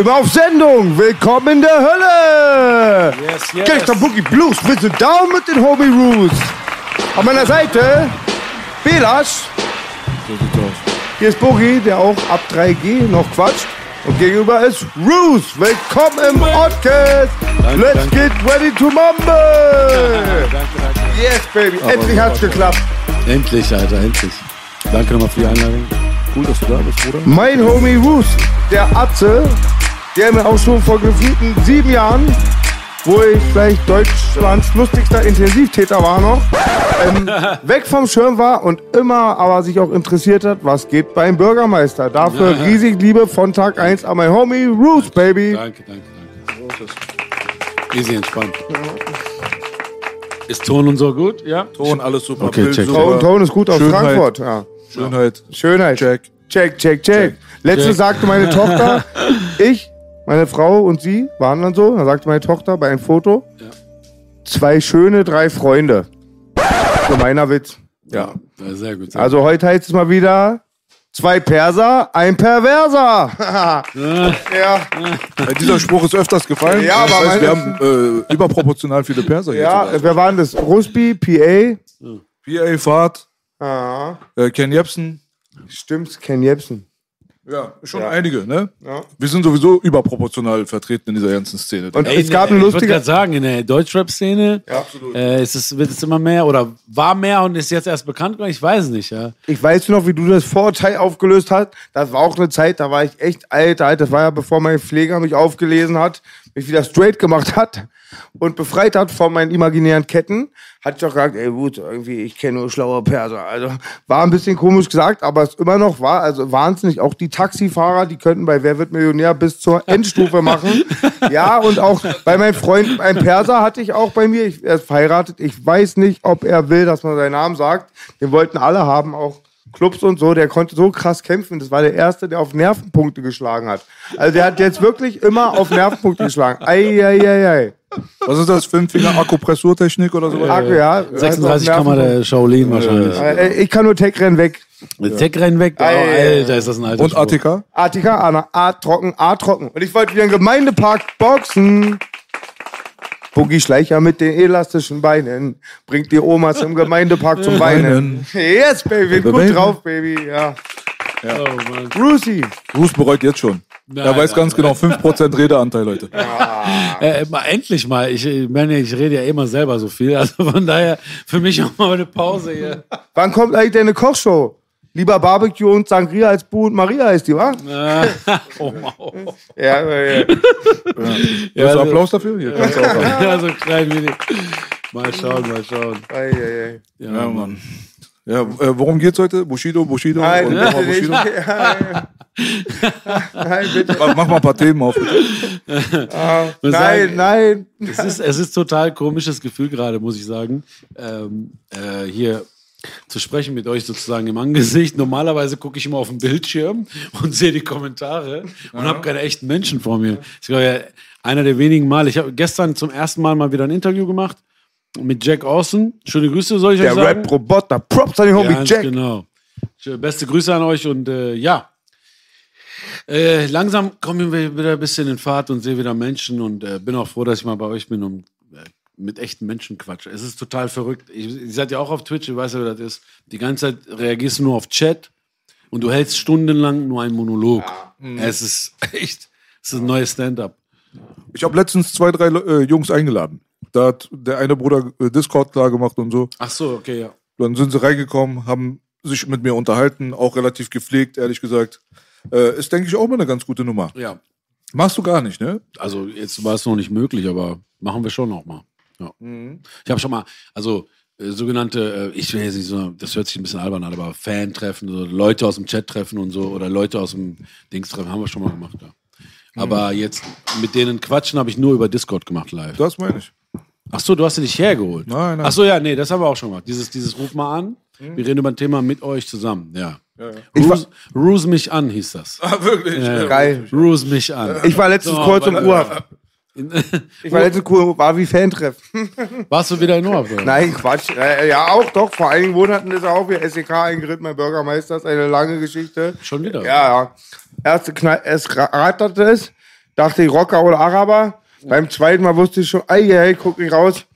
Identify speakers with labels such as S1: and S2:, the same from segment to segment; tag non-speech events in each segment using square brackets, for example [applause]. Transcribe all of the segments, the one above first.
S1: Immer auf Sendung. Willkommen in der Hölle.
S2: Yes, yes.
S1: Gangster Boogie Blues. Wir sind down mit den Homie Roos. An meiner Seite Belasch.
S2: So sieht's aus.
S1: Hier ist Boogie, der auch ab 3G noch quatscht. Und gegenüber ist Roos. Willkommen im Podcast. Let's
S2: danke.
S1: get ready to mumble.
S2: Danke, danke.
S1: Yes, baby. Endlich
S2: Aber-
S1: hat's geklappt.
S2: Endlich, Alter, endlich. Danke nochmal für die Einladung. Cool, dass du da bist, Bruder.
S1: Mein Homie Roos, der Atze, der mir auch schon vor gefühlten sieben Jahren, wo ich vielleicht Deutschlands lustigster Intensivtäter war noch, ähm, [laughs] weg vom Schirm war und immer aber sich auch interessiert hat, was geht beim Bürgermeister. Dafür
S2: Ja.
S1: riesig Liebe von Tag 1 an mein Homie Roos, Baby.
S2: Danke, danke, danke. Easy entspannt. Ist Ton und so gut? Ja?
S3: Ton, alles super.
S2: Okay,
S3: Bild
S2: check.
S3: super.
S1: Ton, Ton ist gut aus
S3: Schönheit.
S1: Frankfurt. Ja.
S3: Schönheit.
S1: Schönheit.
S3: Check.
S1: Check, check, check. Letztens
S2: Check.
S1: sagte meine Tochter, [laughs] ich, meine Frau und sie waren dann so, dann sagte meine Tochter bei einem Foto,
S2: Ja.
S1: zwei schöne, drei Freunde. Gemeiner Witz.
S3: Ja.
S2: ja sehr gut. Sehr
S1: Also heute heißt es mal wieder, zwei Perser, ein Perverser. [laughs] ja.
S3: Äh, Dieser Spruch ist öfters gefallen.
S1: Ja,
S3: das
S1: aber
S3: heißt, wir haben äh, überproportional viele Perser hier.
S1: Ja, wer waren das? Rusby, PA.
S3: PA Fahrt,
S1: Ah,
S3: äh, Ken Jebsen.
S1: stimmt, Ken Jebsen.
S3: Ja, schon
S1: Ja.
S3: einige, ne?
S1: Ja.
S3: Wir sind sowieso überproportional vertreten in dieser ganzen Szene.
S1: Und
S2: Ey,
S1: es gab
S2: ne,
S1: eine
S2: Ich gerade sagen, in der Deutschrap-Szene
S1: Ja.
S2: äh, ist es, wird es immer mehr oder war mehr und ist jetzt erst bekannt geworden. Ich weiß nicht, ja.
S1: Ich weiß noch, wie du das Vorurteil aufgelöst hast. Das war auch eine Zeit, da war ich echt alt, alt. Das war ja, bevor mein Pfleger mich aufgelesen hat, mich wieder straight gemacht hat und befreit hat von meinen imaginären Ketten. Hat ich doch gesagt, ey gut, irgendwie, ich kenne nur schlaue Perser. Also war ein bisschen komisch gesagt, aber es immer noch war, also wahnsinnig. Auch die Taxifahrer, die könnten bei Wer wird Millionär bis zur Endstufe machen. [laughs] Ja, und auch bei meinem Freund, ein Perser hatte ich auch bei mir, ich, er ist verheiratet. Ich weiß nicht, ob er will, dass man seinen Namen sagt. Den wollten alle haben, auch Clubs und so, der konnte so krass kämpfen. Das war der Erste, der auf Nervenpunkte geschlagen hat. Also der hat jetzt wirklich immer auf Nervenpunkte geschlagen. Eieiei.
S3: Was ist das? Fünffinger Akupressurtechnik oder so?
S1: Akku, ja.
S2: 36 Kammer der Shaolin wahrscheinlich.
S1: Äh, Ich kann nur Tech-Rennen weg.
S2: Tech-Rennen weg. Oh. Alter, ist das ein alter
S3: Und
S2: Spruch.
S3: ATK?
S1: Artika, Anna, A trocken, A trocken. Und ich wollte wieder im Gemeindepark boxen. Boogie Schleicher mit den elastischen Beinen bringt die Omas im Gemeindepark zum Weinen. Yes, Baby, gut
S3: Baby.
S1: drauf, Baby. Ja.
S2: Oh, Mann.
S1: Brucey.
S3: Bruce bereut jetzt schon.
S2: Nein,
S3: er weiß
S2: nein,
S3: ganz genau, 5% Redeanteil, Leute. [laughs]
S2: Äh, mal, endlich mal. Ich, ich meine, ich rede ja immer selber so viel. Also von daher für mich auch mal eine Pause hier.
S1: Wann kommt eigentlich deine Kochshow? Lieber Barbecue und Sangria als Bu und Maria heißt die, wa? [laughs]
S2: Oh, oh.
S1: Ja, ja, ja.
S3: Hast du
S2: also-
S3: Applaus dafür? Hier kannst du auch [laughs] haben.
S2: ja, so klein wenig. Mal schauen, mal schauen.
S1: Ei, ei, ei.
S2: Ja,
S3: Ja, Mann. Ja, äh, worum geht's heute? Bushido, Bushido
S1: Nein,
S3: und
S1: bitte.
S3: Bushido? [laughs]
S1: Ja, ja. Nein, bitte.
S3: Mach mach mal ein paar Themen auf. Bitte.
S1: Ah, nein,
S2: sagen-
S1: nein.
S2: Es ist, es ist total komisches Gefühl gerade, muss ich sagen, ähm, äh, hier zu sprechen mit euch sozusagen im Angesicht. Normalerweise gucke ich immer auf den Bildschirm und sehe die Kommentare und habe keine echten Menschen vor mir. Das war ja einer der wenigen Mal. Ich habe gestern zum ersten Mal mal wieder ein Interview gemacht mit Jack Austin. Schöne Grüße, soll ich
S1: Der
S2: euch sagen?
S1: Rap-Roboter. Props an den Homie
S2: Ganz
S1: Jack.
S2: genau. Beste Grüße an euch und äh, ja. Äh, langsam kommen wir wieder ein bisschen in Fahrt und sehe wieder Menschen und äh, bin auch froh, dass ich mal bei euch bin und äh, mit echten Menschen quatsche. Es ist total verrückt. Ich, ihr seid ja auch auf Twitch, ich weiß ja, wie das ist. Die ganze Zeit reagierst du nur auf Chat und du hältst stundenlang nur einen Monolog. Es ist echt, es ist ein neues Stand-up.
S3: Ich habe letztens zwei, drei äh, Jungs eingeladen. Da hat der eine Bruder äh, Discord klar gemacht und so.
S2: Ach so, okay, ja.
S3: Dann sind sie reingekommen, haben sich mit mir unterhalten, auch relativ gepflegt, ehrlich gesagt. Äh, ist, denke ich, auch mal eine ganz gute Nummer.
S2: Ja.
S3: Machst du gar nicht, ne?
S2: Also jetzt war es noch nicht möglich, aber machen wir schon noch mal. Ja. Ich habe schon mal, also äh, sogenannte, äh, ich will jetzt nicht so, das hört sich ein bisschen albern an, aber Fan-Treffen, so Leute aus dem Chat treffen und so oder Leute aus dem Dings treffen, haben wir schon mal gemacht, ja. Aber jetzt mit denen quatschen habe ich nur über Discord gemacht live.
S3: Das meine ich.
S2: Ach so, du hast sie nicht hergeholt.
S3: Nein, nein.
S2: Ach so, ja, nee, das haben wir auch schon gemacht. Dieses, dieses Ruf mal an. Wir reden über ein Thema mit euch zusammen, ja.
S1: Ich war-
S2: Ruse, Ruse mich an hieß das.
S3: Ah, wirklich?
S2: Ja.
S1: Geil.
S2: Ruse mich an.
S1: Ich war letztens
S2: So,
S1: kurz im Urlaub. [laughs] Ich war letztens kurz, war wie Fan-Treffen. [laughs]
S2: Warst du wieder in Urlaub? oder?
S1: Nein, Quatsch. Ja, auch doch. Vor einigen Monaten ist er auch wieder SEK eingeritten, mein Bürgermeister. ist eine lange Geschichte.
S2: Schon wieder?
S1: Ja, ja. Erste Knall, erst ra- ratterte es, dachte ich Rocker oder Araber. Beim zweiten Mal wusste ich schon, ey, ey, guck nicht raus.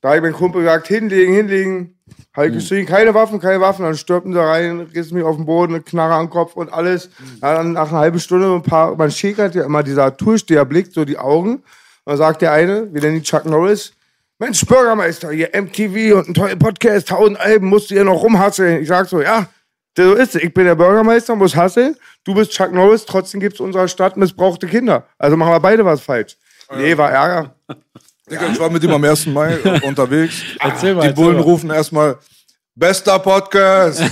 S1: Da habe ich meinem Kumpel gesagt, hinlegen, hinlegen. Ich geschrien, keine Waffen, keine Waffen. Dann stürmten sie rein, rissen mich auf den Boden, eine Knarre am Kopf und alles. Dann nach einer halben Stunde ein paar, man schäkert ja immer dieser Toursteher blickt so die Augen. Und dann sagt der eine, wir nennen ihn Chuck Norris, Mensch, Bürgermeister, hier MTV und ein toller Podcast, tausend Alben, musst du hier noch rumhasseln. Ich sag so, ja, so ist es. Ich bin der Bürgermeister, muss hasseln. Du bist Chuck Norris, trotzdem gibt's unserer Stadt missbrauchte Kinder. Also machen wir beide was falsch. Nee, war Ärger.
S3: Digga, ich war mit ihm am 1. Mai [laughs] unterwegs.
S2: Erzähl mal,
S3: Die
S2: erzähl
S3: Bullen
S2: mal.
S3: rufen erstmal, bester Podcast.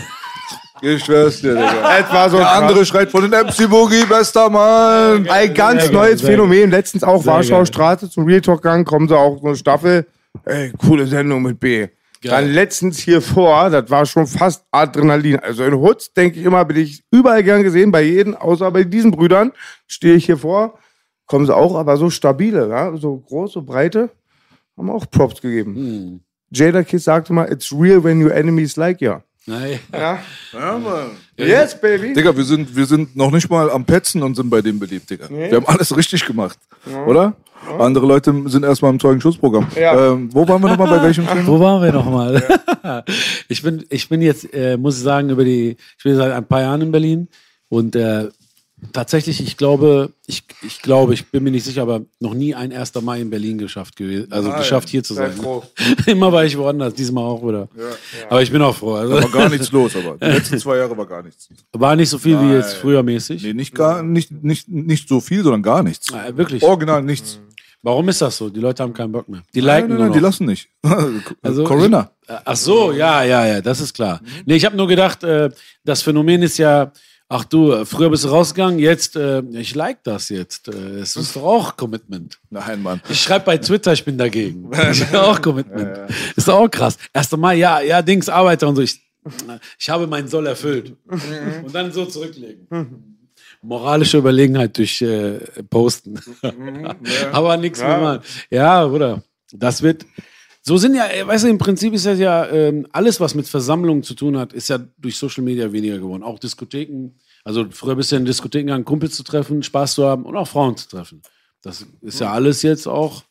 S3: Ich schwör's dir, Digga.
S1: Es war so
S3: Der
S1: krass.
S3: andere schreit von den MC Boogie, bester Mann.
S1: Ein ganz
S2: Sehr
S1: neues
S2: geil, sehr
S1: Phänomen. Letztens auch Warschauer. Straße zum Real Talk gegangen, kommen sie auch so eine Staffel. Ey, coole Sendung mit B. Dann letztens hier vor, das war schon fast Adrenalin. Also in Hutz, denke ich immer, bin ich überall gern gesehen, bei jedem, außer bei diesen Brüdern stehe ich hier vor. Kommen sie auch, aber so stabile, ja? so groß, so breite, haben auch Props gegeben.
S2: Hm.
S1: Jada Kiss sagte mal, it's real when your enemies like you.
S2: Nein.
S1: Ja?
S3: Ja, Mann.
S1: Yes, baby.
S3: Digga, wir sind, wir sind noch nicht mal am Petzen und sind bei dem beliebt, Digga. Wir haben alles richtig gemacht. Oder? Andere Leute sind erstmal im Zeugenschutzprogramm.
S1: Ja.
S3: Ähm, wo waren wir nochmal bei welchem [laughs] Film?
S2: Wo waren wir nochmal? [laughs] ich, bin, ich bin jetzt, äh, muss ich sagen, über die, ich bin seit ein paar Jahren in Berlin und äh, tatsächlich, ich glaube, ich, ich glaube, ich bin mir nicht sicher, aber noch nie ein 1. Mai in Berlin geschafft gewesen, also
S3: Nein.
S2: geschafft hier zu
S1: Sei
S2: sein.
S1: froh. [laughs]
S2: Immer war ich woanders, diesmal auch wieder. Aber ich bin auch froh. Also,
S3: War gar nichts los, aber die letzten zwei Jahre war gar nichts.
S2: war nicht so viel wie
S3: Nein.
S2: jetzt früher mäßig.
S3: Nee, nicht gar, nicht, nicht, nicht so viel, sondern gar nichts.
S2: Äh, wirklich.
S3: Original nichts.
S2: Warum ist das so? Die Leute haben keinen Bock mehr. Die
S3: Nein,
S2: liken
S3: nein,
S2: nur
S3: nein, die lassen nicht. [laughs]
S2: Also
S3: Corinna.
S2: Ich, ach so, ja, ja, ja, das ist klar. Nee, ich habe nur gedacht, äh, das Phänomen ist ja, ach du, äh, früher bist du rausgegangen, jetzt, äh, ich like das jetzt. Äh, Es ist doch auch Commitment.
S3: Nein, Mann.
S2: Ich schreibe bei Twitter, ich bin dagegen. [laughs] Das ist auch Commitment. Ist doch auch krass. Erst Mal, ja, ja, Dings, Arbeiter und so. Ich, ich habe meinen Soll erfüllt. Und dann so zurücklegen. Moralische Überlegenheit durch äh, Posten. [laughs] Aber nichts mehr machen. Ja, oder? Das wird. So sind ja, weißt du, im Prinzip ist das ja ähm, alles, was mit Versammlungen zu tun hat, ist ja durch Social Media weniger geworden. Auch Diskotheken. Also früher bist du in Diskotheken gegangen, Kumpels zu treffen, Spaß zu haben und auch Frauen zu treffen. Das ist ja alles jetzt auch,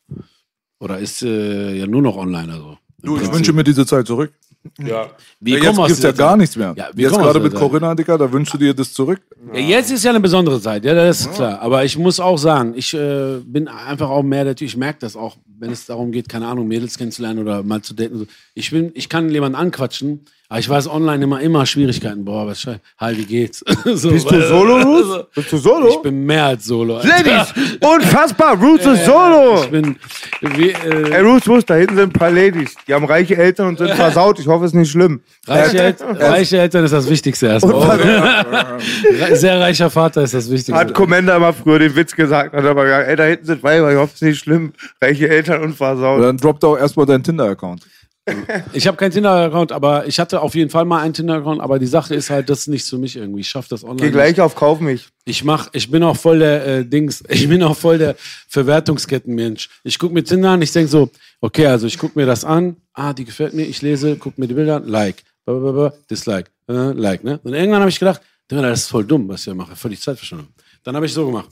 S2: oder ist äh, ja nur noch online. Also.
S3: Du, ich
S2: Prinzip.
S3: wünsche mir diese Zeit zurück.
S1: Ja.
S2: Wir
S3: Ja,
S2: kommen
S3: jetzt
S2: aus
S3: gibt's ja gar nichts mehr.
S2: Ja, wir
S3: jetzt gerade mit
S2: Zeit.
S3: Corinna, Digga, da wünschst du dir das zurück.
S2: Ja, jetzt ist ja eine besondere Zeit, ja, das ist klar. Aber ich muss auch sagen, ich äh, bin einfach auch mehr der Typ, ich merke das auch, wenn es darum geht, keine Ahnung, Mädels kennenzulernen oder mal zu daten. Ich, bin, ich kann jemanden anquatschen, aber ich weiß online immer, immer Schwierigkeiten. Boah, was scheiße. Hi, wie geht's? [laughs] so,
S1: Bist du solo,
S2: also,
S1: Roots? Bist du solo?
S2: Ich bin mehr als solo. Alter.
S1: Ladies, unfassbar, Roots ist solo.
S2: Ich bin, wie, äh,
S1: Ey, Roots, Roots, da hinten sind ein paar Ladies. Die haben reiche Eltern und sind [laughs] versaut. Ich hoffe, es ist nicht schlimm.
S2: reiche, El reiche Eltern ist das Wichtigste erstmal. Re- Sehr reicher Vater ist das Wichtigste.
S1: Hat Commander immer früher den Witz gesagt, hat aber gesagt, ey, da hinten sind Weiber, ich hoffe, es ist nicht schlimm. Reiche Eltern und
S3: Und
S1: versaut.
S3: dann droppt auch erstmal dein Tinder-Account.
S2: Ich habe keinen Tinder-Account, aber ich hatte auf jeden Fall mal einen Tinder-Account, aber die Sache ist halt, das ist nichts für mich irgendwie. Ich schaffe das online.
S1: Geh gleich auf Kauf mich.
S2: Ich mach, ich bin auch voll der äh, Dings, [laughs] ich bin auch voll der Verwertungskettenmensch. Ich guck mir Tinder an, ich denk so, okay, also ich guck mir das an, ah, die gefällt mir, ich lese, guck mir die Bilder an, like, blablabla, dislike, äh, like, ne? Und irgendwann habe ich gedacht, das ist voll dumm, was ich hier mache, völlig Zeitverschwendung. Dann habe ich so gemacht.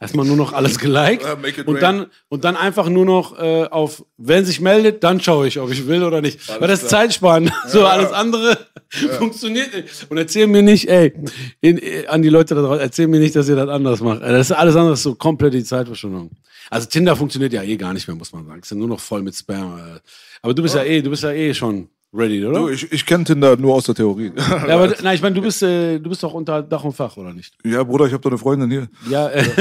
S2: Erstmal nur noch alles geliked
S3: Ja, it
S2: und dann und dann einfach nur noch äh, auf, wenn sich meldet, dann schaue ich, ob ich will oder nicht. Weil das ist Zeitsparen. [laughs] So alles andere funktioniert nicht. Und erzähl mir nicht, ey, in, äh, an die Leute da draußen, erzähl mir nicht, dass ihr das anders macht. Äh, Das ist alles andere so komplett die Zeitverschwendung. Also Tinder funktioniert ja eh gar nicht mehr, muss man sagen. Ist ja nur noch voll mit Spam. äh. Aber du bist ja eh, du bist ja eh schon ready, oder?
S3: Du, ich, ich kenne Tinder nur aus der Theorie.
S2: ja, [laughs] aber nein, ich meine, du bist, äh, du bist doch unter Dach und Fach, oder nicht?
S3: ja, Bruder, ich habe da eine Freundin hier.
S2: Ja, äh, [laughs]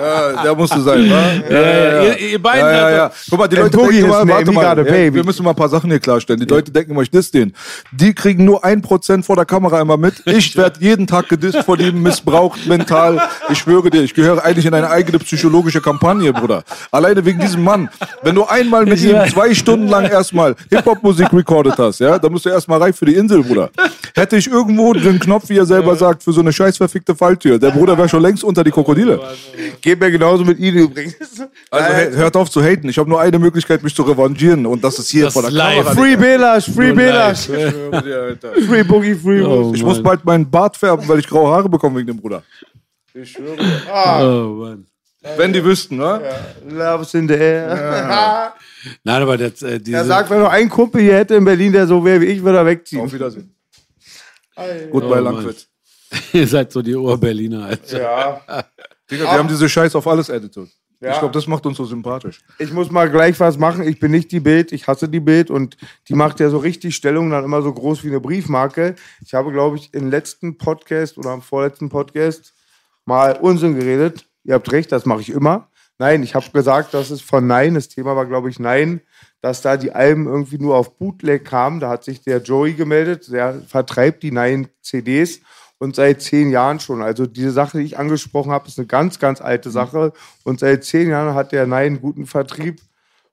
S3: Ja, der musste sein, wa?
S2: ja, ja, Ihr, ihr beiden
S3: Ja, ja, ja.
S2: doch-
S3: Guck mal, die Leute denken immer, warte mal, ja,
S1: baby.
S3: wir müssen mal ein paar Sachen hier klarstellen. Die Leute denken immer, ich diss den. Die kriegen nur ein Prozent vor der Kamera immer mit. Ich werde jeden Tag gedisst von ihm, missbraucht mental. Ich schwöre dir, ich gehöre eigentlich in eine eigene psychologische Kampagne, Bruder. Alleine wegen diesem Mann. Wenn du einmal mit
S2: Ich
S3: ihm
S2: weiß.
S3: zwei Stunden lang erstmal Hip-Hop-Musik recorded hast, ja, dann musst du erstmal reif für die Insel, Bruder. Hätte ich irgendwo den Knopf, wie er selber sagt, für so eine scheiß verfickte Falltür, der Bruder wäre schon längst unter die Krokodile.
S1: Geht mir genauso mit Ihnen übrigens.
S3: Also hört auf zu haten. Ich habe nur eine Möglichkeit, mich zu revanchieren und das ist hier
S2: Das
S3: vor der
S2: live.
S3: Kamera.
S1: Free Belash, Free Belash. Free Boogie, Free
S2: Oh,
S3: Ich muss bald meinen Bart färben, weil ich graue Haare bekomme wegen dem Bruder.
S2: Oh, Mann.
S3: Wenn die wüssten, ne?
S1: Love's in the air. [laughs]
S2: Nein, aber das, äh, diese,
S1: Er sagt, wenn noch ein Kumpel hier hätte in Berlin, der so wäre wie ich, würde er wegziehen.
S3: Auf Wiedersehen. Goodbye,
S2: Oh,
S3: Langwitz. [laughs]
S2: ihr seid so die Ur-Berliner. Alter.
S1: Ja. [laughs]
S3: Digga, wir haben diese Scheiß auf alles Attitude.
S1: Ja.
S3: Ich glaube, das macht uns so sympathisch.
S1: Ich muss mal gleich was machen. Ich bin nicht die Bild, ich hasse die Bild und die macht ja so richtig Stellung dann immer so groß wie eine Briefmarke. Ich habe, glaube ich, im letzten Podcast oder am vorletzten Podcast mal Unsinn geredet. Ihr habt recht, das mache ich immer. Nein, ich habe gesagt, das ist von Nein. Das Thema war, glaube ich, Nein, dass da die Alben irgendwie nur auf Bootleg kamen. Da hat sich der Joey gemeldet, der vertreibt die Nein-CDs und seit zehn Jahren schon. Also diese Sache, die ich angesprochen habe, ist eine ganz, ganz alte Sache. Und seit zehn Jahren hat der Nein einen guten Vertrieb.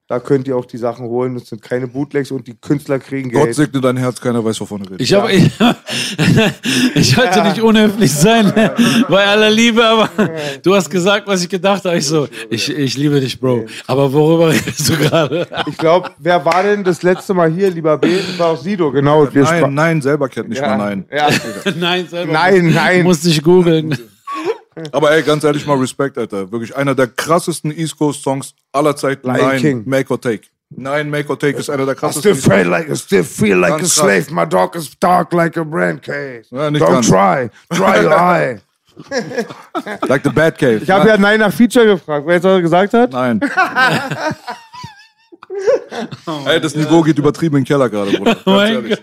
S1: Da könnt ihr auch die Sachen holen. Das sind keine Bootlegs und die Künstler kriegen
S3: Gott
S1: Geld.
S3: segne dein Herz, keiner weiß, wovon er redet.
S2: Ich, hab, ich, [laughs] ich wollte nicht unhöflich sein, [laughs] bei aller Liebe, aber du hast gesagt, was ich gedacht habe. Ich so, ich, ich liebe dich, Bro. Aber worüber redest du gerade?
S1: Ich glaube, wer war denn das letzte Mal hier, lieber B? Das war auch Sido, genau.
S3: Nein, nein, selber kennt nicht
S1: ja,
S3: mal nein.
S1: Ja. [laughs]
S2: Nein, selber.
S1: Nein, nein.
S2: Musste ich googeln.
S3: Aber ey, ganz ehrlich mal Respekt, Alter. Wirklich einer der krassesten East Coast Songs aller Zeiten.
S1: Lion
S3: Nein,
S1: King.
S3: Make or Take. Nein, Make or Take ist einer der
S1: I
S3: krassesten.
S1: still feel like, I still feel like a
S3: Ganz
S1: slave. My dog is dark like a brand case.
S3: Ja, nicht
S1: Don't
S3: ganz.
S1: try. Dry your [laughs] eye.
S3: like the Bad Cave.
S1: Ich habe ja Nein nach Feature gefragt. Wer jetzt was gesagt hat?
S3: Nein. [laughs] Ey, das Niveau geht übertrieben in den Keller gerade, Bruder. [laughs] Ganz
S2: Oh mein
S3: ehrlich.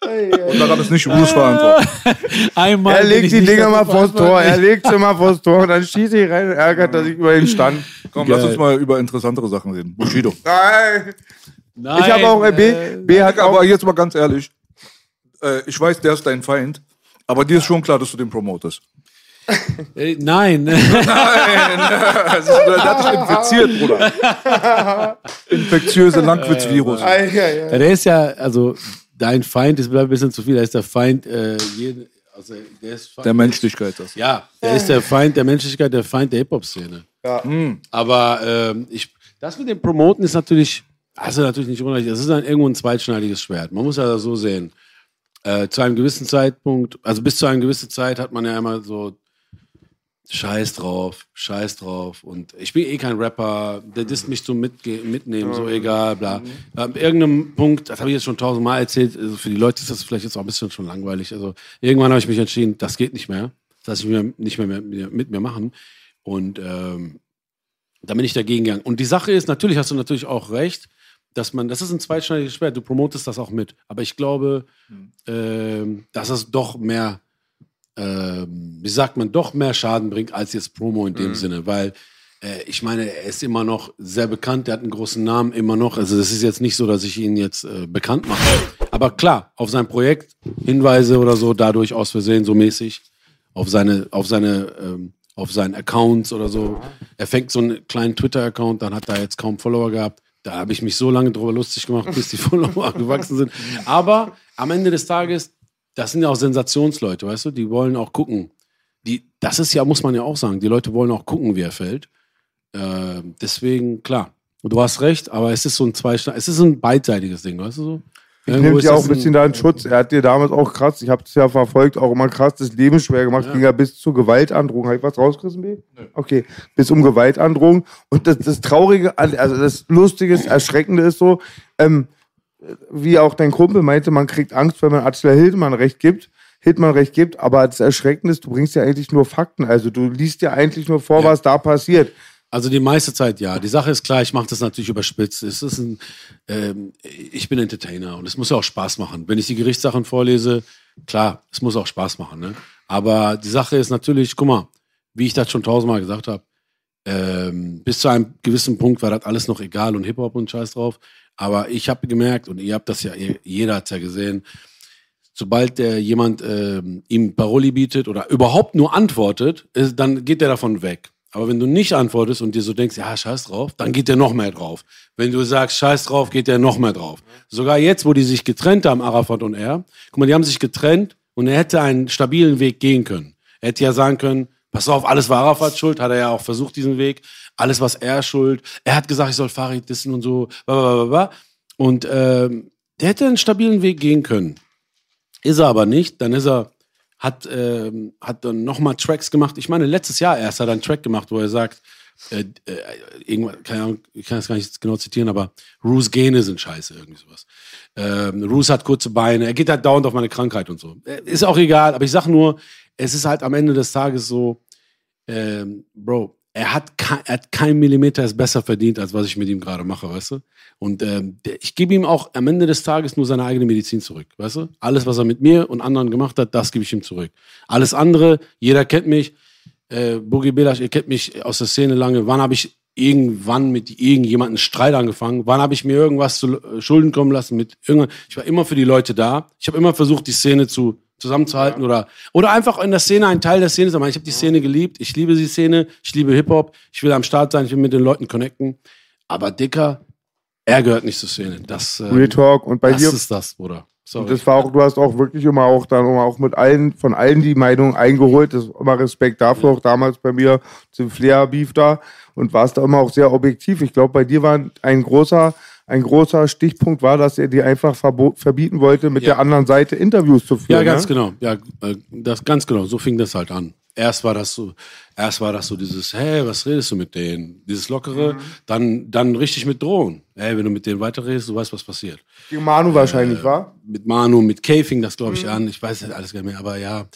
S3: Und daran ist nicht Bruce verantwortlich. [laughs]
S2: Einmal
S1: Er legt
S2: ich
S1: die
S2: nicht
S1: Dinger mal vors Tor. Er legt sie mal vors Tor und dann schießt ich rein und ärgert er sich über den Stand.
S3: Komm, lass uns mal über interessantere Sachen reden. Bushido.
S1: Nein.
S2: Nein,
S1: Ich habe auch, äh, B,
S2: äh,
S1: B hat auch
S3: Aber jetzt mal ganz ehrlich. Äh, ich weiß, der ist dein Feind. Aber dir ist schon klar, dass du den promotest. [laughs]
S2: äh, [laughs] nein.
S3: Das ist, der hat dich infiziert, Bruder. Infektiöse Langwitz-Virus.
S2: Ja, der ist ja, also dein Feind ist ein bisschen zu viel. Er ist der Feind, äh, jeden, also der ist Feind,
S3: Der Menschlichkeit. Das.
S2: Ja, er ist der Feind der Menschlichkeit, der Feind der Hip-Hop-Szene.
S1: Ja.
S2: Aber ähm, ich, das mit dem Promoten ist natürlich, also natürlich nicht unrecht, das ist dann irgendwo ein zweitschneidiges Schwert. Man muss ja so sehen. Äh, zu einem gewissen Zeitpunkt, also bis zu einer gewissen Zeit hat man ja immer so Scheiß drauf, Scheiß drauf. Und ich bin eh kein Rapper, der disst mich zum Mitge Mitnehmen, so egal, bla. Ab irgendeinem Punkt, das habe ich jetzt schon tausendmal erzählt, also für die Leute ist das vielleicht jetzt auch ein bisschen schon langweilig. Also irgendwann habe ich mich entschieden, das geht nicht mehr. Das lasse ich mir nicht mehr, mit mir machen. Und ähm, da bin ich dagegen gegangen. Und die Sache ist, natürlich hast du natürlich auch recht, dass man, das ist ein zweitschneidiges Schwert, du promotest das auch mit. Aber ich glaube, ähm, dass es doch mehr, ähm, wie sagt man, doch mehr Schaden bringt als jetzt Promo in dem Sinne, weil äh, ich meine, er ist immer noch sehr bekannt, er hat einen großen Namen immer noch. Also das ist jetzt nicht so, dass ich ihn jetzt äh, bekannt mache. Aber klar, auf sein Projekt, Hinweise oder so, dadurch aus Versehen so mäßig, auf seine, auf seine, ähm, auf seinen Accounts oder so. Er fängt so einen kleinen Twitter-Account, dann hat er jetzt kaum Follower gehabt. Da habe ich mich so lange drüber lustig gemacht, bis die [laughs] Follower gewachsen sind. Aber am Ende des Tages, das sind ja auch Sensationsleute, weißt du? Die wollen auch gucken. Die, das ist ja, muss man ja auch sagen, die Leute wollen auch gucken, wie er fällt. Äh, deswegen, klar. Du hast recht, aber es ist so ein Zweischneid, es ist ein beidseitiges Ding, weißt du so?
S1: Ich nehme ja auch ein bisschen da in Schutz. Er hat dir damals auch krass, ich habe das ja verfolgt, auch immer krass das Leben schwer gemacht. Ging ja bis zur Gewaltandrohung. Habe ich was rausgerissen, B? Okay, bis um Gewaltandrohung. Und das, das Traurige, also das Lustige, das Erschreckende ist so, ähm, wie auch dein Kumpel meinte, man kriegt Angst, wenn man Attila Hildmann recht gibt. Hildmann recht gibt, aber das Erschreckende ist, du bringst ja eigentlich nur Fakten. Also du liest ja eigentlich nur vor, was da passiert.
S2: Also die meiste Zeit ja. Die Sache ist klar, ich mache das natürlich überspitzt. Es ist ein, ähm, ich bin Entertainer und es muss ja auch Spaß machen. Wenn ich die Gerichtssachen vorlese, klar, es muss auch Spaß machen. Ne? Aber die Sache ist natürlich, guck mal, wie ich das schon tausendmal gesagt habe, ähm, bis zu einem gewissen Punkt war das alles noch egal und Hip-Hop und Scheiß drauf. Aber ich habe gemerkt, und ihr habt das ja, jeder hat's ja gesehen, sobald der jemand ähm, ihm Paroli bietet oder überhaupt nur antwortet, ist, dann geht der davon weg. Aber wenn du nicht antwortest und dir so denkst, ja, scheiß drauf, dann geht der noch mehr drauf. Wenn du sagst, scheiß drauf, geht der noch mehr drauf. Sogar jetzt, wo die sich getrennt haben, Arafat und er, guck mal, die haben sich getrennt und er hätte einen stabilen Weg gehen können. Er hätte ja sagen können, pass auf, alles war Arafat schuld, hat er ja auch versucht, diesen Weg. Alles was er schuld. Er hat gesagt, ich soll Farid dissen und so. Und ähm, der hätte einen stabilen Weg gehen können. Ist er aber nicht. Dann ist er hat, ähm, hat dann nochmal Tracks gemacht. Ich meine, letztes Jahr erst hat er einen Track gemacht, wo er sagt, äh, äh, irgendwann, keine Ahnung, ich kann es gar nicht genau zitieren, aber Roos Gene sind scheiße, irgendwie sowas. Ähm, Roos hat kurze Beine, er geht halt dauernd auf meine Krankheit und so. Äh, ist auch egal, aber ich sag nur, es ist halt am Ende des Tages so, ähm, Bro, er hat, er hat kein Millimeter es besser verdient, als was ich mit ihm gerade mache, weißt du? Und ähm, ich gebe ihm auch am Ende des Tages nur seine eigene Medizin zurück, weißt du? Alles, was er mit mir und anderen gemacht hat, das gebe ich ihm zurück. Alles andere, jeder kennt mich, äh, Boogie Belash, ihr kennt mich aus der Szene lange. Wann habe ich irgendwann mit irgendjemandem Streit angefangen? Wann habe ich mir irgendwas zu äh, Schulden kommen lassen mit? Ich war immer für die Leute da. Ich habe immer versucht, die Szene zu zusammenzuhalten ja. oder oder einfach in der Szene ein Teil der Szene sein. Ich habe die Szene geliebt, ich liebe die Szene, ich liebe Hip Hop, ich will am Start sein, ich will mit den Leuten connecten. Aber Dicker, er gehört nicht zur Szene. Das
S1: ähm, Real Talk und bei
S2: das
S1: dir
S2: ist das, Bruder.
S1: Sorry. Und das war auch, du hast auch wirklich immer auch dann immer auch mit allen, von allen die Meinung eingeholt. Das ist immer Respekt dafür, auch damals bei mir zum Flair-Beef da und warst da immer auch sehr objektiv. Ich glaube, bei dir war ein großer ein großer Stichpunkt war, dass er dir einfach verbieten wollte, mit ja. der anderen Seite Interviews zu führen.
S2: Ja, ganz
S1: ne?
S2: genau. Ja, äh, das ganz genau. So fing das halt an. Erst war das so, erst war das so dieses, hey, was redest du mit denen? Dieses lockere, mhm. dann, dann richtig mit Drohen. Hey, wenn du mit denen weiterredest, du weißt, was passiert.
S1: Gegen Manu äh, wahrscheinlich, war?
S2: Mit Manu, mit Kay fing das, glaube ich, mhm. an. Ich weiß nicht alles gar nicht mehr, aber ja.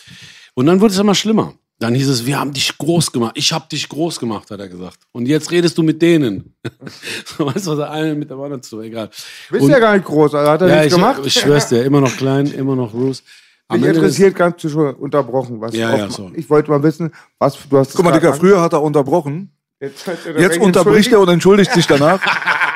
S2: Und dann wurde es immer schlimmer. Dann hieß es, wir haben dich groß gemacht. Ich habe dich groß gemacht, hat er gesagt. Und jetzt redest du mit denen. [laughs] weißt du, was der eine mit der anderen zu, egal.
S1: Du bist und, ja gar nicht groß, also hat er
S2: ja,
S1: nichts
S2: ich,
S1: gemacht.
S2: Ich schwör's dir, immer noch klein, immer noch Bruce.
S1: Mich interessiert ganz schon unterbrochen. Was
S2: ja, ja, so.
S1: Ich wollte mal wissen, was du hast.
S3: Guck mal, Digga, früher hat er unterbrochen. Jetzt, Jetzt unterbricht er und entschuldigt sich danach.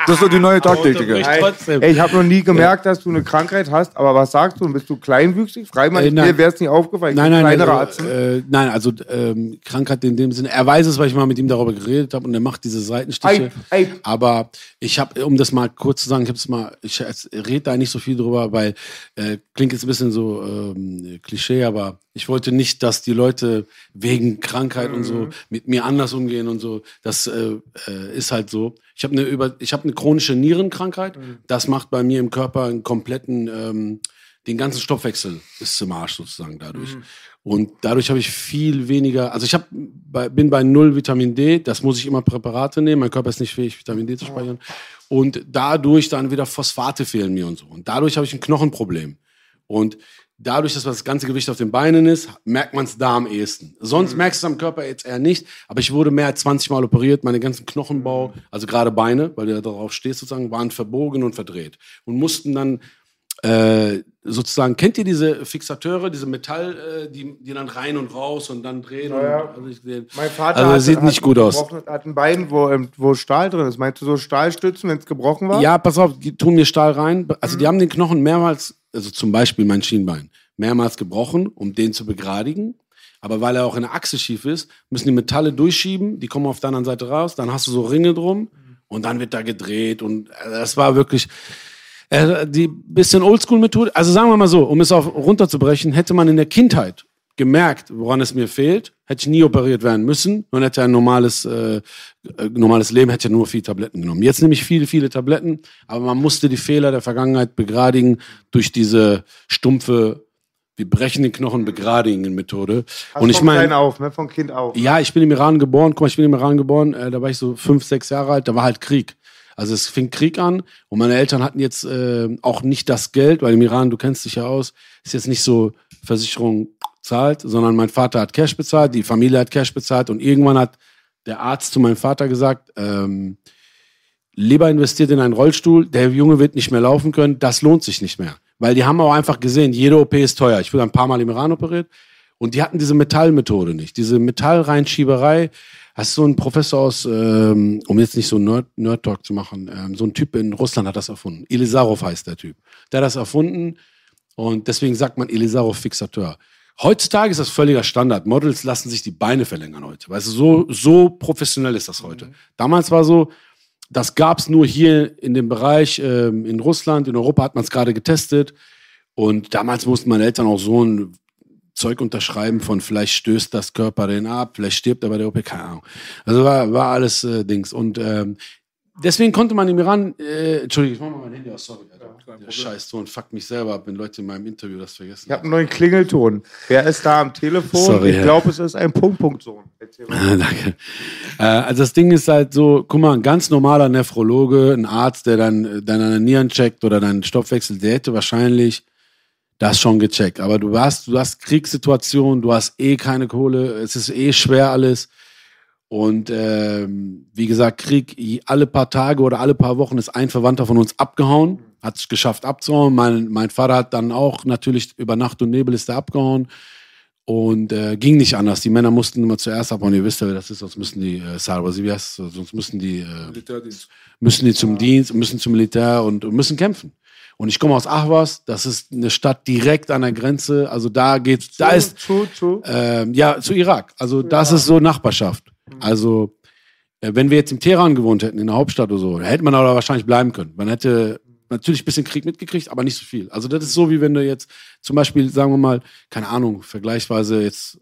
S3: Das ist doch die neue Taktik, Digga.
S1: Ey, ich habe noch nie gemerkt, dass du eine Krankheit hast, aber was sagst du? Bist du kleinwüchsig? Freimann, äh, mir wäre es nicht aufgefallen.
S2: Nein, nein, also, äh, nein, also ähm, Krankheit in dem Sinne. Er weiß es, weil ich mal mit ihm darüber geredet habe und er macht diese Seitenstiche. Ey, ey. Aber ich habe, um das mal kurz zu sagen, ich mal, ich rede da nicht so viel drüber, weil äh, klingt jetzt ein bisschen so ähm, Klischee, aber ich wollte nicht, dass die Leute wegen Krankheit mhm. und so mhm. mit mir anders umgehen und so. Das äh, äh, ist halt so. Ich habe eine über, ich habe eine chronische Nierenkrankheit. Mhm. Das macht bei mir im Körper einen kompletten, ähm, den ganzen Stoffwechsel ist zum Arsch sozusagen dadurch. Mhm. Und dadurch habe ich viel weniger, also ich hab, bei, bin bei null Vitamin D, das muss ich immer Präparate nehmen, mein Körper ist nicht fähig, Vitamin D zu speichern. Und dadurch dann wieder Phosphate fehlen mir und so. Und dadurch habe ich ein Knochenproblem. Und dadurch, dass das ganze Gewicht auf den Beinen ist, merkt man es da am ehesten. Sonst mhm. merkst du es am Körper jetzt eher nicht. Aber ich wurde mehr als 20 Mal operiert. Meine ganzen Knochenbau, also gerade Beine, weil du ja darauf stehst sozusagen, waren verbogen und verdreht. Und mussten dann äh, sozusagen, kennt ihr diese Fixateure, diese Metall, äh, die, die dann rein und raus und dann drehen? Ja, ja. Und, also ich,
S1: mein Vater
S2: also, hat, sieht nicht gut aus.
S1: hat ein Bein, wo, ähm, wo Stahl drin ist. Meinst du so Stahlstützen, wenn es gebrochen war?
S2: Ja, pass auf, die tun mir Stahl rein. Also mhm. die haben den Knochen mehrmals, also zum Beispiel mein Schienbein, mehrmals gebrochen, um den zu begradigen. Aber weil er auch in der Achse schief ist, müssen die Metalle durchschieben, die kommen auf der anderen Seite raus, dann hast du so Ringe drum und dann wird da gedreht und äh, das war wirklich, äh, die bisschen Oldschool-Methode, also sagen wir mal so, um es auch runterzubrechen, hätte man in der Kindheit gemerkt, woran es mir fehlt, hätte ich nie operiert werden müssen und hätte ein normales, äh, äh normales Leben, hätte nur viele Tabletten genommen. Jetzt nehme ich viele, viele Tabletten, aber man musste die Fehler der Vergangenheit begradigen durch diese stumpfe wir brechen den Knochen begradigen Methode.
S1: Also und ich meine, auf, ne? von Kind auf.
S2: Ja, ich bin im Iran geboren. Guck mal, ich bin im Iran geboren. Äh, da war ich so fünf, sechs Jahre alt. Da war halt Krieg. Also es fing Krieg an und meine Eltern hatten jetzt äh, auch nicht das Geld, weil im Iran, du kennst dich ja aus, ist jetzt nicht so Versicherung zahlt, sondern mein Vater hat Cash bezahlt, die Familie hat Cash bezahlt und irgendwann hat der Arzt zu meinem Vater gesagt, ähm, lieber investiert in einen Rollstuhl, der Junge wird nicht mehr laufen können, das lohnt sich nicht mehr. Weil die haben auch einfach gesehen, jede OP ist teuer. Ich wurde ein paar Mal im Iran operiert und die hatten diese Metallmethode nicht. Diese Metallreinschieberei. Hast so ein Professor aus, ähm, um jetzt nicht so Nerd, Nerd Talk zu machen, ähm, so ein Typ in Russland hat das erfunden. Elisarov heißt der Typ. Der hat das erfunden und deswegen sagt man Elisarov Fixateur. Heutzutage ist das völliger Standard. Models lassen sich die Beine verlängern heute. Weißt du, so, so professionell ist das heute. Damals war so, das gab es nur hier in dem Bereich, ähm, in Russland, in Europa hat man es gerade getestet. Und damals mussten meine Eltern auch so ein Zeug unterschreiben von vielleicht stößt das Körper den ab, vielleicht stirbt er bei der OP, keine Ahnung. Also war, war alles äh, Dings. Und ähm, deswegen konnte man im Iran, äh, Entschuldigung, ich mach mal mein Handy aus, sorry. Alter. Der Scheißton fuckt mich selber ab, wenn Leute in meinem Interview das vergessen.
S1: Ich habe einen neuen Klingelton. Wer ist da am Telefon?
S2: Sorry,
S1: ich glaube, es ist ein Punkt-Punkt-Sohn.
S2: Ah, [laughs] Danke. Äh, also das Ding ist halt so, guck mal, ein ganz normaler Nephrologe, ein Arzt, der dann äh, deine Nieren checkt oder deinen Stoffwechsel, der hätte wahrscheinlich das schon gecheckt. Aber du hast, du hast Kriegssituationen, du hast eh keine Kohle, es ist eh schwer alles. Und ähm, wie gesagt, Krieg alle paar Tage oder alle paar Wochen ist ein Verwandter von uns abgehauen, hat es geschafft abzuhauen. Mein, mein Vater hat dann auch natürlich über Nacht und Nebel ist er abgehauen. Und äh, ging nicht anders. Die Männer mussten immer zuerst abhauen. Ihr wisst ja, wer das ist, sonst müssen die, äh, Sarwasi, wie heißt sonst müssen die, äh, müssen die zum Dienst, müssen zum Militär und, und müssen kämpfen. Und ich komme aus Ahwas, das ist eine Stadt direkt an der Grenze. Also da geht's, da ist,
S1: zu, zu.
S2: ähm, ja, zu Irak. Also das ist so Nachbarschaft. Also äh, wenn wir jetzt im Teheran gewohnt hätten, in der Hauptstadt oder so, da hätte man aber wahrscheinlich bleiben können. Man hätte natürlich ein bisschen Krieg mitgekriegt, aber nicht so viel. Also das ist so, wie wenn du jetzt zum Beispiel, sagen wir mal, keine Ahnung, vergleichsweise jetzt,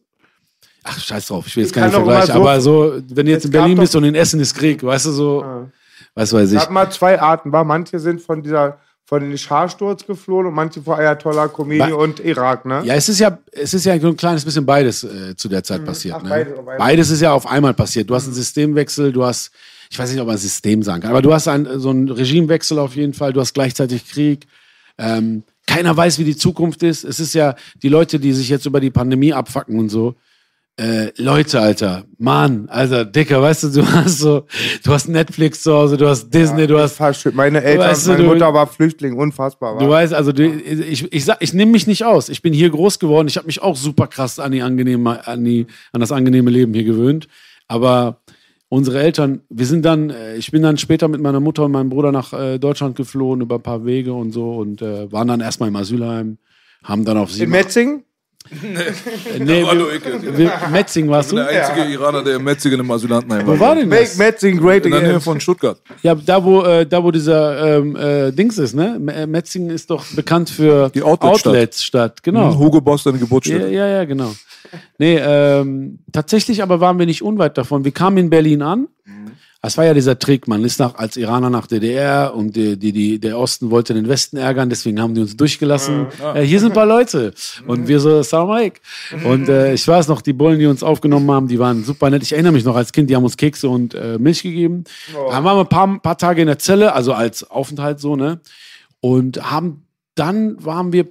S2: ach scheiß drauf, ich will jetzt keinen Vergleich,
S1: so-
S2: aber so, wenn du jetzt in Berlin bist und in Essen ist Krieg, weißt du so,
S1: Ja.
S2: was weiß
S1: Ich
S2: ich.
S1: habe mal zwei Arten, war. Manche sind von dieser von den Scharsturz geflohen und manche vor Ayatollah Khomeini
S2: Ba-
S1: und Irak, ne?
S2: Ja, es ist ja, es ist ja so ein kleines bisschen beides äh, zu der Zeit passiert.
S1: Ach,
S2: ne?
S1: beides einmal.
S2: Beides ist ja auf einmal passiert. Du hast einen Systemwechsel, du hast, ich weiß nicht, ob man System sagen kann, aber du hast ein, so einen Regimewechsel auf jeden Fall, du hast gleichzeitig Krieg. Ähm, keiner weiß, wie die Zukunft ist. Es ist ja die Leute, die sich jetzt über die Pandemie abfacken und so. Äh, Leute, Alter, Mann, Alter, Dicker, weißt du, du hast so, du hast Netflix zu Hause, du hast Disney, du hast.
S1: Meine Eltern,
S2: Weißt du,
S1: meine
S2: du-
S1: Mutter war Flüchtling, unfassbar.
S2: Du
S1: War.
S2: weißt, also du, ich, ich, sag, ich nehme mich nicht aus. Ich bin hier groß geworden. Ich habe mich auch super krass an, die angenehme, an, die, an das angenehme Leben hier gewöhnt. Aber unsere Eltern, wir sind dann, äh, ich bin dann später mit meiner Mutter und meinem Bruder nach äh, Deutschland geflohen über ein paar Wege und so und äh, waren dann erstmal im Asylheim, haben dann auf
S1: In
S2: sieben.
S1: Metzing?
S2: Äh, nee,
S3: Hallo,
S2: wir, wir, Metzing warst du?
S3: Der einzige Iraner, der im Metzingen im Asylantenheim
S2: Wo war denn
S1: Make
S2: das?
S1: Metzing great
S3: In der Nähe
S1: again.
S3: von Stuttgart.
S2: Ja, da wo, äh, da wo dieser ähm, äh, Dings ist, ne? Äh, Metzingen ist doch bekannt für
S3: Die Outletstadt.
S2: Outletstadt, genau.
S3: Hugo Boss, deine
S2: Ja,
S3: Geburtsstätte.
S2: ja, ja, genau. Nee, ähm, tatsächlich aber waren wir nicht unweit davon. Wir kamen in Berlin an. Das war ja dieser Trick, man ist nach, als Iraner nach DDR und die, die, die, der Osten wollte den Westen ärgern, deswegen haben die uns durchgelassen. Äh, hier sind ein paar Leute. Und wir so, Salam alaikum. Und äh, ich weiß noch, die Bullen, die uns aufgenommen haben, die waren super nett. Ich erinnere mich noch als Kind, die haben uns Kekse und äh, Milch gegeben. Dann waren wir ein paar, paar Tage in der Zelle, also als Aufenthalt so, ne? Und haben, dann waren wir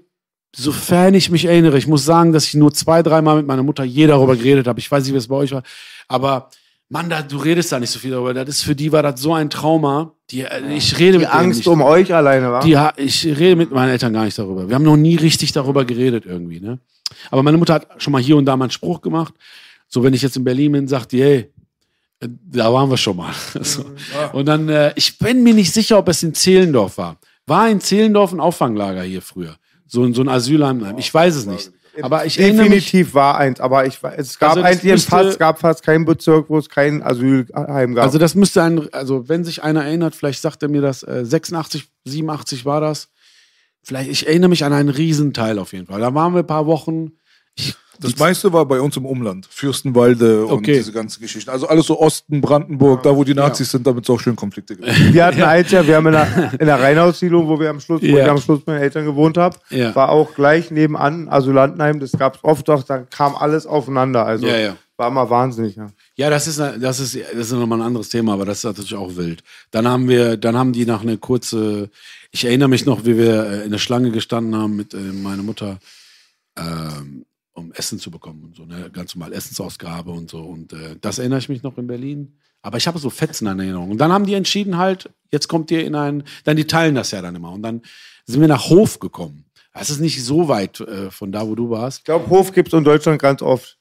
S2: Sofern ich mich erinnere, ich muss sagen, dass ich nur zwei, dreimal mit meiner Mutter je darüber geredet habe. Ich weiß nicht, wie es bei euch war. Aber Mann, da, du redest da nicht so viel darüber. Das ist für die war das so ein Trauma. Die, äh, ich rede
S1: Die
S2: mit
S1: Angst
S2: nicht.
S1: um euch alleine, war.
S2: Die, ich rede mit meinen Eltern gar nicht darüber. Wir haben noch nie richtig darüber geredet irgendwie. Ne? Aber meine Mutter hat schon mal hier und da mal einen Spruch gemacht. So, wenn ich jetzt in Berlin bin, sagt die, hey, äh, da waren wir schon mal. [laughs] so. Und dann, äh, ich bin mir nicht sicher, ob es in Zehlendorf war. War in Zehlendorf ein Auffanglager hier früher? So, ein- so ein Asylheim? Ich weiß es nicht. Aber ich erinnere mich,
S1: Definitiv war eins, aber ich, es gab
S2: Also
S1: eigentlich
S2: müsste-
S1: fast, es gab fast keinen Bezirk, wo es kein Asylheim gab.
S2: Also das müsste ein, also wenn sich einer erinnert, vielleicht sagt er mir das, äh, 86, 87 war das. Vielleicht, ich erinnere mich an einen Riesenteil auf jeden Fall. Da waren wir ein paar Wochen.
S3: Das meiste war bei uns im Umland. Fürstenwalde und
S2: Okay.
S3: diese ganzen Geschichten. Also alles so Osten, Brandenburg, da wo die Nazis sind, damit es auch schön Konflikte gibt. [laughs]
S1: wir hatten eins ja, wir haben in der, [laughs] in der Rheinhaussiedlung, wo wir am Schluss, wo
S2: Ja.
S1: ich am Schluss mit meinen Eltern gewohnt habe,
S2: Ja.
S1: war auch gleich nebenan Asylantenheim. Das gab es oft doch, da kam alles aufeinander. Also
S2: Ja, ja.
S1: war mal wahnsinnig. Ja.
S2: ja, das ist, das ist, das ist nochmal ein anderes Thema, aber das ist natürlich auch wild. Dann haben wir, dann haben die nach einer kurze, ich erinnere mich noch, wie wir äh, in der Schlange gestanden haben mit äh, meiner Mutter. Ähm, um Essen zu bekommen und so, ne? Ganz normal Essensausgabe und so. Und äh, das erinnere ich mich noch in Berlin. Aber ich habe so Fetzen an Erinnerung. Und dann haben die entschieden halt, jetzt kommt ihr in ein, dann die teilen das ja dann immer. Und dann sind wir nach Hof gekommen. Das ist nicht so weit äh, von da, wo du warst.
S1: Ich glaube, Hof gibt es in Deutschland ganz oft.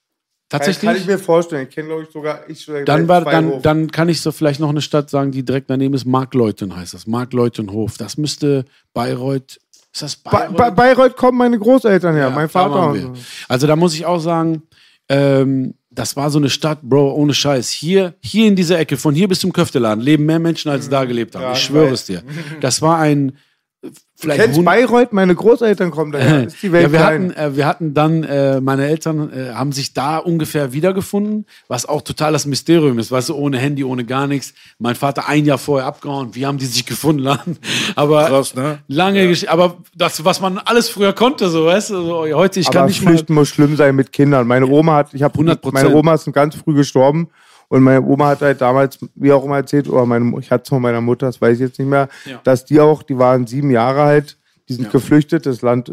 S2: Tatsächlich.
S1: Kann ich mir vorstellen. Ich kenne, glaube ich, sogar ich
S2: Dann, war, dann, dann kann ich so vielleicht noch eine Stadt sagen, die direkt daneben ist. Markleuten heißt das. Markleutenhof. Das müsste Bayreuth. Ist das
S1: Ba
S2: Bayreuth?
S1: ba Bayreuth kommen meine Großeltern her, mein
S2: da
S1: Vater. so.
S2: Also da muss ich auch sagen, ähm, das war so eine Stadt, Bro, ohne Scheiß. Hier, hier in dieser Ecke, von hier bis zum Köfteladen, leben mehr Menschen, als da gelebt haben.
S1: Ja,
S2: ich schwöre es dir. Das war ein äh, vielleicht
S1: Kennst
S2: hund-
S1: Bayreuth? Meine Großeltern kommen daher. Ist die Welt
S2: ja, wir
S1: klein.
S2: hatten, äh, wir hatten dann, äh, meine Eltern äh, haben sich da ungefähr wiedergefunden, was auch total das Mysterium ist, weißt du, ohne Handy, ohne gar nichts. Mein Vater ein Jahr vorher abgehauen, wie haben die sich gefunden? [laughs] Aber
S3: Krass, ne?
S2: lange Geschichte, aber das, was man alles früher konnte, so, weißt du, so, heute, ich kann
S1: Aber
S2: nicht mal.
S1: Flüchten muss schlimm sein mit Kindern. Meine Oma hat, ich habe
S2: 100%.
S1: meine Oma ist ganz früh gestorben und meine Oma hat halt damals, wie auch immer erzählt, oder meine, ich hatte es von meiner Mutter, das weiß ich jetzt nicht mehr,
S2: Ja.
S1: dass die auch, die waren sieben Jahre alt, die sind geflüchtet, das Land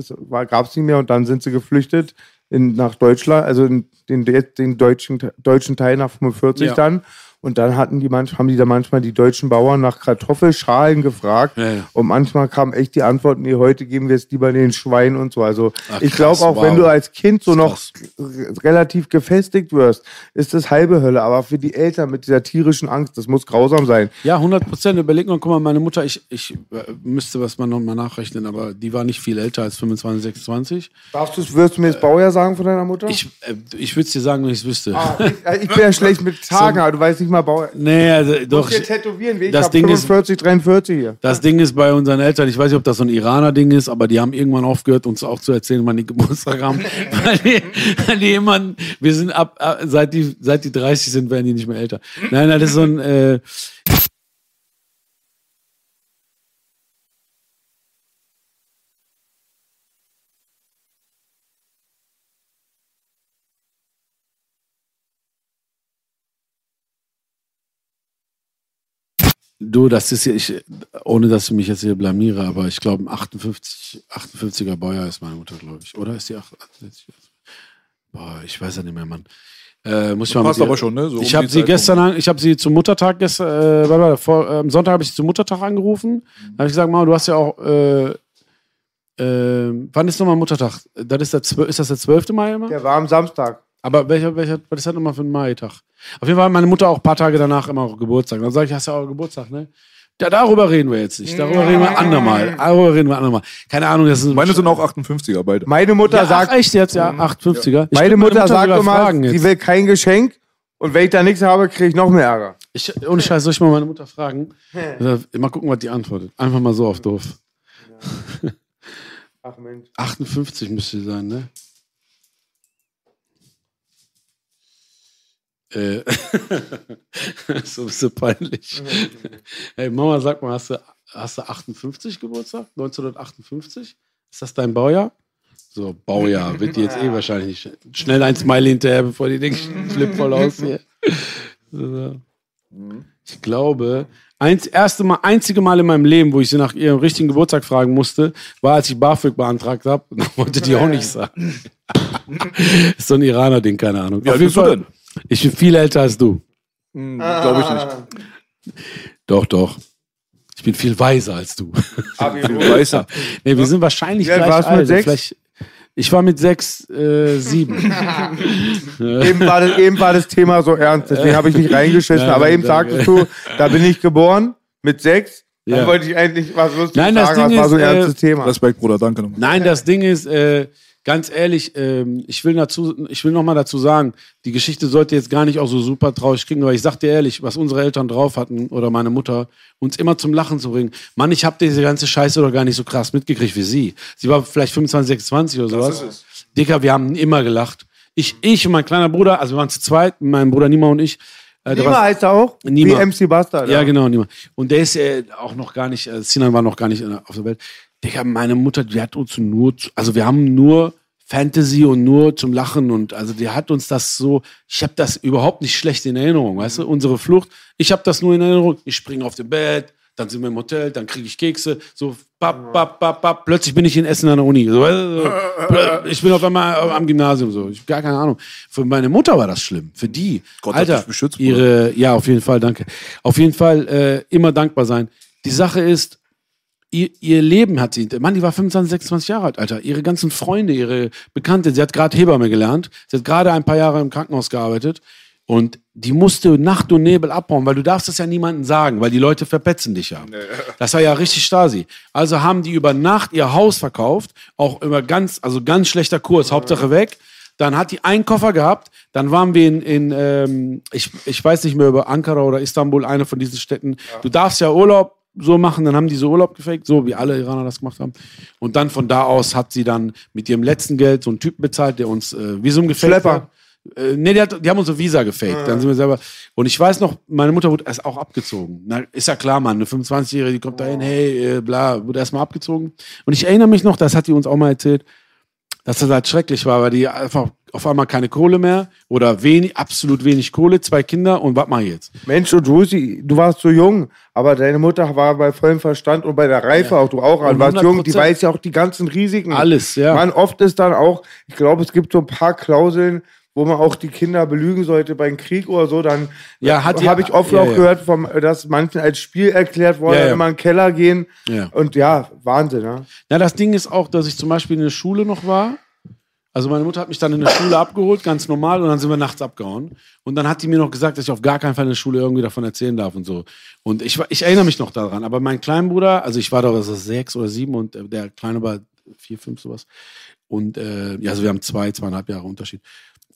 S1: gab es nicht mehr und dann sind sie geflüchtet in, nach Deutschland, also in den, den deutschen, deutschen Teil nach 45
S2: Ja.
S1: dann. Und dann hatten die manch, haben die da manchmal die deutschen Bauern nach Kartoffelschalen gefragt.
S2: Ja, ja.
S1: Und manchmal kam echt die Antwort, nee, heute geben wir es lieber den Schweinen und so. Also
S2: Ach,
S1: ich glaube auch,
S2: wow.
S1: wenn du als Kind so noch relativ gefestigt wirst, ist das halbe Hölle. Aber für die Eltern mit dieser tierischen Angst, das muss grausam sein.
S2: Ja, 100 Prozent. Überleg mal, guck mal, meine Mutter, ich, ich äh, müsste was man nochmal nachrechnen, aber die war nicht viel älter als 25, 26.
S1: Darfst du, wirst du mir das Baujahr sagen von deiner Mutter?
S2: Ich, äh, ich würde es dir sagen, wenn ich es wüsste.
S1: Ah, ich, äh, ich bin ja [laughs] schlecht mit Tagen, aber du weißt nicht mal Baujahr.
S2: Nee, also, doch.
S1: dir tätowieren, wie ich
S2: das
S1: hab
S2: Ding ist-
S1: 45, 43 hier.
S2: Das Ding ist bei unseren Eltern, ich weiß nicht, ob das so ein Iraner-Ding ist, aber die haben irgendwann aufgehört, uns auch zu erzählen, wann die [laughs] Geburtstag haben. weil, die, weil die immer, wir sind ab, ab seit, die, seit die 30 sind, werden die nicht mehr älter. Nein, nein, das ist so ein. Äh, Du, das ist ja, ich, ohne dass ich mich jetzt hier blamiere, aber ich glaube, ein 58, 58er Baujahr ist meine Mutter, glaube ich. Oder ist die 68? Boah, ich weiß ja nicht mehr, Mann. Äh, muss ich mal
S3: Passt aber schon, ne? So um
S2: ich
S3: die
S2: habe sie gestern, an, ich habe sie zum Muttertag gestern, äh, warte, warte, vor, äh, am Sonntag habe ich sie zum Muttertag angerufen. Da habe ich gesagt, Mama, du hast ja auch, äh, äh, wann ist nochmal Muttertag? Das ist, der, ist das der 12. Mai immer?
S1: Der war am Samstag.
S2: Aber welcher, welcher, was ist das nochmal für ein Maitag? Auf jeden Fall hat meine Mutter auch ein paar Tage danach immer auch Geburtstag. Dann sage ich, hast du auch Geburtstag, ne? Ja, darüber reden wir jetzt nicht. Darüber reden wir andermal. Darüber reden wir andermal. Keine Ahnung, das ist
S3: Meine sind auch 58er beide.
S1: Meine Mutter
S2: ja,
S1: sagt,
S2: ach, echt jetzt, ja, 850er. Ich
S1: meine
S2: könnte
S1: Mutter sagt immer, sie
S2: jetzt.
S1: will kein Geschenk und wenn ich da nichts habe, kriege ich noch mehr Ärger.
S2: Ich, ohne Scheiß, soll ich mal meine Mutter fragen? Mal gucken, was die antwortet. Einfach mal so auf doof.
S1: Ach Mensch.
S2: 58 müsste sie sein, ne? Äh, [laughs] so bisschen peinlich. [laughs] Hey Mama, sag mal, hast du, hast du 58 Geburtstag? 1958? Ist das dein Baujahr? So, Baujahr, wird die jetzt eh [laughs] wahrscheinlich nicht. Schnell ein Smiley hinterher, bevor die Ding flippt voll aus hier. So. Ich glaube, eins, erste Mal, einzige Mal in meinem Leben, wo ich sie nach ihrem richtigen Geburtstag fragen musste, war, als ich BAföG beantragt habe. Da wollte die auch nicht sagen. ist so ein Iraner-Ding, keine Ahnung.
S3: Wie alt
S2: Auf jeden Fall-? Ich bin viel älter als du.
S3: Hm, Glaube ich nicht.
S2: Doch, doch. Ich bin viel weiser als du. [laughs]
S3: Weißer.
S2: nee, wir sind wahrscheinlich
S1: alt
S2: gleich
S1: du mit
S2: alt.
S1: sechs?
S2: Vielleicht, ich war mit sechs, äh, sieben. [laughs]
S1: Eben war, das, eben war das Thema so ernst, deswegen habe ich nicht reingeschissen.
S2: Ja,
S1: aber eben
S2: danke.
S1: sagtest du, da bin ich geboren mit sechs. Dann
S2: Ja.
S1: wollte ich eigentlich was Lustiges
S2: Nein, das
S1: sagen,
S2: Ding
S1: was war so ein
S2: äh,
S1: ernstes Thema.
S3: Respekt, Bruder, danke nochmal.
S2: Nein, das Ding ist, äh, ganz ehrlich, ähm, ich will dazu, ich will noch mal dazu sagen, die Geschichte sollte jetzt gar nicht auch so super traurig kriegen, weil ich sag dir ehrlich, was unsere Eltern drauf hatten oder meine Mutter, uns immer zum Lachen zu bringen. Mann, ich habe diese ganze Scheiße doch gar nicht so krass mitgekriegt wie sie. Sie war vielleicht 25, 26 oder sowas. Dicker, wir haben immer gelacht. Ich, ich und mein kleiner Bruder, also wir waren zu zweit, mein Bruder Nima und ich. Äh, der
S1: Nima
S2: war-
S1: heißt er auch?
S2: Nima.
S1: Wie MC Bastard.
S2: ja, genau, niemand. Und der ist äh, auch noch gar nicht, äh, Sinan war noch gar nicht äh, auf der Welt. Digga, meine Mutter, die hat uns nur, also wir haben nur Fantasy und nur zum Lachen und also die hat uns das so, ich habe das überhaupt nicht schlecht in Erinnerung, weißt du, unsere Flucht, ich habe das nur in Erinnerung, ich springe auf dem Bett, dann sind wir im Hotel, dann kriege ich Kekse, so bap, bap, bap, bap. Plötzlich bin ich in Essen an der Uni. So. Ich bin auf einmal am Gymnasium so. Ich gar keine Ahnung. Für meine Mutter war das schlimm. Für die.
S3: Gott hat
S2: Alter,
S3: dich beschützt,
S2: ihre, ja, auf jeden Fall, danke. Auf jeden Fall äh, immer dankbar sein. Die Sache ist, ihr, ihr Leben hat sie. Mann, die war 25, 26 Jahre alt, Alter. Ihre ganzen Freunde, ihre Bekannte, sie hat gerade Hebamme gelernt. Sie hat gerade ein paar Jahre im Krankenhaus gearbeitet. Und die musste Nacht und Nebel abbauen, weil du darfst das ja niemandem sagen, weil die Leute verpetzen dich ja. Das war ja richtig Stasi. Also haben die über Nacht ihr Haus verkauft, auch über ganz, also ganz schlechter Kurs, Hauptsache weg. Dann hat die einen Koffer gehabt, dann waren wir in, in ähm, ich, ich weiß nicht mehr, über Ankara oder Istanbul, eine von diesen Städten. Du darfst ja Urlaub so machen, dann haben die so Urlaub gefaked, so wie alle Iraner das gemacht haben. Und dann von da aus hat sie dann mit ihrem letzten Geld so einen Typen bezahlt, der uns äh, Visum gefaked
S1: Schlepper.
S2: hat. Äh, nee, die, hat, die haben uns so Visa gefaked. Dann sind wir selber. Und ich weiß noch, meine Mutter wurde erst auch abgezogen. Na, ist ja klar, Mann, eine 25-Jährige, die kommt dahin, hey, äh, bla, wurde erstmal abgezogen. Und ich erinnere mich noch, das hat die uns auch mal erzählt, dass das halt schrecklich war, weil die einfach auf einmal keine Kohle mehr oder wenig, absolut wenig Kohle, zwei Kinder und was mach ich jetzt?
S1: Mensch, und Rosi, du warst so jung, aber deine Mutter war bei vollem Verstand und bei der Reife auch, du auch, du warst jung, die
S2: 100%.
S1: weiß ja auch die ganzen Risiken.
S2: Alles, ja.
S1: Man, oft ist dann auch, ich glaube, es gibt so ein paar Klauseln, wo man auch die Kinder belügen sollte beim Krieg oder so, dann
S2: Ja,
S1: habe ich oft
S2: ja,
S1: auch
S2: ja.
S1: gehört, vom, dass manchen als Spiel erklärt wurde,
S2: Ja, ja.
S1: immer in den Keller gehen.
S2: Ja.
S1: Und ja, Wahnsinn, ne?
S2: Na, das Ding ist auch, dass ich zum Beispiel in der Schule noch war. Also meine Mutter hat mich dann in der Schule abgeholt, ganz normal, und dann sind wir nachts abgehauen. Und dann hat die mir noch gesagt, dass ich auf gar keinen Fall in der Schule irgendwie davon erzählen darf und so. Und ich, ich erinnere mich noch daran. Aber mein Kleinbruder, also ich war da das, sechs oder sieben und der Kleine war vier, fünf sowas. Und äh, ja, also wir haben zwei, zweieinhalb Jahre Unterschied.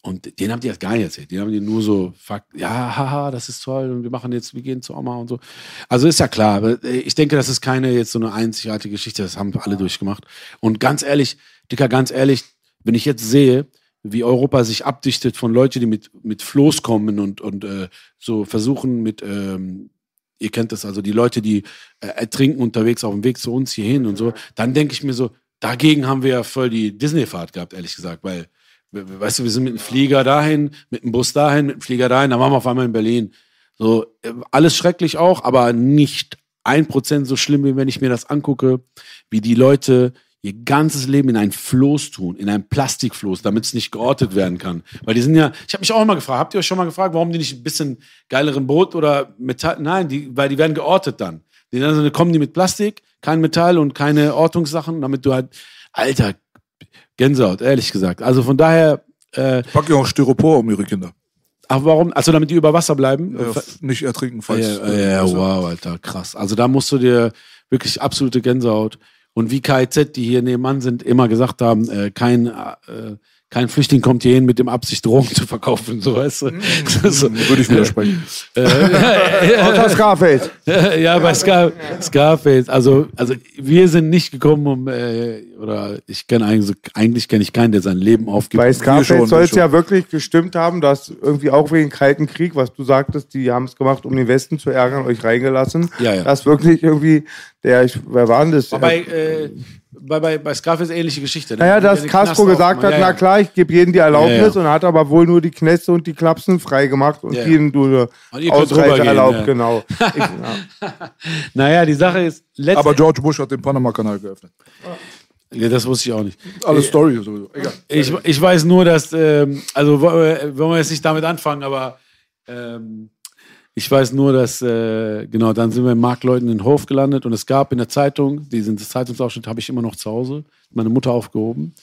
S2: Und den haben die jetzt gar nicht erzählt. Die haben die nur so, fuck, ja, haha, das ist toll und wir machen jetzt, wir gehen zu Oma und so. Also ist ja klar, aber äh, ich denke, das ist keine jetzt so eine einzigartige Geschichte, das haben alle durchgemacht. Und ganz ehrlich, Dicker, ganz ehrlich, wenn ich jetzt sehe, wie Europa sich abdichtet von Leuten, die mit, mit Floß kommen und, und äh, so versuchen mit, ähm, ihr kennt das, also die Leute, die äh, ertrinken unterwegs auf dem Weg zu uns hierhin und so, dann denke ich mir so, dagegen haben wir ja voll die Disney-Fahrt gehabt, ehrlich gesagt, weil, we- we- weißt du, wir sind mit dem Flieger dahin, mit dem Bus dahin, mit dem Flieger dahin, dann waren wir auf einmal in Berlin. So, äh, alles schrecklich auch, aber nicht ein Prozent so schlimm, wie wenn ich mir das angucke, wie die Leute ihr ganzes Leben in ein Floß tun, in ein Plastikfloß, damit es nicht geortet werden kann. Weil die sind ja, ich habe mich auch immer gefragt, habt ihr euch schon mal gefragt, warum die nicht ein bisschen geileren Boot oder Metall, nein, die, weil die werden geortet dann. Die dann kommen die mit Plastik, kein Metall und keine Ortungssachen, damit du halt, Alter, Gänsehaut, ehrlich gesagt. Also von daher, äh,
S3: Pack ja auch Styropor um ihre Kinder.
S2: aber warum, also damit die über Wasser bleiben?
S3: F- nicht ertrinken, falls.
S2: Ja, ja,
S3: also-
S2: wow, Alter, krass. Also da musst du dir wirklich absolute Gänsehaut. Und wie KIZ, die hier nebenan sind, immer gesagt haben, äh, kein, äh, kein Flüchtling kommt hier hin mit dem Absicht, Drogen zu verkaufen, so weißt du. so,
S3: Würde ich widersprechen.
S1: Außer Scarface.
S2: ja, bei Scar Scarface. Also, also wir sind nicht gekommen, um äh, oder ich kenne eigentlich, eigentlich kenne ich keinen, der sein Leben aufgibt.
S1: Bei Scarface soll es ja wirklich gestimmt haben, dass irgendwie auch wegen Kalten Krieg, was du sagtest, die haben es gemacht, um den Westen zu ärgern, euch reingelassen.
S2: Ja, ja.
S1: Dass wirklich irgendwie, der, ich, wer war denn das?
S2: Bei, äh, bei, bei, bei Scarface ähnliche Geschichte. ne?
S1: Naja, dass Castro
S2: Knast
S1: gesagt hat,
S2: Ja, ja.
S1: na klar, ich gebe jedem die Erlaubnis
S2: Ja,
S1: und hat aber wohl nur die Knäste und die Klapsen freigemacht und
S2: Ja.
S1: jedem du
S2: Und ihr könnt
S1: Ausreise erlaubt,
S2: ja.
S1: genau. [laughs] Ich, ja.
S2: Naja, die Sache ist.
S3: Aber George Bush hat den Panama-Kanal geöffnet.
S2: Ja, das wusste ich auch nicht.
S3: Alle Story sowieso. Egal.
S2: Ich, ich weiß nur, dass, ähm, also wir, wollen wir jetzt nicht damit anfangen, aber ähm, ich weiß nur, dass, äh, genau, dann sind wir im Marktleuten in den Hof gelandet und es gab in der Zeitung, diesen Zeitungsausschnitt habe ich immer noch zu Hause, meine Mutter aufgehoben.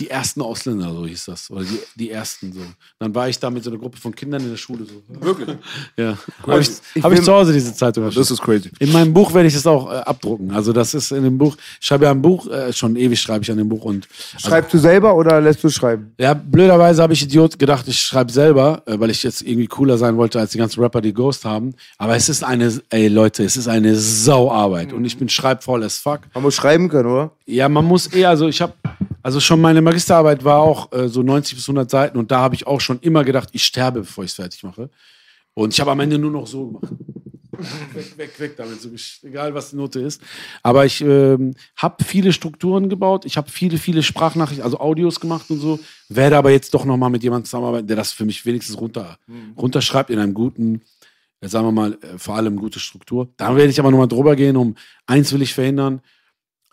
S2: Die ersten Ausländer, so hieß das. Oder die, die ersten so. Dann war ich da mit so einer Gruppe von Kindern in der Schule so.
S3: Wirklich? [laughs]
S2: Ja. Habe ich,
S1: Ich
S2: hab ich zu Hause diese Zeitung.
S3: Das ist crazy.
S2: In meinem Buch werde ich das auch äh, abdrucken. Also das ist in dem Buch, ich schreibe ja ein Buch, äh, schon ewig schreibe ich an dem Buch und
S1: Schreibst du selber oder lässt du schreiben?
S2: ja, blöderweise habe ich Idiot gedacht, ich schreibe selber, äh, weil ich jetzt irgendwie cooler sein wollte als die ganzen Rapper, die Ghost haben. Aber es ist eine, ey Leute, es ist eine Sauarbeit und ich bin schreibfaul as fuck.
S1: Man muss schreiben können, oder?
S2: Ja, man muss eher, also ich habe, also schon meine Magisterarbeit war auch äh, so 90 bis 100 Seiten und da habe ich auch schon immer gedacht, ich sterbe, bevor ich es fertig mache. Und ich habe am Ende nur noch so gemacht. [laughs] weg, weg, weg damit, so, egal was die Note ist. Aber ich ähm, habe viele Strukturen gebaut, ich habe viele, viele Sprachnachrichten, also Audios gemacht und so, werde aber jetzt doch nochmal mit jemandem zusammenarbeiten, der das für mich wenigstens runter, runterschreibt in einem guten Jetzt sagen wir mal, äh, vor allem gute Struktur. Da werde ich aber nochmal drüber gehen, um eins will ich verhindern.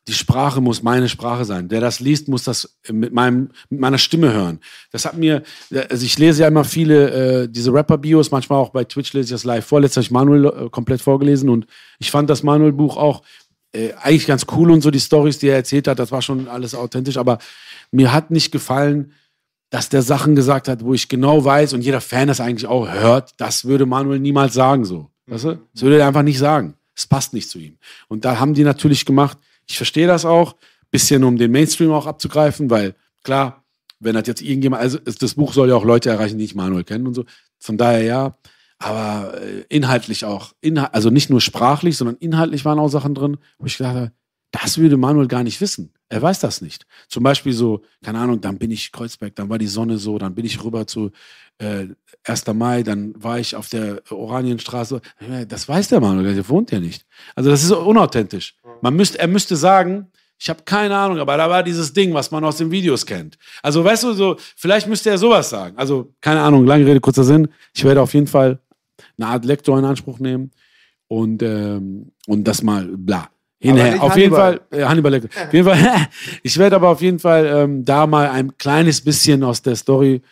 S2: Die Sprache muss meine Sprache sein. Der das liest, muss das mit, meinem, mit meiner Stimme hören. Das hat mir, also ich lese ja immer viele, äh, diese Rapper-Bios, manchmal auch bei Twitch lese ich das live vor. Letztes habe ich Manuel äh, komplett vorgelesen und ich fand das Manuel-Buch auch äh, eigentlich ganz cool und so die Stories, die er erzählt hat, das war schon alles authentisch, aber mir hat nicht gefallen, dass der Sachen gesagt hat, wo ich genau weiß und jeder Fan das eigentlich auch hört, das würde Manuel niemals sagen so. Weißt du? Das würde er einfach nicht sagen. Es passt nicht zu ihm. Und da haben die natürlich gemacht, ich verstehe das auch, bisschen um den Mainstream auch abzugreifen, weil klar, wenn das jetzt irgendjemand, also das Buch soll ja auch Leute erreichen, die nicht Manuel kennen und so. Von daher ja, aber äh, inhaltlich auch, inhalt, also nicht nur sprachlich, sondern inhaltlich waren auch Sachen drin, wo ich gedacht habe, das würde Manuel gar nicht wissen. Er weiß das nicht. Zum Beispiel so, keine Ahnung, dann bin ich Kreuzberg, dann war die Sonne so, dann bin ich rüber zu äh, 1. Mai, dann war ich auf der Oranienstraße. Das weiß der Manuel, der wohnt ja nicht. Also das ist unauthentisch. Man müsste, er müsste sagen, ich habe keine Ahnung, aber da war dieses Ding, was man aus den Videos kennt. Also weißt du, so, vielleicht müsste er sowas sagen. Also keine Ahnung, lange Rede, kurzer Sinn. Ich werde auf jeden Fall eine Art Lektor in Anspruch nehmen und, ähm, und das mal bla. Hinher. Auf jeden Fall, äh, Hannibal Lecter. Auf jeden Fall, [laughs] ich werde aber auf jeden Fall ähm, da mal ein kleines bisschen aus der Story.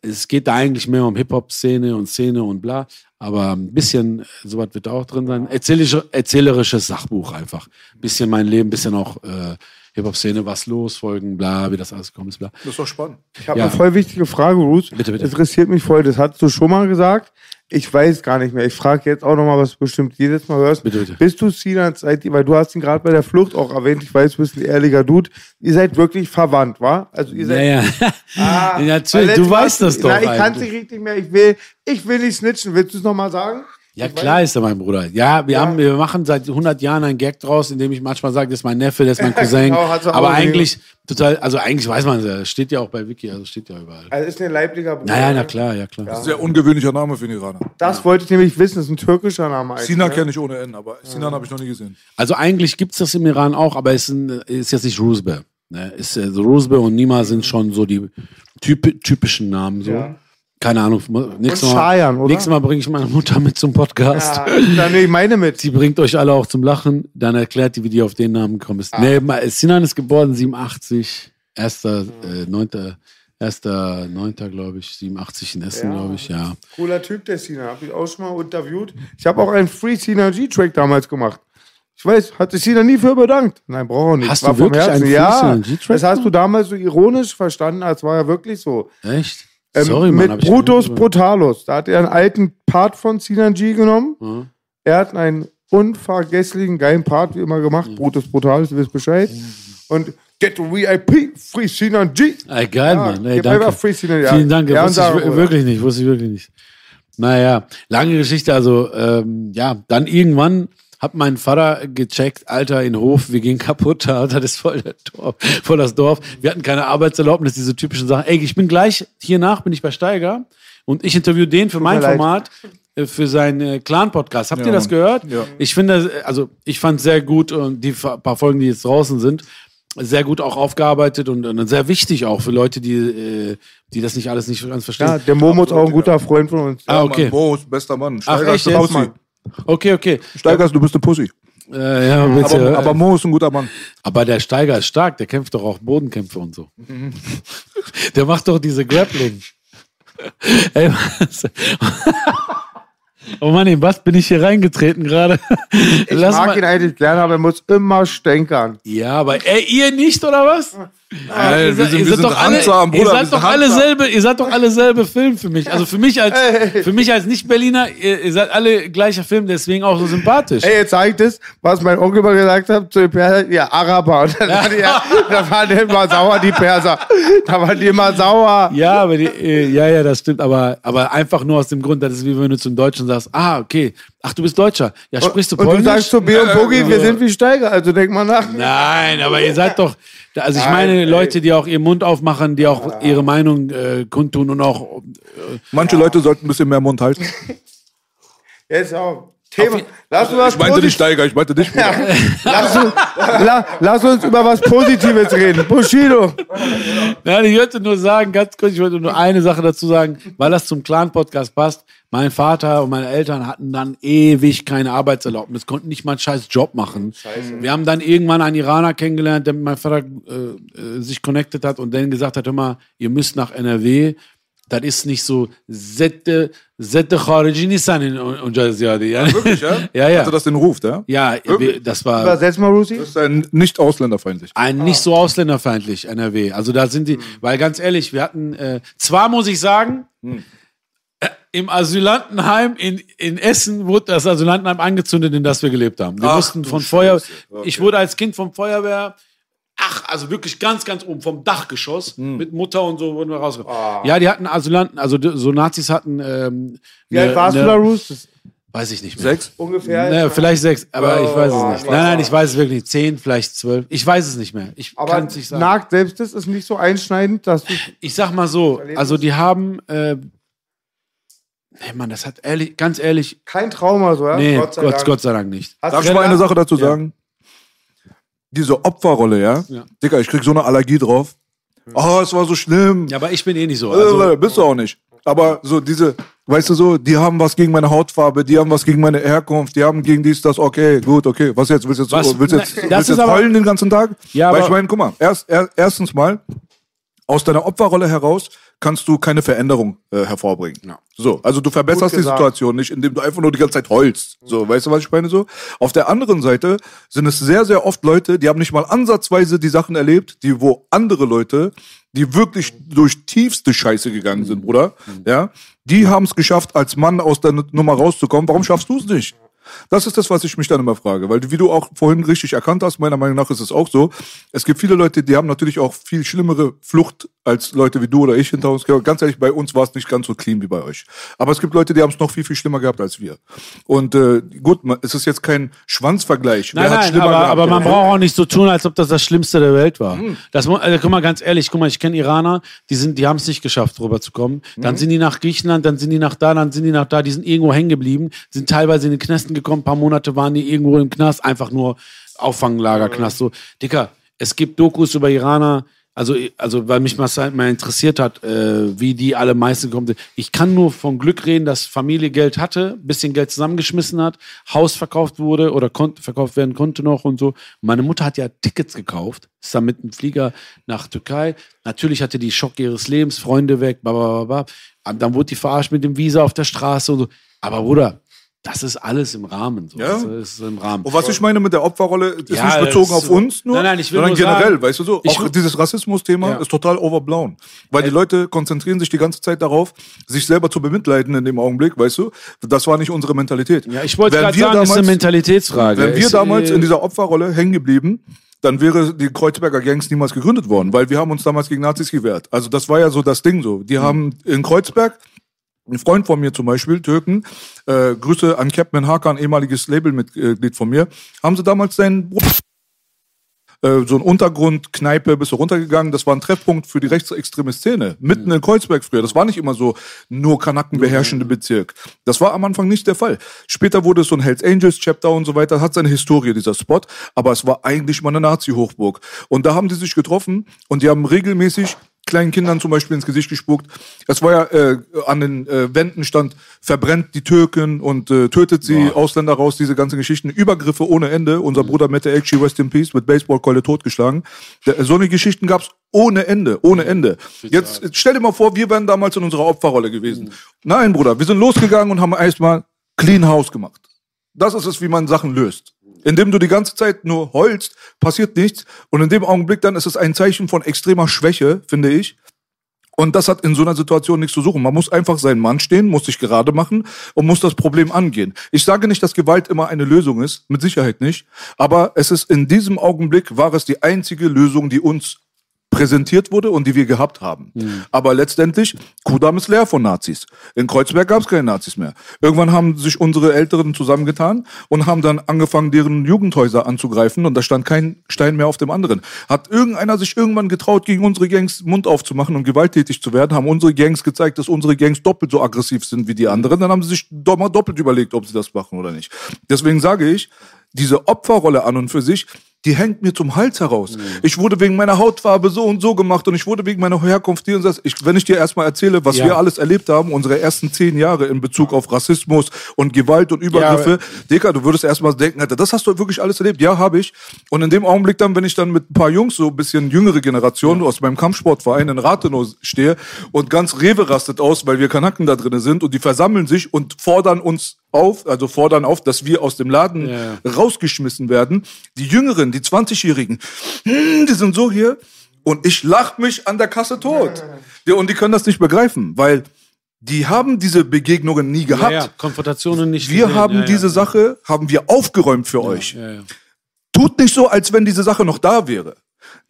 S2: Es geht da eigentlich mehr um Hip-Hop-Szene und Szene und bla. Aber ein bisschen, sowas wird da auch drin sein. Erzählerische, erzählerisches Sachbuch einfach. Ein bisschen mein Leben, ein bisschen auch äh, Hip-Hop-Szene, was los, Folgen, bla, wie das alles gekommen ist, bla.
S3: Das ist doch spannend.
S1: Ich habe
S2: Ja.
S1: eine voll wichtige Frage, Ruth.
S2: Bitte, bitte.
S1: Interessiert mich voll. Das hast du schon mal gesagt. Ich weiß gar nicht mehr. Ich frage jetzt auch noch mal, was du bestimmt jedes Mal hörst.
S2: Bitte, bitte.
S1: Bist du Sinan, seit, weil du hast ihn gerade bei der Flucht auch erwähnt. Ich weiß, du bist ein ehrlicher Dude. Ihr seid wirklich verwandt, wa? Also ihr seid.
S2: Ja, ja. [laughs]
S1: Ah,
S2: Ja, natürlich, du weißt das doch
S1: Na, ich kann es nicht richtig mehr. Ich will, ich will nicht snitchen. Willst du es noch mal sagen?
S2: Ja, klar ist er mein Bruder. Ja, wir, Haben, wir machen seit 100 Jahren einen Gag draus, in dem ich manchmal sage, das ist mein Neffe, das ist mein [laughs] Cousin.
S1: Genau, auch
S2: Aber
S1: gesehen.
S2: eigentlich total, also eigentlich weiß man es ja. Steht ja auch bei Wiki, also steht ja überall.
S1: Also ist ein leiblicher Bruder.
S2: Naja, na klar, ja klar.
S3: Sehr ungewöhnlicher Name für einen Iraner.
S1: Das wollte ich nämlich wissen. Das ist ein türkischer Name. eigentlich,
S3: Sinan
S1: ne?
S3: kenne ich ohne N, aber Sinan habe ich noch nie gesehen.
S2: Also eigentlich gibt es das im Iran auch, aber es ist, ein, ist jetzt nicht Rusbe. Ne? Ist, äh, so Rusbe und Nima sind schon so die typ, typischen Namen. So.
S1: Ja.
S2: Keine Ahnung. Nächstes Mal,
S1: Scheiern,
S2: nächstes Mal bringe ich meine Mutter mit zum Podcast.
S1: Ja, dann nehme ich meine mit.
S2: Sie bringt euch alle auch zum Lachen. Dann erklärt die, wie die auf den Namen gekommen ist. Nee, ma- Sinan ist geboren 87, erster, äh, neunter, erster, neunter, glaube ich, 87 in Essen,
S1: Ja.
S2: glaube ich, ja.
S1: Cooler Typ, der Sinan. Hab ich auch schon mal interviewt. Ich habe auch einen Free Sinan G-Track damals gemacht. Ich weiß, hat sich Sinan nie für bedankt. Nein, braucht er nicht.
S2: Hast
S1: war
S2: du wirklich einen Free
S1: Ja,
S2: Sinan G-Track
S1: das hast du damals so ironisch verstanden, als war ja wirklich so.
S2: Echt?
S1: Ähm,
S2: Sorry, Mann.
S1: mit Brutus Brutalus. Da hat er einen alten Part von Sinan G genommen.
S2: Mhm.
S1: Er hat einen unvergesslichen, geilen Part wie immer gemacht. Brutus Brutalus, du wisst Bescheid. Und Get VIP, Free Sinan G.
S2: Ey, geil,
S1: Ja,
S2: Mann. Ey, danke.
S1: Free Sinan, ja.
S2: Vielen Dank.
S1: Ja,
S2: wusste ich wirklich nicht, wusste ich wirklich nicht. Naja, lange Geschichte. Also, ähm, ja, dann irgendwann hat mein Vater gecheckt, Alter, in Hof, wir gehen kaputt, [laughs] da, das ist voll, der Dorf, voll das Dorf. Wir hatten keine Arbeitserlaubnis, diese typischen Sachen. Ey, ich bin gleich, hier nach bin ich bei Steiger und ich interview den für mein. Format, äh, für seinen äh, Clan-Podcast. Habt
S3: Ja,
S2: ihr das gehört?
S3: Ja.
S2: Ich finde, also ich fand sehr gut und die paar Folgen, die jetzt draußen sind, sehr gut auch aufgearbeitet und, und sehr wichtig auch für Leute, die, äh, die das nicht alles nicht ganz verstehen.
S1: Ja, der Momo ist auch ein guter Freund von uns.
S2: Ah, okay.
S3: Mann, Mo ist bester Mann.
S2: Ach,
S3: Steiger
S2: echt
S3: ist.
S2: Okay, okay.
S3: Steiger, du bist eine Pussy.
S2: Äh, ja, bitte.
S3: Aber,
S2: Aber,
S3: aber Mo ist ein guter Mann.
S2: der Steiger ist stark, der kämpft doch auch Bodenkämpfe und so. Der macht doch diese Grappling. Ey, was? Oh Mann, in was bin ich hier reingetreten gerade?
S1: Ich
S2: Lass
S1: mag
S2: mal.
S1: ihn eigentlich gerne, aber er muss immer stänkern.
S2: Ja, aber ey, ihr nicht oder was?
S3: Ey,
S2: ihr
S3: wir
S2: seid,
S3: sind-
S2: ihr
S3: wir
S2: seid
S3: sind
S2: doch alle, ihr
S3: Bruder, wir
S2: seid doch alle selbe, ihr seid doch alle selbe Film für mich. Also für mich als, für mich als Nicht-Berliner, ihr, ihr seid alle gleicher Film, deswegen auch so sympathisch.
S1: Ey, jetzt ich das, was mein Onkel mal gesagt hat zu den Persern, ja, Araber. Und dann ja, [laughs] da waren die immer sauer, die Perser. Da waren die immer sauer.
S2: Ja, aber die, äh, ja, ja, das stimmt. Aber, aber einfach nur aus dem Grund, das ist wie wenn du zum Deutschen sagst, ah, okay, ach, du bist Deutscher. Ja, sprichst du
S1: und
S2: Polnisch?
S1: du sagst zu B und Boogie, wir sind wie Steiger, also denk mal nach.
S2: Nein, aber ihr seid doch, also ich
S1: Nein,
S2: meine
S1: ey.
S2: Leute, die auch ihren Mund aufmachen, die auch ihre Meinung äh, kundtun und auch,
S3: Manche Leute sollten ein bisschen mehr Mund halten. [laughs]
S1: Jetzt auch. Thema. Lass uns was
S3: Ich meinte nicht
S1: Posit-
S3: Steiger, ich meinte dich, Bruder. [laughs]
S1: lass, uns, la, lass uns über was Positives reden. Bushido.
S2: Nein, ich wollte nur sagen, ganz kurz, ich wollte nur eine Sache dazu sagen, weil das zum Clan-Podcast passt. Mein Vater und meine Eltern hatten dann ewig keine Arbeitserlaubnis, konnten nicht mal einen scheiß Job machen. Wir haben dann irgendwann einen Iraner kennengelernt, der mit meinem Vater äh, äh, sich connected hat und dann gesagt hat, hör mal, ihr müsst nach NRW. Das ist nicht so Zette, Zette Khariji Nissan in unserer. Ja,
S3: Wirklich, ja? [laughs]
S2: ja. ja.
S3: Hatte das den Ruf, ja?
S2: Ja, wir, das war
S1: Übersetz mal, Rusi.
S3: Das ist ein nicht ausländerfeindlich.
S2: ein nicht so ausländerfeindlich NRW. Also da sind die, weil ganz ehrlich, wir hatten, äh, zwar muss ich sagen, äh, im Asylantenheim in, in Essen wurde das Asylantenheim angezündet, in das wir gelebt haben. Wir
S3: Ach,
S2: mussten von Feuer.
S3: Okay.
S2: ich wurde als Kind vom Feuerwehr, ach, also wirklich ganz, ganz oben vom Dachgeschoss mit Mutter und so wurden wir rausgekommen. Ja, die hatten Asylanten, also so Nazis hatten, ähm,
S1: Wie alt
S2: ne-
S1: warst
S2: ne-
S1: du da, Rus? Das-
S2: Weiß ich nicht mehr.
S3: Sechs?
S1: Ungefähr.
S2: Ne, vielleicht sechs, aber ich weiß es
S1: Oh,
S2: nicht. Nein, nein, ich weiß es wirklich nicht. Zehn, vielleicht zwölf. Ich weiß es nicht mehr. Ich
S1: Aber
S2: kann es nicht sagen.
S1: nagt selbst das ist nicht so einschneidend, dass du.
S2: ich sag mal so, also die haben, äh, nee, Mann, das hat ehrlich, ganz ehrlich,
S1: Kein Trauma, so, ja?
S2: nee,
S1: Gott sei
S2: Gott,
S1: Dank.
S2: Gott sei Dank nicht.
S1: Hast
S3: Darf
S1: du
S3: ich mal eine? Sache dazu sagen? Diese Opferrolle, ja?
S2: Ja.
S3: Digga, ich krieg so eine Allergie drauf. Oh, es war so schlimm.
S2: Ja, aber ich bin eh nicht so. Also,
S3: äh, bist du auch nicht. Aber so diese, weißt du so, die haben was gegen meine Hautfarbe, die haben was gegen meine Herkunft, die haben gegen dies, das, okay, gut, okay. Was jetzt? Willst du jetzt,
S2: Was?
S3: willst du jetzt,
S2: Na, das
S3: willst jetzt
S2: aber-
S3: heulen den ganzen Tag?
S2: Ja,
S3: Weil
S2: aber-
S3: ich meine, guck mal, erst, er, erstens mal, aus deiner Opferrolle heraus kannst du keine Veränderung äh, hervorbringen. So, also du verbesserst die. Situation nicht, indem du einfach nur die ganze Zeit heulst. So, weißt du, was ich meine so? Auf der anderen Seite sind es sehr, sehr oft Leute, die haben nicht mal ansatzweise die Sachen erlebt, die wo andere Leute, die wirklich durch tiefste Scheiße gegangen sind, Bruder, ja, die haben es geschafft, als Mann aus der Nummer rauszukommen. Warum schaffst du es nicht? Das ist das, was ich mich dann immer frage. Weil, wie du auch vorhin richtig erkannt hast, meiner Meinung nach ist es auch so. Es gibt viele Leute, die haben natürlich auch viel schlimmere Flucht als Leute wie du oder ich hinter uns. Ganz ehrlich, bei uns war es nicht ganz so clean wie bei euch. Aber es gibt Leute, die haben es noch viel, viel schlimmer gehabt als wir. Und äh, gut, es ist jetzt kein Schwanzvergleich.
S2: Nein,
S3: Wer hat
S2: nein,
S3: schlimmer
S2: aber,
S3: gehabt
S2: aber man
S3: oder
S2: braucht auch nicht so tun, als ob das das Schlimmste der Welt war. Das, mu- also, guck mal, ganz ehrlich, guck mal, ich kenne Iraner, die, sind, die haben es nicht geschafft, rüberzukommen. Dann sind die nach Griechenland, dann sind die nach da, dann sind die nach da, die sind irgendwo hängen geblieben, sind teilweise in den Knästen gekommen, ein paar Monate waren die irgendwo im Knast, einfach nur Auffanglagerknast. So, Dicker, es gibt Dokus über Iraner, also, also weil mich mal halt mal interessiert hat, äh, wie die alle meisten kommen. Ich kann nur von Glück reden, dass Familie Geld hatte, bisschen Geld zusammengeschmissen hat, Haus verkauft wurde oder kon verkauft werden konnte noch und so. Meine Mutter hat ja Tickets gekauft, ist dann mit dem Flieger nach Türkei. Natürlich hatte die Schock ihres Lebens, Freunde weg, bla, bla, bla, bla. Dann wurde die verarscht mit dem Visa auf der Straße und so. Aber Bruder, das ist alles im Rahmen. So.
S3: Ja.
S2: Das ist im Rahmen.
S3: Und was ich meine mit der Opferrolle, ist
S2: Ja,
S3: nicht bezogen auf uns nur,
S2: Nein, nein, ich will
S3: sondern generell,
S2: sagen,
S3: weißt du so.
S2: ich
S3: Auch dieses Rassismus-Thema
S2: Ja.
S3: ist total overblown. Weil die Leute konzentrieren sich die ganze Zeit darauf, sich selber zu bemitleiden in dem Augenblick, weißt du. Das war nicht unsere Mentalität.
S2: ja, ich wollte gerade sagen, es ist eine
S3: damals-
S2: Mentalitätsfrage.
S3: Wenn wir
S2: Es,
S3: damals
S2: äh,
S3: in dieser Opferrolle hängen geblieben, dann wäre die Kreuzberger Gangs niemals gegründet worden, weil wir haben uns damals gegen Nazis gewehrt. Also das war ja so das Ding so. Die haben in Kreuzberg, ein Freund von mir zum Beispiel, Türken, äh, Grüße an Captain Hakan, ehemaliges Labelmitglied von mir, haben sie damals seinen äh, so ein Untergrund, Kneipe, bist du runtergegangen. Das war ein Treffpunkt für die rechtsextreme Szene. Mitten in Kreuzberg früher. Das war nicht immer so nur Kanaken beherrschende Bezirk. Das war am Anfang nicht der Fall. Später wurde es so ein Hells Angels Chapter und so weiter. Hat seine Historie, dieser Spot. Aber es war eigentlich mal eine Nazi-Hochburg. Und da haben die sich getroffen und die haben regelmäßig kleinen Kindern zum Beispiel ins Gesicht gespuckt. Es war ja äh, an den äh, Wänden stand, verbrennt die Türken und äh, tötet sie, Ausländer raus, diese ganzen Geschichten. Übergriffe ohne Ende. Unser Bruder Mette Elchi, Rest in Peace, mit Baseballkeule totgeschlagen. Der, so eine Geschichten gab's ohne Ende, ohne Ende. Jetzt stell dir mal vor, wir wären damals in unserer Opferrolle gewesen. Nein, Bruder, wir sind losgegangen und haben erstmal Clean House gemacht. Das ist es, wie man Sachen löst. Indem du die ganze Zeit nur heulst, passiert nichts. Und in dem Augenblick dann ist es ein Zeichen von extremer Schwäche, finde ich. Und das hat in so einer Situation nichts zu suchen. Man muss einfach seinen Mann stehen, muss sich gerade machen und muss das Problem angehen. Ich sage nicht, dass Gewalt immer eine Lösung ist, mit Sicherheit nicht. Aber es ist in diesem Augenblick war es die einzige Lösung, die uns präsentiert wurde und die wir gehabt haben. Aber letztendlich, Kudam ist leer von Nazis. In Kreuzberg gab es keine Nazis mehr. Irgendwann haben sich unsere Älteren zusammengetan und haben dann angefangen, deren Jugendhäuser anzugreifen und da stand kein Stein mehr auf dem anderen. Hat irgendeiner sich irgendwann getraut, gegen unsere Gangs Mund aufzumachen und gewalttätig zu werden, haben unsere Gangs gezeigt, dass unsere Gangs doppelt so aggressiv sind wie die anderen, dann haben sie sich doch mal doppelt überlegt, ob sie das machen oder nicht. Deswegen sage ich, diese Opferrolle an und für sich, die hängt mir zum Hals heraus. Ich wurde wegen meiner Hautfarbe so und so gemacht und ich wurde wegen meiner Herkunft hier und das. Ich, wenn ich dir erstmal erzähle, was
S2: Ja.
S3: wir alles erlebt haben, unsere ersten zehn Jahre in Bezug auf Rassismus und Gewalt und Übergriffe, Digga, du würdest erstmal denken, Alter, das hast du wirklich alles erlebt? Ja, habe ich. Und in dem Augenblick dann, wenn ich dann mit ein paar Jungs, so ein bisschen jüngere Generation aus meinem Kampfsportverein in Rathenow stehe und ganz Rewe rastet aus, weil wir Kanaken da drin sind und die versammeln sich und fordern uns auf, also fordern auf, dass wir aus dem Laden
S2: Ja.
S3: rausgeschmissen werden. Die Jüngeren, die 20-Jährigen, hm, die sind so hier und ich lach mich an der Kasse tot. Ja, und die können das nicht begreifen, weil die haben diese Begegnungen nie gehabt.
S2: ja, Konfrontationen nicht.
S3: Wir
S2: gesehen.
S3: haben diese Sache, haben wir aufgeräumt für euch. Tut nicht so, als wenn diese Sache noch da wäre.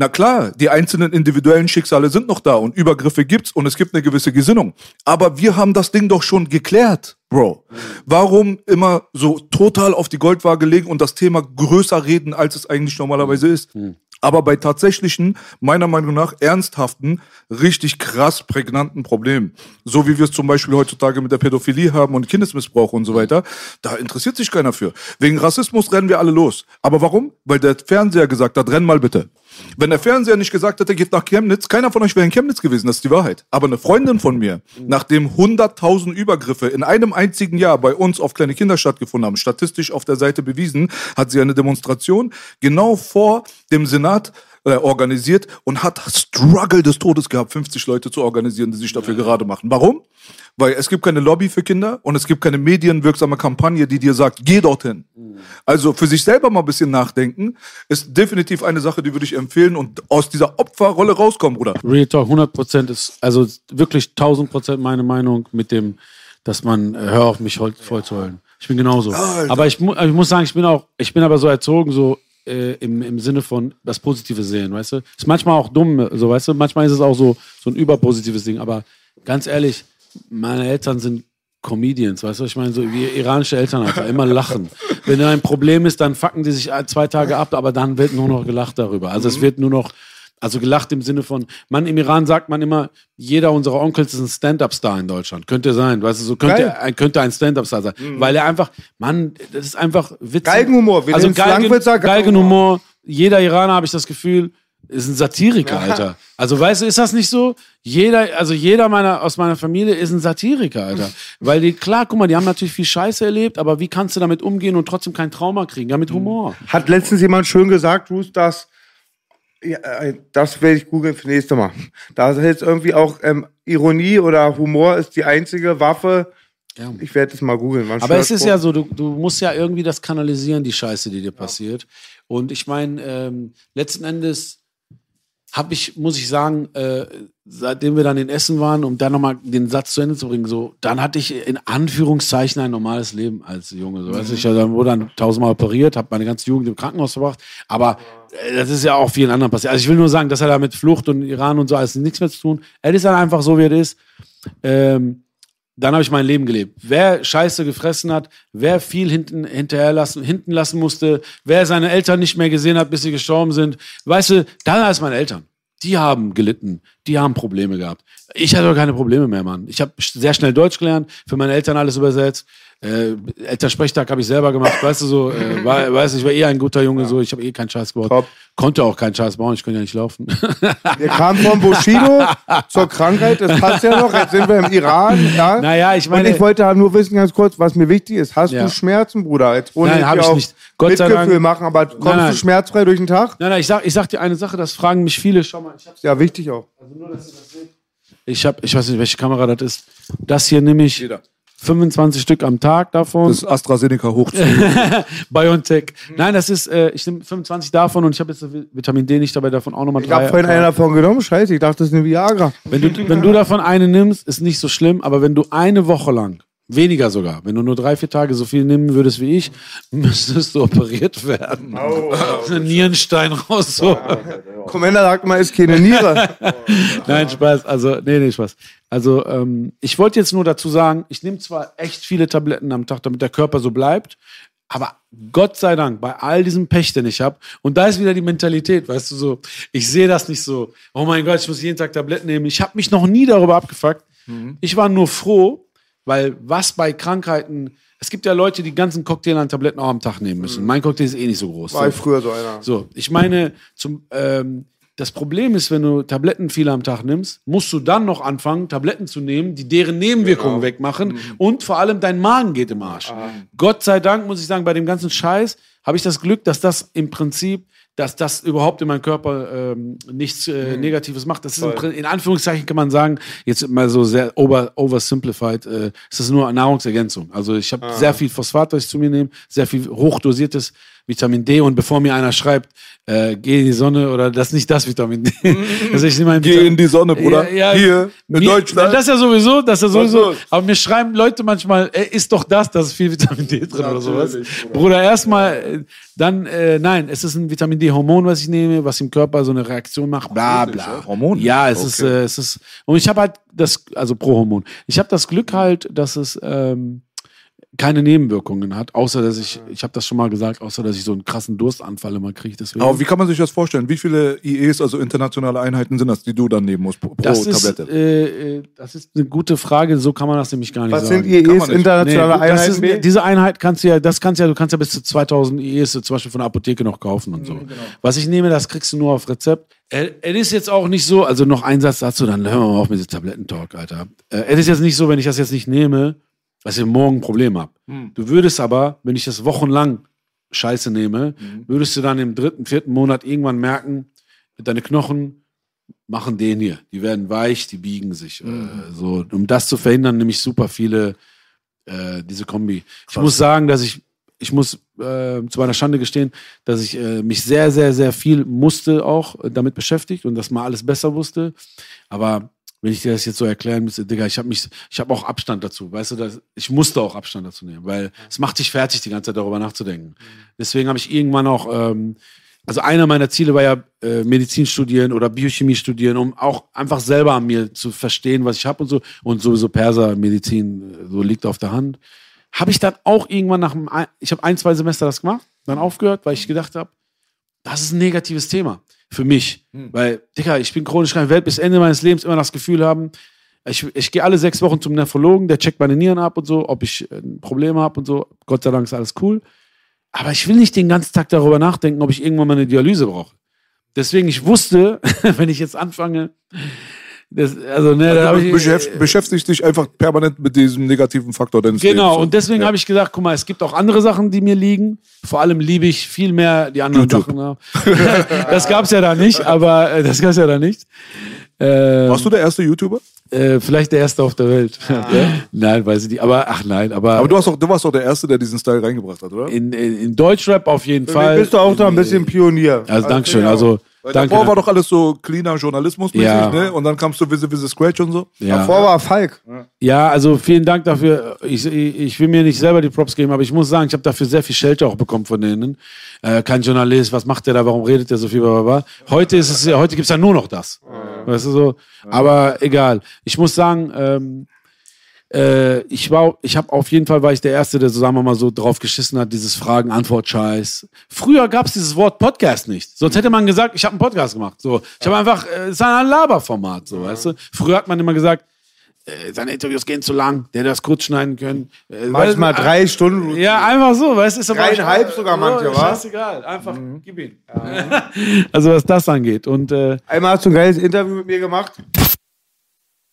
S3: Na klar, die einzelnen individuellen Schicksale sind noch da und Übergriffe gibt's und es gibt eine gewisse Gesinnung. Aber wir haben das Ding doch schon geklärt, Bro. Warum immer so total auf die Goldwaage legen und das Thema größer reden, als es eigentlich normalerweise ist? Aber bei tatsächlichen, meiner Meinung nach, ernsthaften, richtig krass prägnanten Problemen, so wie wir es zum Beispiel heutzutage mit der Pädophilie haben und Kindesmissbrauch und so weiter, da interessiert sich keiner für. Wegen Rassismus rennen wir alle los. Aber warum? Weil der Fernseher gesagt hat, renn mal bitte. Wenn der Fernseher nicht gesagt hätte, geht nach Chemnitz, keiner von euch wäre in Chemnitz gewesen, das ist die Wahrheit. Aber eine Freundin von mir, nachdem 100.000 Übergriffe in einem einzigen Jahr bei uns auf kleine Kinder stattgefunden haben, statistisch auf der Seite bewiesen, hat sie eine Demonstration genau vor dem Senat äh, organisiert und hat Struggle des Todes gehabt, 50 Leute zu organisieren, die sich dafür gerade machen. Warum? Weil es gibt keine Lobby für Kinder und es gibt keine medienwirksame Kampagne, die dir sagt, geh dorthin. Also für sich selber mal ein bisschen nachdenken, ist definitiv eine Sache, die würde ich empfehlen und aus dieser Opferrolle rauskommen, Bruder.
S2: Real Talk 100% ist, also wirklich 1000% meine Meinung mit dem, dass man, äh, hör auf mich voll, voll zu heulen. Ich bin genauso. Aber ich, mu ich muss sagen, ich bin auch, ich bin aber so erzogen, so äh, im, im Sinne von das Positive sehen, weißt du? Ist manchmal auch dumm, so weißt du, manchmal ist es auch so, so ein überpositives Ding, aber ganz ehrlich, meine Eltern sind Comedians, weißt du, ich meine, so wie iranische Eltern einfach, immer lachen. [laughs] Wenn da ein Problem ist, dann fucken die sich zwei Tage ab, aber dann wird nur noch gelacht darüber. Also es wird nur noch, also gelacht im Sinne von, man, im Iran sagt man immer, jeder unserer Onkels ist ein Stand-Up-Star in Deutschland. Könnte sein, weißt du, so könnte, er, könnte ein Stand-Up-Star sein. Weil er einfach, Mann, das ist einfach witzig.
S1: Galgenhumor, wir
S2: Also Galgen,
S1: Langwitzer,
S2: Galgenhumor. Jeder Iraner, habe ich das Gefühl, ist ein Satiriker, Alter. Also weißt du, ist das nicht so? Jeder, also jeder meiner aus meiner Familie ist ein Satiriker, Alter. [laughs] Weil die, klar, guck mal, die haben natürlich viel Scheiße erlebt, aber wie kannst du damit umgehen und trotzdem kein Trauma kriegen? Ja, mit Humor.
S1: Hat letztens jemand schön gesagt, Bruce, dass ja, äh, das werde ich googeln für nächste Mal. Da ist jetzt irgendwie auch ähm, Ironie oder Humor ist die einzige Waffe.
S2: Ja.
S1: Ich werde es mal googeln.
S2: Aber es ist
S1: Spruch.
S2: ja so, du, du musst ja irgendwie das kanalisieren, die Scheiße, die dir passiert. Und ich meine, ähm, letzten Endes habe ich, muss ich sagen, äh, seitdem wir dann in Essen waren, um da nochmal den Satz zu Ende zu bringen, so, dann hatte ich in Anführungszeichen ein normales Leben als Junge. So, weißt du, ich dann wurde dann tausendmal operiert, habe meine ganze Jugend im Krankenhaus verbracht. Aber das ist ja auch vielen anderen passiert. Also ich will nur sagen, das hat ja mit Flucht und Iran und so alles nichts mehr zu tun. Er ist dann einfach so, wie er ist. Ähm, dann habe ich mein Leben gelebt. Wer Scheiße gefressen hat, wer viel hinten hinterher lassen, hinten lassen musste, wer seine Eltern nicht mehr gesehen hat, bis sie gestorben sind, weißt du, dann als meine Eltern. Die haben gelitten, die haben Probleme gehabt. Ich hatte doch keine Probleme mehr, Mann. Ich habe sehr schnell Deutsch gelernt, für meine Eltern alles übersetzt. Äh, Elternsprechtag habe ich selber gemacht, weißt du so, äh, [laughs] war, weißt du, ich war eh ein guter Junge, so, ich habe eh keinen Scheiß gebaut.
S1: Top.
S2: Konnte auch keinen Scheiß bauen, ich konnte ja nicht laufen. [laughs]
S1: Wir kamen von Bushido zur Krankheit, das passt ja noch. Jetzt sind wir im Iran. Ja?
S2: Naja, ich meine-
S1: Und ich wollte nur wissen, ganz kurz, was mir wichtig ist. Hast
S2: Ja.
S1: du Schmerzen, Bruder? Jetzt ohne
S2: Nein, hab ich
S1: auch
S2: nicht. Gott sei Dank.
S1: machen, aber kommst
S2: nein.
S1: du schmerzfrei durch den Tag?
S2: nein, nein, ich sag, ich sag dir eine Sache, das fragen mich viele. Schau mal, ich hab's
S1: Ja, wichtig auch.
S2: Ich habe, ich weiß nicht, welche Kamera das ist. Das hier nehme ich
S3: Jeder.
S2: 25 Stück am Tag davon.
S3: Das ist AstraZeneca hoch. [laughs]
S2: BioNTech. Nein, das ist, äh, ich nehme 25 davon und ich habe jetzt Vitamin D nicht dabei, davon auch nochmal
S1: Ich habe
S2: drei.
S1: vorhin
S2: drei.
S1: einen davon genommen. Scheiße, ich dachte, das ist eine Viagra.
S2: wenn, du, wenn du davon eine nimmst, ist nicht so schlimm, aber wenn du eine Woche lang Weniger sogar. Wenn du nur drei, vier Tage so viel nehmen würdest wie ich, [laughs] müsstest du operiert werden. [laughs] Einen Nierenstein raus. So.
S1: Commander sagt mal, ist keine Niere. [laughs]
S2: Nein, Spaß. Also, nee, nee, Spaß. Also, ähm, ich wollte jetzt nur dazu sagen, ich nehme zwar echt viele Tabletten am Tag, damit der Körper so bleibt, aber Gott sei Dank, bei all diesem Pech, den ich habe, und da ist wieder die Mentalität, weißt du, so, ich sehe das nicht so, oh mein Gott, ich muss jeden Tag Tabletten nehmen. Ich habe mich noch nie darüber abgefuckt. Ich war nur froh, weil was bei Krankheiten, es gibt ja Leute, die ganzen Cocktail an Tabletten auch am Tag nehmen müssen. Mein Cocktail ist eh nicht so groß.
S1: War ich früher so einer.
S2: So, ich meine, zum, ähm, das Problem ist, wenn du Tabletten viele am Tag nimmst, musst du dann noch anfangen, Tabletten zu nehmen, die deren Nebenwirkungen wegmachen und vor allem dein Magen geht im Arsch. Gott sei Dank, muss ich sagen, bei dem ganzen Scheiß habe ich das Glück, dass das im Prinzip, dass das überhaupt in meinem Körper ähm, nichts äh, Negatives macht. Das ist Prin- in Anführungszeichen kann man sagen, jetzt mal so sehr over, oversimplified, äh, ist das nur Nahrungsergänzung. Also ich habe sehr viel Phosphat, was ich zu mir nehme, sehr viel hochdosiertes Vitamin D und bevor mir einer schreibt, äh, geh in die Sonne oder das ist nicht das Vitamin D. also ich nehme
S3: Geh in die Sonne, Bruder. Hier, in
S2: mir-
S3: Deutschland.
S2: Das ist ja sowieso, das ist ja sowieso. Aber mir schreiben Leute manchmal, ey, ist doch das, da ist viel Vitamin D drin oder sowas.
S3: Natürlich, Bruder.
S2: Bruder, erstmal, äh, dann, äh, nein, es ist ein Vitamin D-Hormon, was ich nehme, was im Körper so eine Reaktion macht, bla bla.
S3: ja? Hormon?
S2: Ja, es ist,
S3: Okay.
S2: äh, es ist, und ich habe halt das, also pro Hormon. Ich habe das Glück halt, dass es, ähm, keine Nebenwirkungen hat, außer dass ich, ich habe das schon mal gesagt, außer dass ich so einen krassen Durstanfall immer kriege. Deswegen.
S3: Aber wie kann man sich das vorstellen? Wie viele IEs, also internationale Einheiten sind das, die du dann nehmen musst pro,
S2: das ist,
S3: Tablette?
S2: äh, äh, das ist eine gute Frage, so kann man das nämlich gar nicht
S1: Was
S2: sagen.
S1: sind
S3: Kann
S1: IEs, internationale
S2: Nee,
S1: Einheiten?
S2: ist, diese Einheit kannst du ja, das kannst du ja, du kannst ja bis zu 2000 IEs zum Beispiel von der Apotheke noch kaufen und so.
S1: Mhm, genau.
S2: Was ich nehme, das kriegst du nur auf Rezept. Es ist jetzt auch nicht so, also noch ein Satz dazu, dann hören wir mal auf mit dem Tablettentalk, Alter. Äh, Es ist jetzt nicht so, wenn ich das jetzt nicht nehme, dass ich morgen ein Problem habe.
S1: Hm.
S2: Du würdest aber, wenn ich das wochenlang Scheiße nehme,
S1: Mhm.
S2: würdest du dann im dritten, vierten Monat irgendwann merken, deine Knochen machen den hier. Die werden weich, die biegen sich.
S1: Mhm.
S2: Äh, so, um das zu verhindern, nehme ich super viele äh, diese Kombi. Ich muss sagen, dass ich, ich muss äh, zu meiner Schande gestehen, dass ich äh, mich sehr, sehr, sehr viel musste auch äh, damit beschäftigt und das mal alles besser wusste. Aber wenn ich dir das jetzt so erklären müsste, Digga, ich habe mich, ich habe auch Abstand dazu, weißt du, dass, ich musste auch Abstand dazu nehmen, weil es macht dich fertig, die ganze Zeit darüber nachzudenken. Deswegen habe ich irgendwann auch, ähm, also einer meiner Ziele war ja äh, Medizin studieren oder Biochemie studieren, um auch einfach selber an mir zu verstehen, was ich habe und so. Und sowieso Persermedizin, äh, so liegt auf der Hand. Habe ich dann auch irgendwann nach einem, ein- ich habe ein, zwei Semester das gemacht, dann aufgehört, weil ich gedacht habe, das ist ein negatives Thema für mich. Weil, Digga, ich bin chronisch krank, werde bis Ende meines Lebens immer das Gefühl haben, ich, ich gehe alle sechs Wochen zum Nephrologen, der checkt meine Nieren ab und so, ob ich äh, Probleme habe und so. Gott sei Dank ist alles cool. Aber ich will nicht den ganzen Tag darüber nachdenken, ob ich irgendwann mal eine Dialyse brauche. Deswegen, ich wusste, [laughs] wenn ich jetzt anfange, das, also, ne, da
S3: Also,
S2: ich,
S3: beschäft, beschäftigst dich einfach permanent mit diesem negativen Faktor deines
S2: Genau,
S3: Lebens.
S2: und deswegen habe ich gesagt, guck mal, es gibt auch andere Sachen, die mir liegen. Vor allem liebe ich viel mehr die anderen
S3: YouTube.
S2: Sachen. [laughs] das gab's ja da nicht, aber äh, das gab's ja da nicht. Äh,
S3: Warst du der erste YouTuber?
S2: äh, vielleicht der erste auf der Welt. [laughs] nein, weiß ich nicht. Aber ach nein, aber,
S3: Aber du, hast doch, du warst doch der Erste, der diesen Style reingebracht hat, oder?
S2: in, in, in Deutschrap auf jeden
S1: Fall. Bist du auch da ein bisschen Pionier.
S2: Also Dankeschön. Also
S3: Weil
S2: danke.
S3: davor war doch alles so cleaner Journalismus-mäßig,
S2: Ja.
S3: ne? Und dann kamst du Wisse Wisse Scratch und so.
S2: ja.
S1: Davor war Falk.
S2: Ja, also vielen Dank dafür. Ich, ich, will mir nicht selber die Props geben, aber ich muss sagen, ich habe dafür sehr viel Schelte auch bekommen von denen. Äh, kein Journalist, was macht der da, warum redet der so viel? Bla, bla, bla. Heute ist es, ja- heute gibt's ja nur noch das. Weißt du so? Aber egal. Ich muss sagen, ähm, äh, ich war, ich habe auf jeden Fall war ich der Erste, der so, sagen wir mal so drauf geschissen hat, dieses Fragen-Antwort-Scheiß. Früher gab's dieses Wort Podcast nicht. Sonst hätte man gesagt, ich habe einen Podcast gemacht. So, ich habe einfach, äh, es ist ein Laberformat, so, weißt du. Früher hat man immer gesagt, äh, seine Interviews gehen zu lang, der hätte das kurz schneiden können. Äh,
S1: Manchmal
S2: weil-
S1: drei Stunden.
S2: Ja, einfach so, weißt du,
S1: Dreieinhalb sogar manche,
S2: ja,
S1: wa?
S2: Scheißegal, einfach gib ihn. [laughs] also was das angeht und äh,
S1: Einmal hast du ein geiles Interview mit mir gemacht.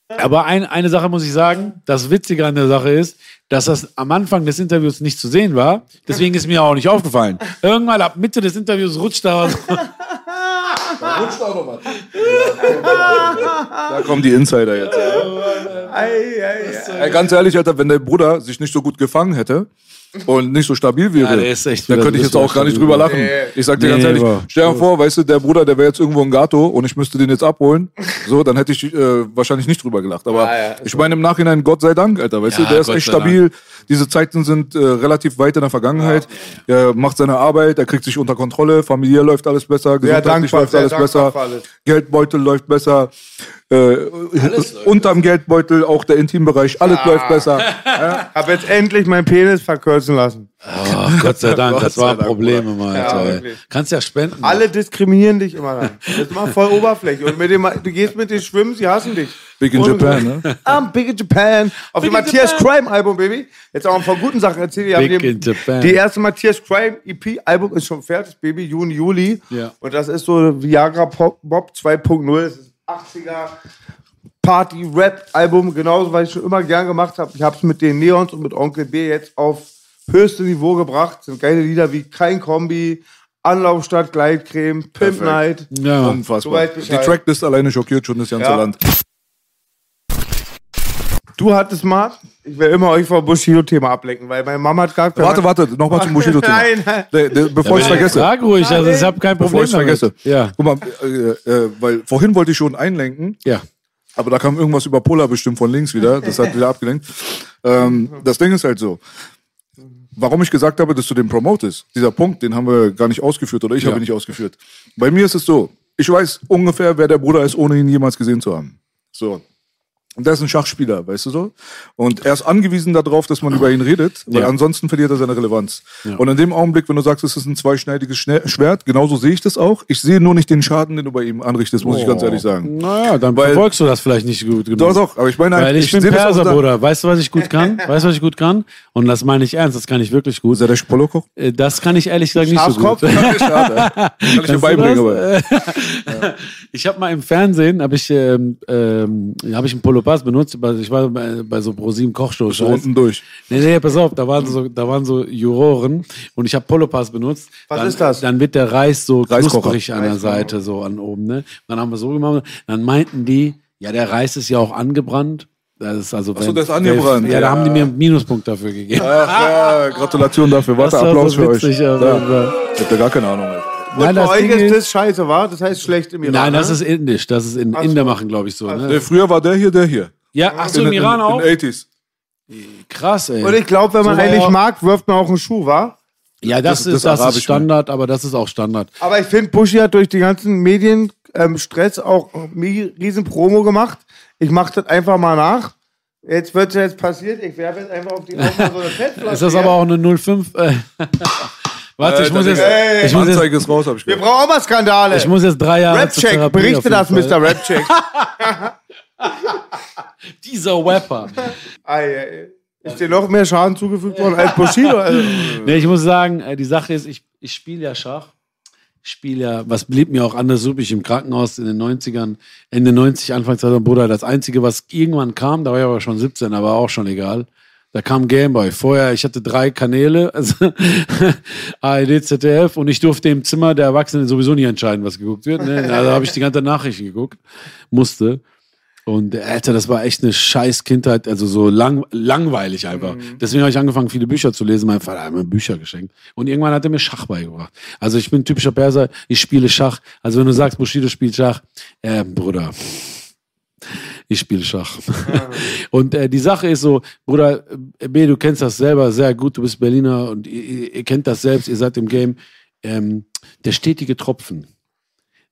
S2: Aber ein, eine Sache muss ich sagen, das Witzige an der Sache ist, dass das am Anfang des Interviews nicht zu sehen war. Deswegen ist mir auch nicht aufgefallen. Irgendwann ab Mitte des Interviews rutscht da was.
S3: Da kommen die Insider jetzt. Ja.
S1: Ei, ei, ei.
S3: Ey, ganz ehrlich, Alter, wenn der Bruder sich nicht so gut gefangen hätte, und nicht so stabil wäre,
S2: Ja,
S3: dann
S2: wieder-
S3: könnte ich jetzt auch gar nicht drüber lachen.
S1: Nee.
S3: Ich sag dir
S2: Nee,
S3: ganz ehrlich, stell dir vor, weißt du, der Bruder, der wäre jetzt irgendwo in Gato und ich müsste den jetzt abholen, so, dann hätte ich äh, wahrscheinlich nicht drüber gelacht. Aber
S1: Ja, ja,
S3: ich meine im Nachhinein, Gott sei Dank, Alter, weißt
S2: Ja,
S3: du, der ist
S2: Gott
S3: echt stabil. Diese Zeiten sind äh, relativ weit in der Vergangenheit. Er macht seine Arbeit, er kriegt sich unter Kontrolle, familiär läuft alles besser, gesundheitlich
S1: dankbar,
S3: läuft alles besser,
S1: alles.
S3: Geldbeutel läuft besser, äh, unterm Geldbeutel auch der Intimbereich, alles läuft besser. [laughs]
S1: Hab jetzt endlich meinen Penis verkürzen lassen.
S2: Oh, Gott sei Dank, [laughs] das
S3: Gott sei
S2: war ein
S3: Dank,
S2: Problem immer, Alter. ey.
S1: wirklich.
S2: Kannst ja spenden.
S1: Alle diskriminieren dich immer dann. [laughs] Das ist mal voll Oberfläche. Und mit dem, du gehst mit denen schwimmen, sie hassen dich.
S3: Big in
S1: Und-
S3: Japan, ne?
S1: I'm big in Japan. Auf dem
S2: in
S1: Matthias Crime Album, Baby. Jetzt auch ein paar guten Sachen erzählt. Wir haben
S2: Big
S1: dem-
S2: in Japan.
S1: Die erste Matthias Crime EP Album ist schon fertig, Baby. Juni, Juli.
S2: Ja.
S1: Und das ist so Viagra Pop Bob 2.0. Das ist 80er Party Rap Album. Genauso, was ich schon immer gern gemacht habe. Ich habe es mit den Neons und mit Onkel B jetzt auf höchste Niveau gebracht. Sind geile Lieder wie Kein Kombi, Anlaufstadt, Gleitcreme, Pimp
S3: Perfekt.
S1: Night.
S2: Ja.
S3: Unfassbar. Die. Tracklist alleine schockiert schon das ganze
S1: Ja.
S3: Land.
S1: Du hattest mal, ich will immer euch vom Bushido-Thema ablenken, weil meine Mama hat wenn
S3: Warte, warte, nochmal zum [laughs] Bushido-Thema.
S1: Nein, nein.
S3: Der- der- Bevor ich es vergesse.
S2: Frag ruhig, also ich habe kein
S3: Bevor
S2: Problem
S3: ich es vergesse.
S2: Ja.
S3: Guck mal, äh, äh, weil vorhin wollte ich schon einlenken,
S2: Ja.
S3: aber da kam irgendwas über Polar bestimmt von links wieder. Das hat [laughs] wieder abgelenkt. Ähm, das Ding ist halt so. Warum ich gesagt habe, dass du den promotest, dieser Punkt, den haben wir gar nicht ausgeführt oder ich
S2: Ja.
S3: habe ihn nicht ausgeführt. Bei mir ist es so, ich weiß ungefähr, wer der Bruder ist, ohne ihn jemals gesehen zu haben. So. Und der ist ein Schachspieler, weißt du so? Und er ist angewiesen darauf, dass man über ihn redet, weil
S2: Ja.
S3: ansonsten verliert er seine Relevanz. Und in dem Augenblick, wenn du sagst, es ist ein zweischneidiges Schne- Schwert, genauso sehe ich das auch. Ich sehe nur nicht den Schaden, den du bei ihm anrichtest, muss ich ganz ehrlich sagen.
S2: Naja, dann
S3: Weil-
S2: verfolgst du das vielleicht nicht gut genug.
S3: Doch, doch, aber ich meine,
S2: Weil ich, bin
S3: das auch
S2: Perser, Bruder. Weißt du, was ich gut kann? [laughs] Weißt du, was ich gut kann? Und das meine ich ernst, das kann ich wirklich gut.
S3: Ist er der Polokoch?
S2: Äh, Das kann ich ehrlich gesagt nicht so gut. [laughs]
S3: Schade. [laughs] Kann ich dir beibringen, aber.
S2: Ich habe mal im Fernsehen, habe ich, ähm, ähm, hab ich einen Polopass benutzt. Ich war bei, bei so ProSieben Kochshows.
S3: So unten durch.
S2: Nee, nee, pass auf, da waren so, da waren so Juroren und ich habe Polopass benutzt.
S1: Was
S2: dann,
S1: ist das?
S2: Dann wird der Reis so knusprig an der Seite, so an oben. Ne? Dann haben wir so gemacht. Dann meinten die, ja, der Reis ist ja auch angebrannt. Das ist also
S3: so, der ist angebrannt.
S2: Ja, da haben die mir einen Minuspunkt dafür gegeben.
S3: Ach ja, Gratulation dafür. [laughs] Warte, Applaus
S2: so
S3: für euch. Ja. Ich hab da gar keine Ahnung. Ey.
S2: Nein,
S1: Und bei
S2: das
S1: euch
S2: Ding
S1: ist das scheiße, war? Das heißt schlecht im Iran.
S2: Nein, das
S1: ne?
S2: ist indisch. Das ist in
S1: Ach
S2: Inder
S1: so.
S2: machen, glaube ich, so.
S3: Nee,
S2: Ne?
S3: früher war der hier, der hier.
S2: Ja, ach so, im Iran auch?
S3: In den 80s.
S2: Krass, ey.
S1: Und ich glaube, wenn man
S2: So
S1: eigentlich mag, wirft man auch einen Schuh, war?
S2: Ja, das,
S3: Das-
S2: ist,
S3: das
S2: das ist Standard, aber das ist auch Standard.
S1: Aber ich finde, Buschi hat durch die ganzen Medien ähm, Stress auch riesen Promo gemacht. Ich mache das einfach mal nach. Jetzt wird es jetzt passiert. Ich werfe jetzt einfach auf die Augen so eine [laughs] Fettflasche.
S2: Ist das aber auch eine 05? [laughs] Warte, ich
S3: Äh,
S2: muss
S3: da-
S2: jetzt,
S1: Ey,
S2: ich muss jetzt,
S3: Anzeige ist raus, hab ich
S1: Wir
S3: gehört.
S1: brauchen auch mal Skandale.
S2: ich muss jetzt drei Jahre zur
S1: Rapcheck,
S2: Therapie
S1: berichte
S2: auf
S1: das,
S2: jeden Fall.
S1: Mr. Rapcheck. [laughs]
S2: Dieser Rapper.
S1: Ei, ei, ei. Ist dir noch mehr Schaden zugefügt worden als Bushido? Also, [laughs]
S2: Nee, ich muss sagen, äh, die Sache ist, ich, ich spiele ja Schach. Ich spiele ja, was blieb mir auch anders übrig im Krankenhaus in den 90ern, Ende 90, Anfang 2000, Bruder. Das Einzige, was irgendwann kam, da war ich aber schon 17, aber auch schon egal. Da kam Gameboy. Vorher, ich hatte drei Kanäle, also [laughs] ARD, ZDF, und ich durfte im Zimmer der Erwachsenen sowieso nicht entscheiden, was geguckt wird. Ne? [laughs] Also habe ich die ganze Nachrichten geguckt, musste. Und Alter, das war echt eine scheiß Kindheit, also so lang, langweilig einfach. Deswegen habe ich angefangen, viele Bücher zu lesen. Mein Vater hat mir Bücher geschenkt. Und irgendwann hat er mir Schach beigebracht. Also ich bin ein typischer Perser, ich spiele Schach. Also wenn du sagst, Bushido spielt Schach, äh, Bruder, ich spiele Schach. [laughs] und äh, die Sache ist so, Bruder, äh, B, du kennst das selber sehr gut, du bist Berliner und ihr, ihr ihr kennt das selbst, ihr seid im Game. Ähm, der stetige Tropfen,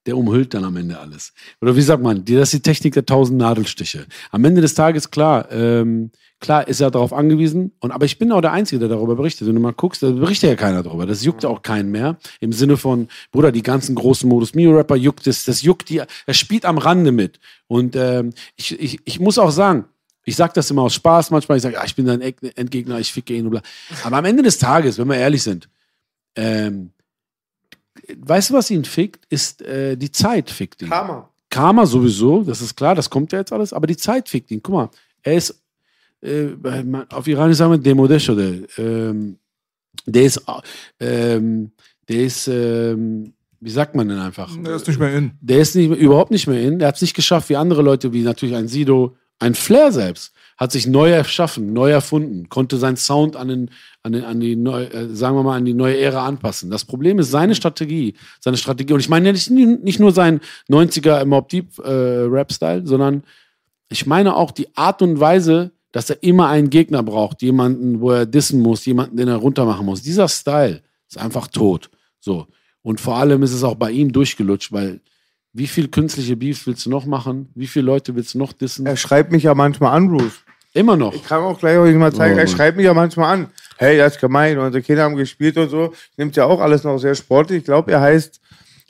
S2: der umhüllt dann am Ende alles. Oder wie sagt man, das ist die Technik der tausend Nadelstiche. Am Ende des Tages, klar, ähm, klar ist er darauf angewiesen, und, aber ich bin auch der Einzige, der darüber berichtet. Wenn du mal guckst, da berichtet ja keiner darüber. Das juckt auch keinen mehr. Im Sinne von, Bruder, die ganzen großen Modus Mio-Rapper juckt es, das juckt die, er spielt am Rande mit. Und ähm, ich, ich, ich muss auch sagen, ich sage das immer aus Spaß manchmal, ich sage, ja, ich bin dein Endgegner, ich ficke ihn und bla. Aber am Ende des Tages, wenn wir ehrlich sind, ähm, weißt du, was ihn fickt? Ist äh, die Zeit fickt ihn.
S1: Karma.
S2: Karma sowieso, das ist klar, das kommt ja jetzt alles, aber die Zeit fickt ihn. Guck mal, er ist, äh, auf Iranisch sagen wir Demode şode. Ähm, der ist, ähm, der ist, ähm, wie sagt man denn einfach?
S3: Der ist nicht mehr in.
S2: Der ist nicht, überhaupt nicht mehr in. Der hat es nicht geschafft, wie andere Leute, wie natürlich ein Sido, ein Flair selbst. Hat sich neu erschaffen, neu erfunden, konnte seinen Sound an, den, an, den, an die neu, äh, sagen wir mal, an die neue Ära anpassen. Das Problem ist seine Strategie, seine Strategie. Und ich meine nicht, nicht nur sein 90er Mob Deep äh, Rap-Style, sondern ich meine auch die Art und Weise, dass er immer einen Gegner braucht, jemanden, wo er dissen muss, jemanden, den er runtermachen muss. Dieser Style ist einfach tot. So. Und vor allem ist es auch bei ihm durchgelutscht, weil wie viel künstliche Beefs willst du noch machen? Wie viele Leute willst du noch dissen?
S1: Er schreibt mich ja manchmal an, Bruce.
S2: Immer noch.
S1: Ich kann auch gleich euch mal zeigen,
S2: Oh,
S1: er schreibt mich ja manchmal an. Hey, das ist gemein, unsere Kinder haben gespielt und so. Nimmt ja auch alles noch sehr sportlich. Ich glaube, er heißt,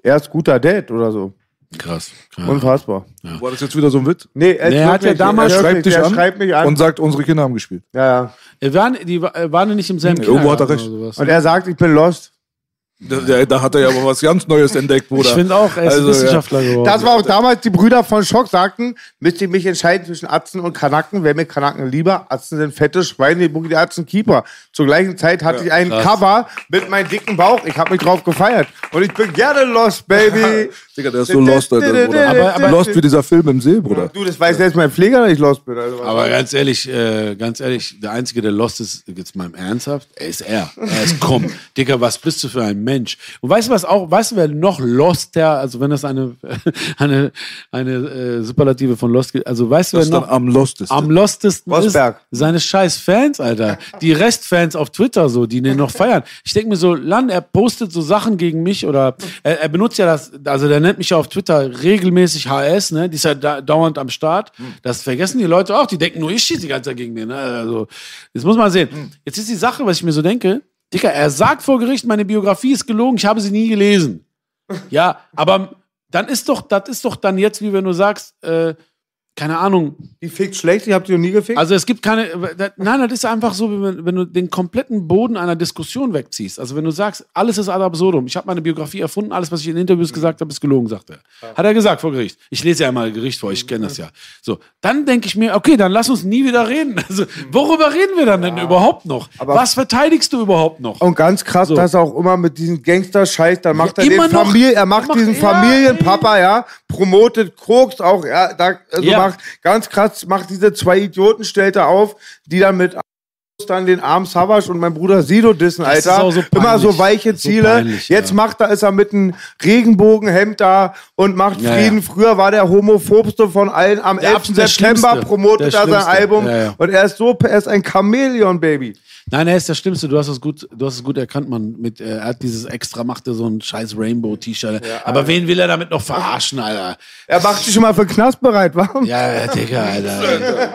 S1: er ist guter Dad oder so.
S2: Krass.
S1: Unfassbar.
S3: War das jetzt wieder so ein Witz?
S1: Nee, er,
S2: Nee, er hat ja damals-
S1: er
S3: Er schreibt dich
S1: er
S3: an
S1: schreibt mich an.
S3: und sagt, unsere Kinder haben gespielt.
S1: ja, ja.
S2: Wir waren, die äh, waren nicht im selben
S3: Irgendwo hat er recht.
S1: Und er sagt, ich bin lost.
S3: Da, da, da hat er ja aber was ganz Neues entdeckt, Bruder.
S2: Ich finde auch, er ist
S3: Also,
S2: Wissenschaftler geworden.
S1: Das war auch damals, die Brüder von Schock sagten, müsst ihr mich entscheiden zwischen Atzen und Kanaken. Wer mir Kanaken lieber? Atzen sind fette Schweine, die Atzen Keeper. Zur gleichen Zeit hatte ich ein
S2: krass.
S1: Cover mit meinem dicken Bauch. Ich habe mich drauf gefeiert. Und ich bin gerne lost, baby. [laughs]
S3: Digga, der ist so lost, Alter, Bruder.
S2: Aber- aber-
S3: lost wie dieser Film im See, Bruder.
S1: Du, das weiß selbst mein Pfleger, dass ich lost bin. Also,
S2: Aber ganz ehrlich, äh, ganz ehrlich, der Einzige, der lost ist, jetzt mal im Ernsthaft, er ist er. Er ist komm. [laughs] Digga, was bist du für ein Mensch? Und weißt du was auch, weißt du, wer noch loster, also wenn das eine, [laughs] eine, eine äh, Superlative von lost gibt, also weißt du, wer
S3: ist
S2: noch
S3: dann am lostesten.
S2: am lostesten
S1: Rosberg.
S2: ist? Seine scheiß Fans, Alter. Die Restfans auf Twitter so, die den noch feiern. Ich denke mir so, Lan, er postet so Sachen gegen mich oder er, er benutzt ja das, also der nennt mich ja auf Twitter regelmäßig HS, ne? Die ist ja da, dauernd am Start. Das vergessen die Leute auch, die denken nur, ich schieße die ganze Zeit gegen den. Ne? Also, das muss man sehen. Jetzt ist die Sache, was ich mir so denke, Dicker, er sagt vor Gericht, meine Biografie ist gelogen, ich habe sie nie gelesen. [laughs] Ja, aber dann ist doch, das ist doch dann jetzt, wie wenn du sagst, äh, keine Ahnung,
S1: Die fickt schlecht, ich hab die noch nie gefickt.
S2: also es gibt keine, nein, das ist einfach so, wenn, wenn du den kompletten Boden einer Diskussion wegziehst. Also wenn du sagst, alles ist ad absurdum, ich habe meine Biografie erfunden, alles, was ich in Interviews gesagt habe, ist gelogen, sagt er. Hat er gesagt vor Gericht. Ich lese ja einmal Gericht vor, ich kenne das ja. So, dann denke ich mir, okay, dann lass uns nie wieder reden. Also worüber reden wir dann denn überhaupt noch?
S1: Aber-
S2: was verteidigst du überhaupt noch?
S1: Und ganz krass,
S2: So.
S1: dass er auch immer mit diesem Gangster-Scheiß, dann macht
S2: Ja,
S1: er den. Familie, er macht
S2: Macht-
S1: diesen
S2: ja,
S1: Familienpapa, ja, promotet Koks auch, ja, da, also
S2: Ja.
S1: Macht ganz krass, macht diese zwei Idioten, stellt er auf, die dann mit dann den armen Savage und mein Bruder Sido dissen,
S2: Das ist
S1: Alter.
S2: so
S1: Immer so weiche
S2: So
S1: Ziele.
S2: peinlich,
S1: Jetzt
S2: ja.
S1: macht er, ist er mit einem Regenbogenhemd da und macht
S2: Ja,
S1: Frieden.
S2: ja.
S1: Früher war der homophobste von allen. Am
S2: Der
S1: 11.
S2: absolut der
S1: September promotet er sein. Album. Und er ist so, er ist ein Chamäleon, Baby.
S2: Nein, er ist der Schlimmste. Du hast es gut, du hast es gut erkannt, man. Mit, äh, er hat dieses extra, machte so ein scheiß Rainbow-T-Shirt. Aber wen will er damit noch verarschen, Alter?
S1: Er macht sich schon mal für Knast bereit, wa?
S2: Ja, ja, Digga, Alter.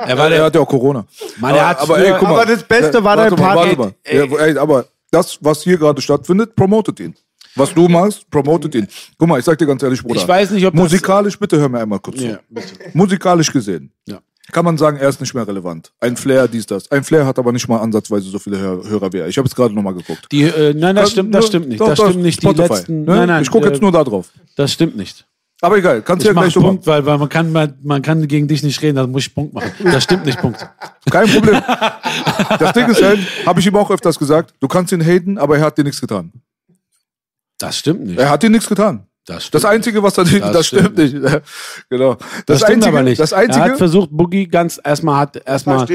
S2: Er war
S3: Er
S2: der,
S3: hat ja auch Corona.
S2: Mann, er hat
S3: aber,
S2: früher-
S3: ey, guck mal.
S1: aber das Beste war dein
S3: mal,
S1: Part.
S3: warte mal. Ja, ey, aber das, was hier gerade stattfindet, promotet ihn. Was du machst, promotet ihn. Guck mal, ich sag dir ganz ehrlich, Bruder.
S2: Ich weiß nicht, ob das-
S3: Musikalisch, bitte hör mir einmal kurz
S2: Ja,
S3: zu.
S2: bitte.
S3: Musikalisch gesehen.
S2: Ja.
S3: Kann man sagen, er ist nicht mehr relevant. Ein Flair, dies, das. Ein Flair hat aber nicht mal ansatzweise so viele Hör Hörer wie er. Ich habe jetzt gerade nochmal geguckt.
S2: Die, äh, nein, das stimmt, das stimmt nicht.
S3: doch,
S2: Das
S3: doch,
S2: stimmt nicht. Die
S3: Spotify,
S2: letzten,
S3: ne?
S2: nein, nein.
S3: Ich gucke
S2: äh,
S3: jetzt nur da drauf.
S2: Das stimmt nicht.
S3: Aber egal, kannst
S2: Ich
S3: ja gleich.
S2: Punkt, weil, weil man kann, man, man kann gegen dich nicht reden, dann muss ich Punkt machen. Das stimmt nicht, Punkt.
S3: Kein Problem. [laughs] das Ding ist halt, habe ich ihm auch öfters gesagt, du kannst ihn haten, aber er hat dir nichts getan.
S2: Das stimmt nicht.
S3: Er hat dir nichts getan.
S2: Das, stimmt
S3: Das Einzige, was er das,
S2: Das
S3: das stimmt nicht. [laughs] genau.
S2: Das,
S3: Das,
S2: stimmt
S3: Einzige,
S2: aber nicht.
S3: das
S2: er hat
S3: Einzige,
S2: versucht, Boogie ganz erstmal hat erstmal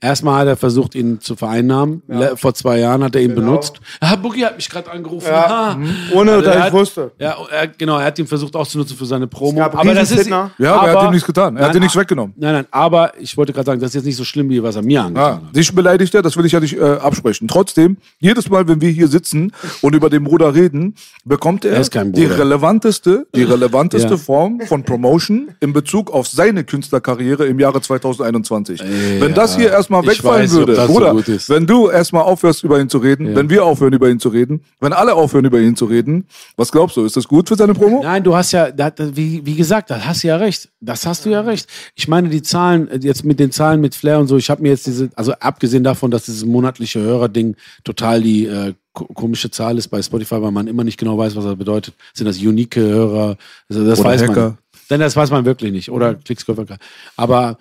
S2: erstmal hat er versucht, ihn zu vereinnahmen. Le- Vor zwei Jahren hat er ihn benutzt. Ah, Boogie hat mich gerade angerufen.
S1: Ja,
S2: Ah.
S1: mhm. ohne
S2: Also
S1: dass
S2: er
S1: ich
S2: hat-
S1: wusste.
S2: Ja, er, genau, er hat ihn versucht auszunutzen für seine Promo. aber das ist
S3: ja, aber er hat
S2: aber-
S3: ihm nichts getan. Er hat
S2: Nein,
S3: dir nichts weggenommen.
S2: Nein, nein, aber ich wollte gerade sagen, das ist jetzt nicht so schlimm, wie was er mir angetan
S3: Ja,
S2: hat.
S3: dich beleidigt er, das will ich ja nicht äh, absprechen. Trotzdem, jedes Mal, wenn wir hier sitzen und über den Bruder reden, bekommt er,
S2: Er ist kein
S3: die
S2: Bruder.
S3: Relevanteste, die relevanteste
S2: Ja.
S3: Form von Promotion in Bezug auf seine Künstlerkarriere im Jahre 2021. wenn das hier erstmal wegfallen
S2: weiß
S3: würde,
S2: so
S3: Bruder,
S2: ist.
S3: wenn du erstmal aufhörst, über ihn zu reden, wenn wir aufhören, über ihn zu reden, wenn alle aufhören, über ihn zu reden, was glaubst du, ist das gut für seine Promo?
S2: Nein, du hast ja, wie, wie gesagt, da hast du ja recht. Das hast du ja recht. Ich meine, die Zahlen, äh, jetzt mit den Zahlen mit Flair und so, ich habe mir jetzt diese, also abgesehen davon, dass dieses monatliche Hörerding total die äh, komische Zahl ist bei Spotify, weil man immer nicht genau weiß, was das bedeutet. Sind das unique Hörer? Also das
S3: Oder
S2: weiß
S3: Hacker.
S2: man. Denn das weiß man wirklich nicht. Oder Klickskäufer. Aber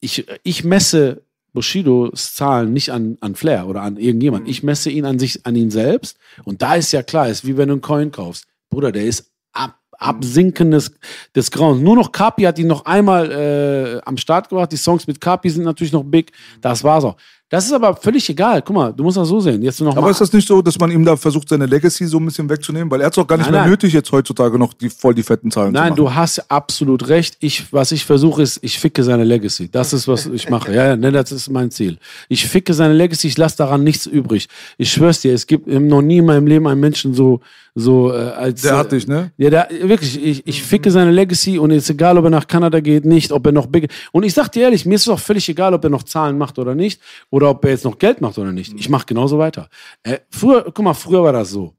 S2: ich, ich messe Bushidos Zahlen nicht an, an Flair oder an irgendjemand. Ich messe ihn an sich, an ihn selbst. Und da ist ja klar, ist wie wenn du einen Coin kaufst. Bruder, der ist ab, Absinken des, des Grauens. Nur noch Kapi hat ihn noch einmal äh, am Start gebracht. Die Songs mit Kapi sind natürlich noch big. Das war's auch. Das ist aber völlig egal. Guck mal, du musst das so sehen. Jetzt noch
S3: Aber
S2: mal
S3: ist das nicht so, dass man ihm da versucht, seine Legacy so ein bisschen wegzunehmen? Weil er hat es doch gar nicht
S2: Nein,
S3: mehr
S2: nein.
S3: nötig, jetzt heutzutage noch die, voll die fetten Zahlen
S2: Nein,
S3: zu
S2: du
S3: machen.
S2: hast absolut recht. Ich, was ich versuche, ist, ich ficke seine Legacy. Das ist, was ich mache. Ja, ja, ne, das ist mein Ziel. Ich ficke seine Legacy, ich lasse daran nichts übrig. Ich schwör's dir, es gibt noch nie in meinem Leben einen Menschen so, so äh, als.
S3: Der hat dich, ne?
S2: Ja, der, wirklich, ich, ich ficke seine Legacy und es ist egal, ob er nach Kanada geht, nicht, ob er noch big. Und ich sag dir ehrlich, mir ist es auch völlig egal, ob er noch Zahlen macht oder nicht, oder ob er jetzt noch Geld macht oder nicht. Ich mache genauso weiter. Äh, früher, guck mal, früher war das so.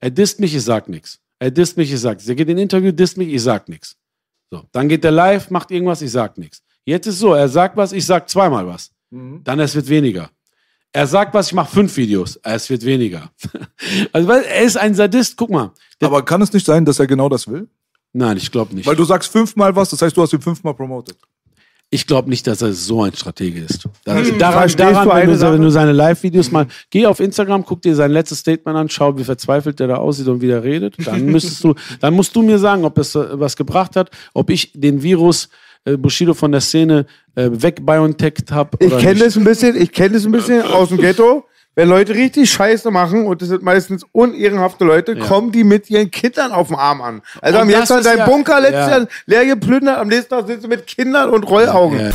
S2: Er disst mich, ich sag nichts. Er disst mich, ich sag nichts. Er geht in ein Interview, disst mich, ich sag nichts. So, dann geht er live, macht irgendwas, ich sag nichts. Jetzt ist so, er sagt was, ich sag zweimal was. Dann es wird weniger. Er sagt was, ich mache fünf Videos, es wird weniger. [laughs] also er ist ein Sadist, guck mal. Der,
S3: Aber kann es nicht sein, dass er genau das will?
S2: nein, ich glaube nicht.
S3: Weil du sagst fünfmal was, das heißt, du hast ihn fünfmal promotet.
S2: Ich glaube nicht, dass er so ein Stratege ist. Da, daran,
S1: Hm,
S2: daran
S1: du
S2: wenn, du, wenn du seine Live-Videos mal, geh auf Instagram, guck dir sein letztes Statement an, schau, wie verzweifelt der da aussieht und wie der redet. Dann [laughs] müsstest du, dann musst du mir sagen, ob es äh, was gebracht hat, ob ich den Virus äh, Bushido von der Szene äh, wegbionteckt habe.
S1: Ich kenne das ein bisschen, ich kenne das ein bisschen aus dem Ghetto. Wenn Leute richtig Scheiße machen, und das sind meistens unehrenhafte Leute, kommen die mit ihren Kindern auf dem Arm an. Also
S2: Und
S1: halt
S2: ist
S1: dein
S2: ja-
S1: Bunker letztes
S2: ja.
S1: Jahr leer geplündert, am nächsten Tag sitzen mit Kindern und Rollaugen.
S2: Ja.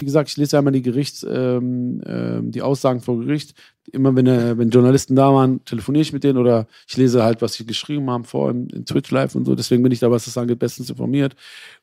S2: Wie gesagt, ich lese ja immer die Gerichts, ähm, ähm, die Aussagen vor Gericht. Immer wenn, äh, wenn Journalisten da waren, telefoniere ich mit denen oder ich lese halt, was sie geschrieben haben vor in, in Twitch Live und so. Deswegen bin ich da, was das angeht, bestens informiert.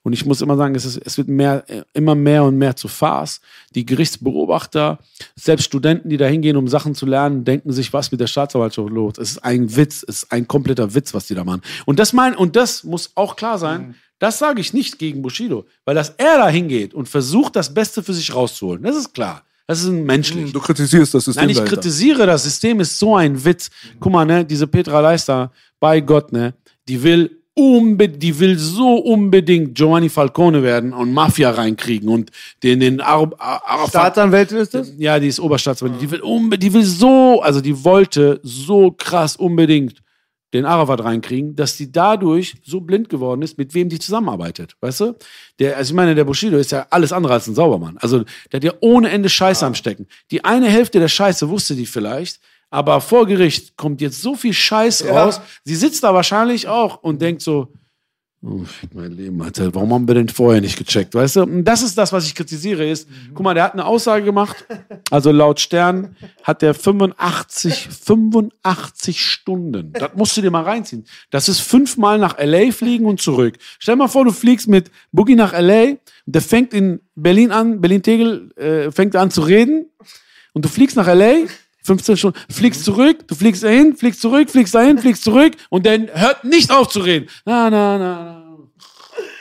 S2: Und ich muss immer sagen, es, ist, es wird mehr, äh, immer mehr und mehr zu Farce. Die Gerichtsbeobachter, selbst Studenten, die da hingehen, um Sachen zu lernen, denken sich, was mit der Staatsanwaltschaft los. Es ist ein Witz, es ist ein kompletter Witz, was die da machen. Und das mein, und das muss auch klar sein. Das sage ich nicht gegen Bushido, weil dass er da hingeht und versucht, das Beste für sich rauszuholen. Das ist klar. Das ist menschlich.
S3: Du kritisierst das System
S2: Nein, ich
S3: dahinter.
S2: kritisiere das System, ist so ein Witz. Guck mal, ne, diese Petra Leister, bei Gott, ne, die will unbe die will so unbedingt Giovanni Falcone werden und Mafia reinkriegen und den, den Arab, Arab
S1: Staatsanwältin ist das?
S2: ja, die ist Oberstaatsanwältin. Die will, unbe die will so, also die wollte so krass unbedingt den Arafat reinkriegen, dass die dadurch so blind geworden ist, mit wem die zusammenarbeitet. Weißt du? Der, also ich meine, der Bushido ist ja alles andere als ein Saubermann. Also der hat ja ohne Ende Scheiße am Stecken. Die eine Hälfte der Scheiße wusste die vielleicht, aber vor Gericht kommt jetzt so viel Scheiß raus. Sie sitzt da wahrscheinlich auch und denkt so, Fick mein Leben, Alter. Warum haben wir denn vorher nicht gecheckt, weißt du? Und das ist das, was ich kritisiere, ist, guck mal, der hat eine Aussage gemacht, also laut Stern hat der 85, 85 Stunden. Das musst du dir mal reinziehen. Das ist fünfmal nach L.A. fliegen und zurück. Stell dir mal vor, du fliegst mit Boogie nach L.A., der fängt in Berlin an, Berlin-Tegel, äh, fängt an zu reden und du fliegst nach L.A., 15 Stunden, fliegst zurück, du fliegst dahin, fliegst zurück, fliegst dahin, fliegst zurück und dann hört nicht auf zu reden. Na, na, na, na.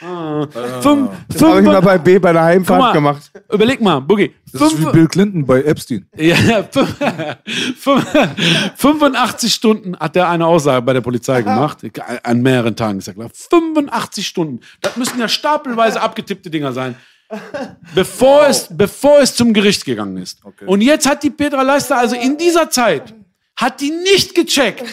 S2: Ah. Fünf,
S1: Das habe ich mal
S2: fünf,
S1: bei B bei der Heimfahrt
S2: mal,
S1: gemacht.
S2: überleg mal, Boogie.
S3: Das ist wie
S2: Fünf,
S3: Bill Clinton bei Epstein.
S2: ja, [laughs] fünf, fünf, 85 Stunden hat der eine Aussage bei der Polizei gemacht, an mehreren Tagen. Ist ja klar. 85 Stunden. Das müssen ja stapelweise abgetippte Dinger sein. Bevor, es, bevor es zum Gericht gegangen ist. Und jetzt hat die Petra Leister, also in dieser Zeit, hat die nicht gecheckt,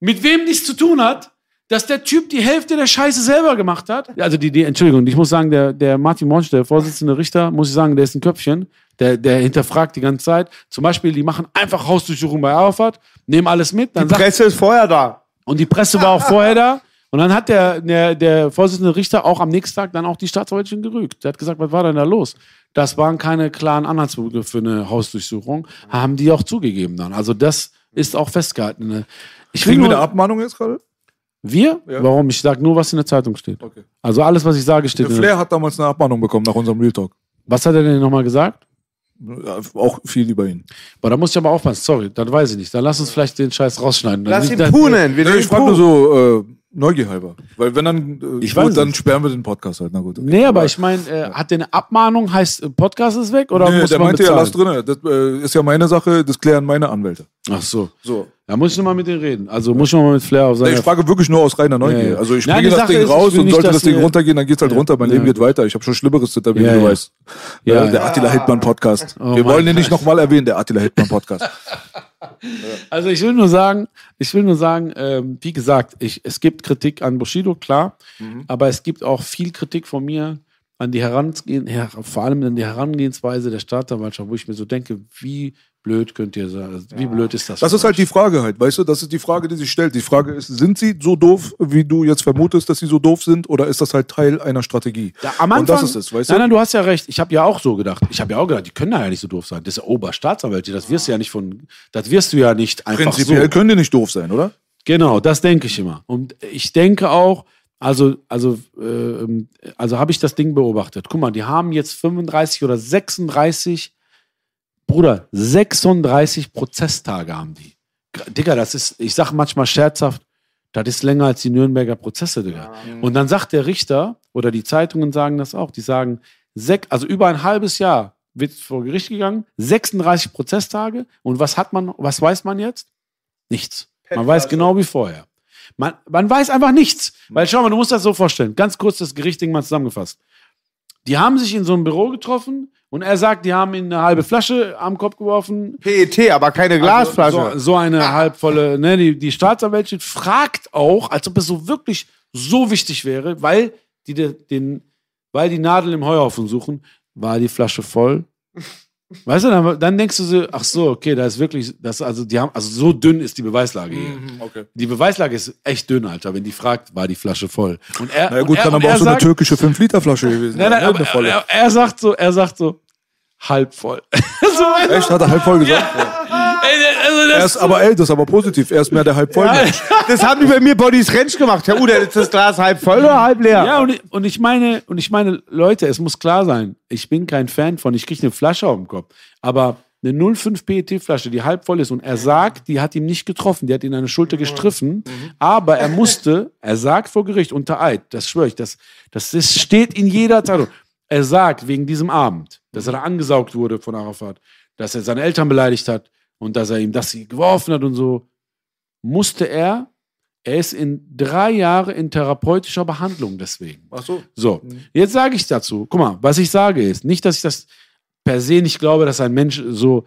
S2: mit wem dies zu tun hat, dass der Typ die Hälfte der Scheiße selber gemacht hat. Also die, die Entschuldigung, ich muss sagen, der, der Martin Monsch, der Vorsitzende Richter, muss ich sagen, der ist ein Köpfchen. Der, der hinterfragt die ganze Zeit. Zum Beispiel, die machen einfach Hausdurchsuchung bei Arafat, nehmen alles mit, dann
S1: Die
S2: sagt,
S1: Presse ist vorher da.
S2: und die Presse war auch vorher da. Und dann hat der, der, der Vorsitzende Richter auch am nächsten Tag dann auch die Staatsanwältin gerügt. Der hat gesagt, was war denn da los? Das waren keine klaren Anhaltspunkte für eine Hausdurchsuchung. Haben die auch zugegeben dann. Also das ist auch festgehalten. ne? Ich
S3: Kriegen wir
S2: nur,
S3: eine Abmahnung jetzt gerade?
S2: wir?
S3: Ja.
S2: Warum? Ich sage nur, was in der Zeitung steht.
S3: Okay.
S2: Also alles, was ich sage, steht
S3: Der
S2: in der
S3: Flair hat damals eine Abmahnung bekommen nach unserem Real Talk.
S2: Was hat er denn nochmal gesagt?
S3: Ja, Auch viel über ihn.
S2: Boah, da muss ich aber aufpassen. Sorry, das weiß ich nicht. Dann lass uns vielleicht den Scheiß rausschneiden.
S1: Lass ihn punen. Wir
S3: ich frage nur so äh, Neugier halber. Weil wenn dann, äh,
S2: Ich
S3: gut,
S2: weiß
S3: dann sperren wir den Podcast halt. Na gut. okay.
S2: Nee, aber ich meine, äh, hat der eine Abmahnung, heißt äh, Podcast ist weg oder
S3: Nee,
S2: muss
S3: der
S2: man
S3: meinte ja,
S2: bezahlen?
S3: lass drin. Das äh, ist ja meine Sache, das klären meine Anwälte.
S2: Ach so.
S3: So.
S2: Da muss ich noch mal mit denen reden. Also muss ich noch mal mit Flair auf
S3: Nee,
S2: seine...
S3: ich frage wirklich nur aus reiner Neugier.
S2: Ja, ja.
S3: Also ich
S2: die
S3: das
S2: Sache
S3: Ding
S2: ist,
S3: raus und sollte das Ding runtergehen, dann geht's halt
S2: Ja.
S3: runter. Mein
S2: Ja.
S3: Leben geht weiter. Ich habe schon Schlimmeres
S2: Ja,
S3: wie du
S2: ja.
S3: weißt.
S2: Ja,
S3: der
S2: ja.
S3: Attila Hildmann Podcast.
S2: Oh
S3: Wir wollen ihn nicht nochmal erwähnen, der Attila Hildmann Podcast. [laughs] [laughs]
S2: Also ich will nur sagen, ich will nur sagen, ähm, wie gesagt, ich, es gibt Kritik an Bushido, klar,
S3: Mhm.
S2: aber es gibt auch viel Kritik von mir an die Herangehen, her, vor allem an die Herangehensweise der Staatsanwaltschaft, wo ich mir so denke, wie blöd könnt ihr sein, also wie blöd ist das?
S3: Das ist halt die Frage halt, weißt du, das ist die Frage, die sich stellt. Die Frage ist, sind sie so doof, wie du jetzt vermutest, dass sie so doof sind, oder ist das halt Teil einer Strategie?
S2: Ja, am
S3: Und
S2: Anfang,
S3: das ist es, weißt
S2: nein,
S3: du?
S2: nein, du hast ja recht. Ich habe ja auch so gedacht. Ich habe ja auch gedacht, die können da ja nicht so doof sein. Das ist ja Oberstaatsanwälte. Das wirst du ja nicht von, das wirst du ja nicht einfach
S3: Prinzipiell
S2: so.
S3: können die nicht doof sein, oder?
S2: Genau, das denke ich immer. Und ich denke auch, also, also, ähm, also habe ich das Ding beobachtet. Guck mal, die haben jetzt 35 oder 36, Bruder, 36 Prozesstage haben die. Digga, das ist, ich sage manchmal scherzhaft, das ist länger als die Nürnberger Prozesse, Digga. Und dann sagt der Richter, oder die Zeitungen sagen das auch, die sagen, sek, also über ein halbes Jahr wird vor Gericht gegangen, 36 Prozesstage. Und was hat man, was weiß man jetzt? Nichts. Man weiß genau wie vorher. Man, man weiß einfach nichts. Weil schau mal, du musst das so vorstellen. Ganz kurz das Gerichtding mal zusammengefasst. Die haben sich in so einem Büro getroffen und er sagt, die haben ihm eine halbe Flasche am Kopf geworfen.
S1: PET, aber keine Glasflasche.
S2: Also, so, so eine halbvolle, ne, die, die Staatsanwältin fragt auch, als ob es so wirklich so wichtig wäre, weil die de- den, weil die Nadel im Heuhaufen suchen, war die Flasche voll. [laughs] Weißt du, dann, dann denkst du so, ach so, okay, da ist wirklich, das, also die haben, also so dünn ist die Beweislage hier.
S3: Okay.
S2: Die Beweislage ist echt dünn, Alter. Wenn die fragt, war die Flasche voll. Und er,
S3: Na ja,
S2: und
S3: gut,
S2: er,
S3: kann
S2: und
S3: aber
S2: er
S3: auch so eine
S2: sagt,
S3: türkische 5-Liter-Flasche gewesen
S2: Nein, nein,
S3: ne?
S2: aber
S3: Eine volle.
S2: er, er sagt so, er sagt so, halb voll. [laughs] so,
S3: Echt? Hat er halb voll gesagt?
S2: ey, also
S3: Er
S2: das,
S3: ist aber, ey, das ist aber positiv. Er ist mehr der halb voll.
S1: Das haben die bei mir Bodies Ranch gemacht. Herr Uder, ist das Glas halb voll oder halb leer?
S2: Ja, und ich, und ich meine, und ich meine, Leute, es muss klar sein, ich bin kein Fan von, ich kriege eine Flasche auf den Kopf, aber eine 05 PET-Flasche, die halb voll ist und er sagt, die hat ihm nicht getroffen, die hat ihn an der Schulter gestriffen, aber er musste, er sagt vor Gericht unter Eid, das schwöre ich, das, das ist, steht in jeder Zeitung, er sagt wegen diesem Abend, dass er da angesaugt wurde von Arafat, dass er seine Eltern beleidigt hat und dass er ihm das geworfen hat und so, musste er, er ist in drei Jahre in therapeutischer Behandlung deswegen.
S3: Ach so.
S2: So, jetzt sage ich dazu, guck mal, was ich sage ist, nicht, dass ich das per se nicht glaube, dass ein Mensch so,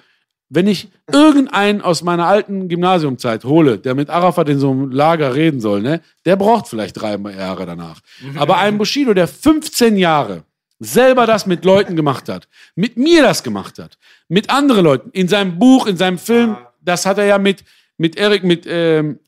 S2: wenn ich irgendeinen aus meiner alten Gymnasiumzeit hole, der mit Arafat in so einem Lager reden soll, ne, der braucht vielleicht drei Jahre danach. Aber ein Bushido, der 15 Jahre selber das mit Leuten gemacht hat, mit mir das gemacht hat, mit anderen Leuten, in seinem Buch, in seinem Film, das hat er ja mit, mit Erik, mit, ähm,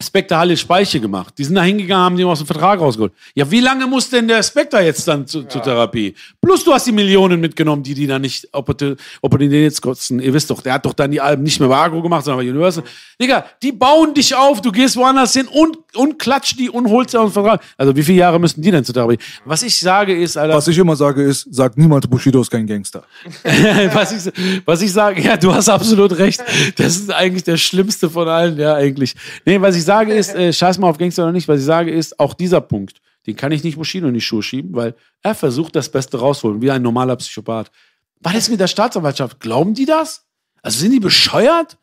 S2: Spectre Halle Speiche gemacht. Die sind da hingegangen, haben die aus dem Vertrag rausgeholt. Ja, wie lange muss denn der Spectre jetzt dann zu, zur Therapie? Plus du hast die Millionen mitgenommen, die die dann nicht Opportun- Opportunitätskosten. Ihr wisst doch, der hat doch dann die Alben nicht mehr bei Agro gemacht, sondern bei Universal. Digga, die bauen dich auf, du gehst woanders hin und, und klatscht die und holst dir aus dem Vertrag. Also wie viele Jahre müssen die denn zur Therapie? Was ich sage ist, Alter,
S3: Was ich immer sage ist, sag niemals, Bushido ist kein Gangster. [laughs]
S2: was, ich, was ich sage, ja, du hast absolut recht. Das ist eigentlich der Schlimmste von allen, ja, eigentlich. Nee, was ich sage ist, äh, scheiß mal auf Gangster oder nicht, was ich sage ist, auch dieser Punkt, den kann ich nicht Bushido in die Schuhe schieben, weil er versucht, das Beste rausholen, wie ein normaler Psychopath. Was ist mit der Staatsanwaltschaft? Glauben die das? Also sind die bescheuert?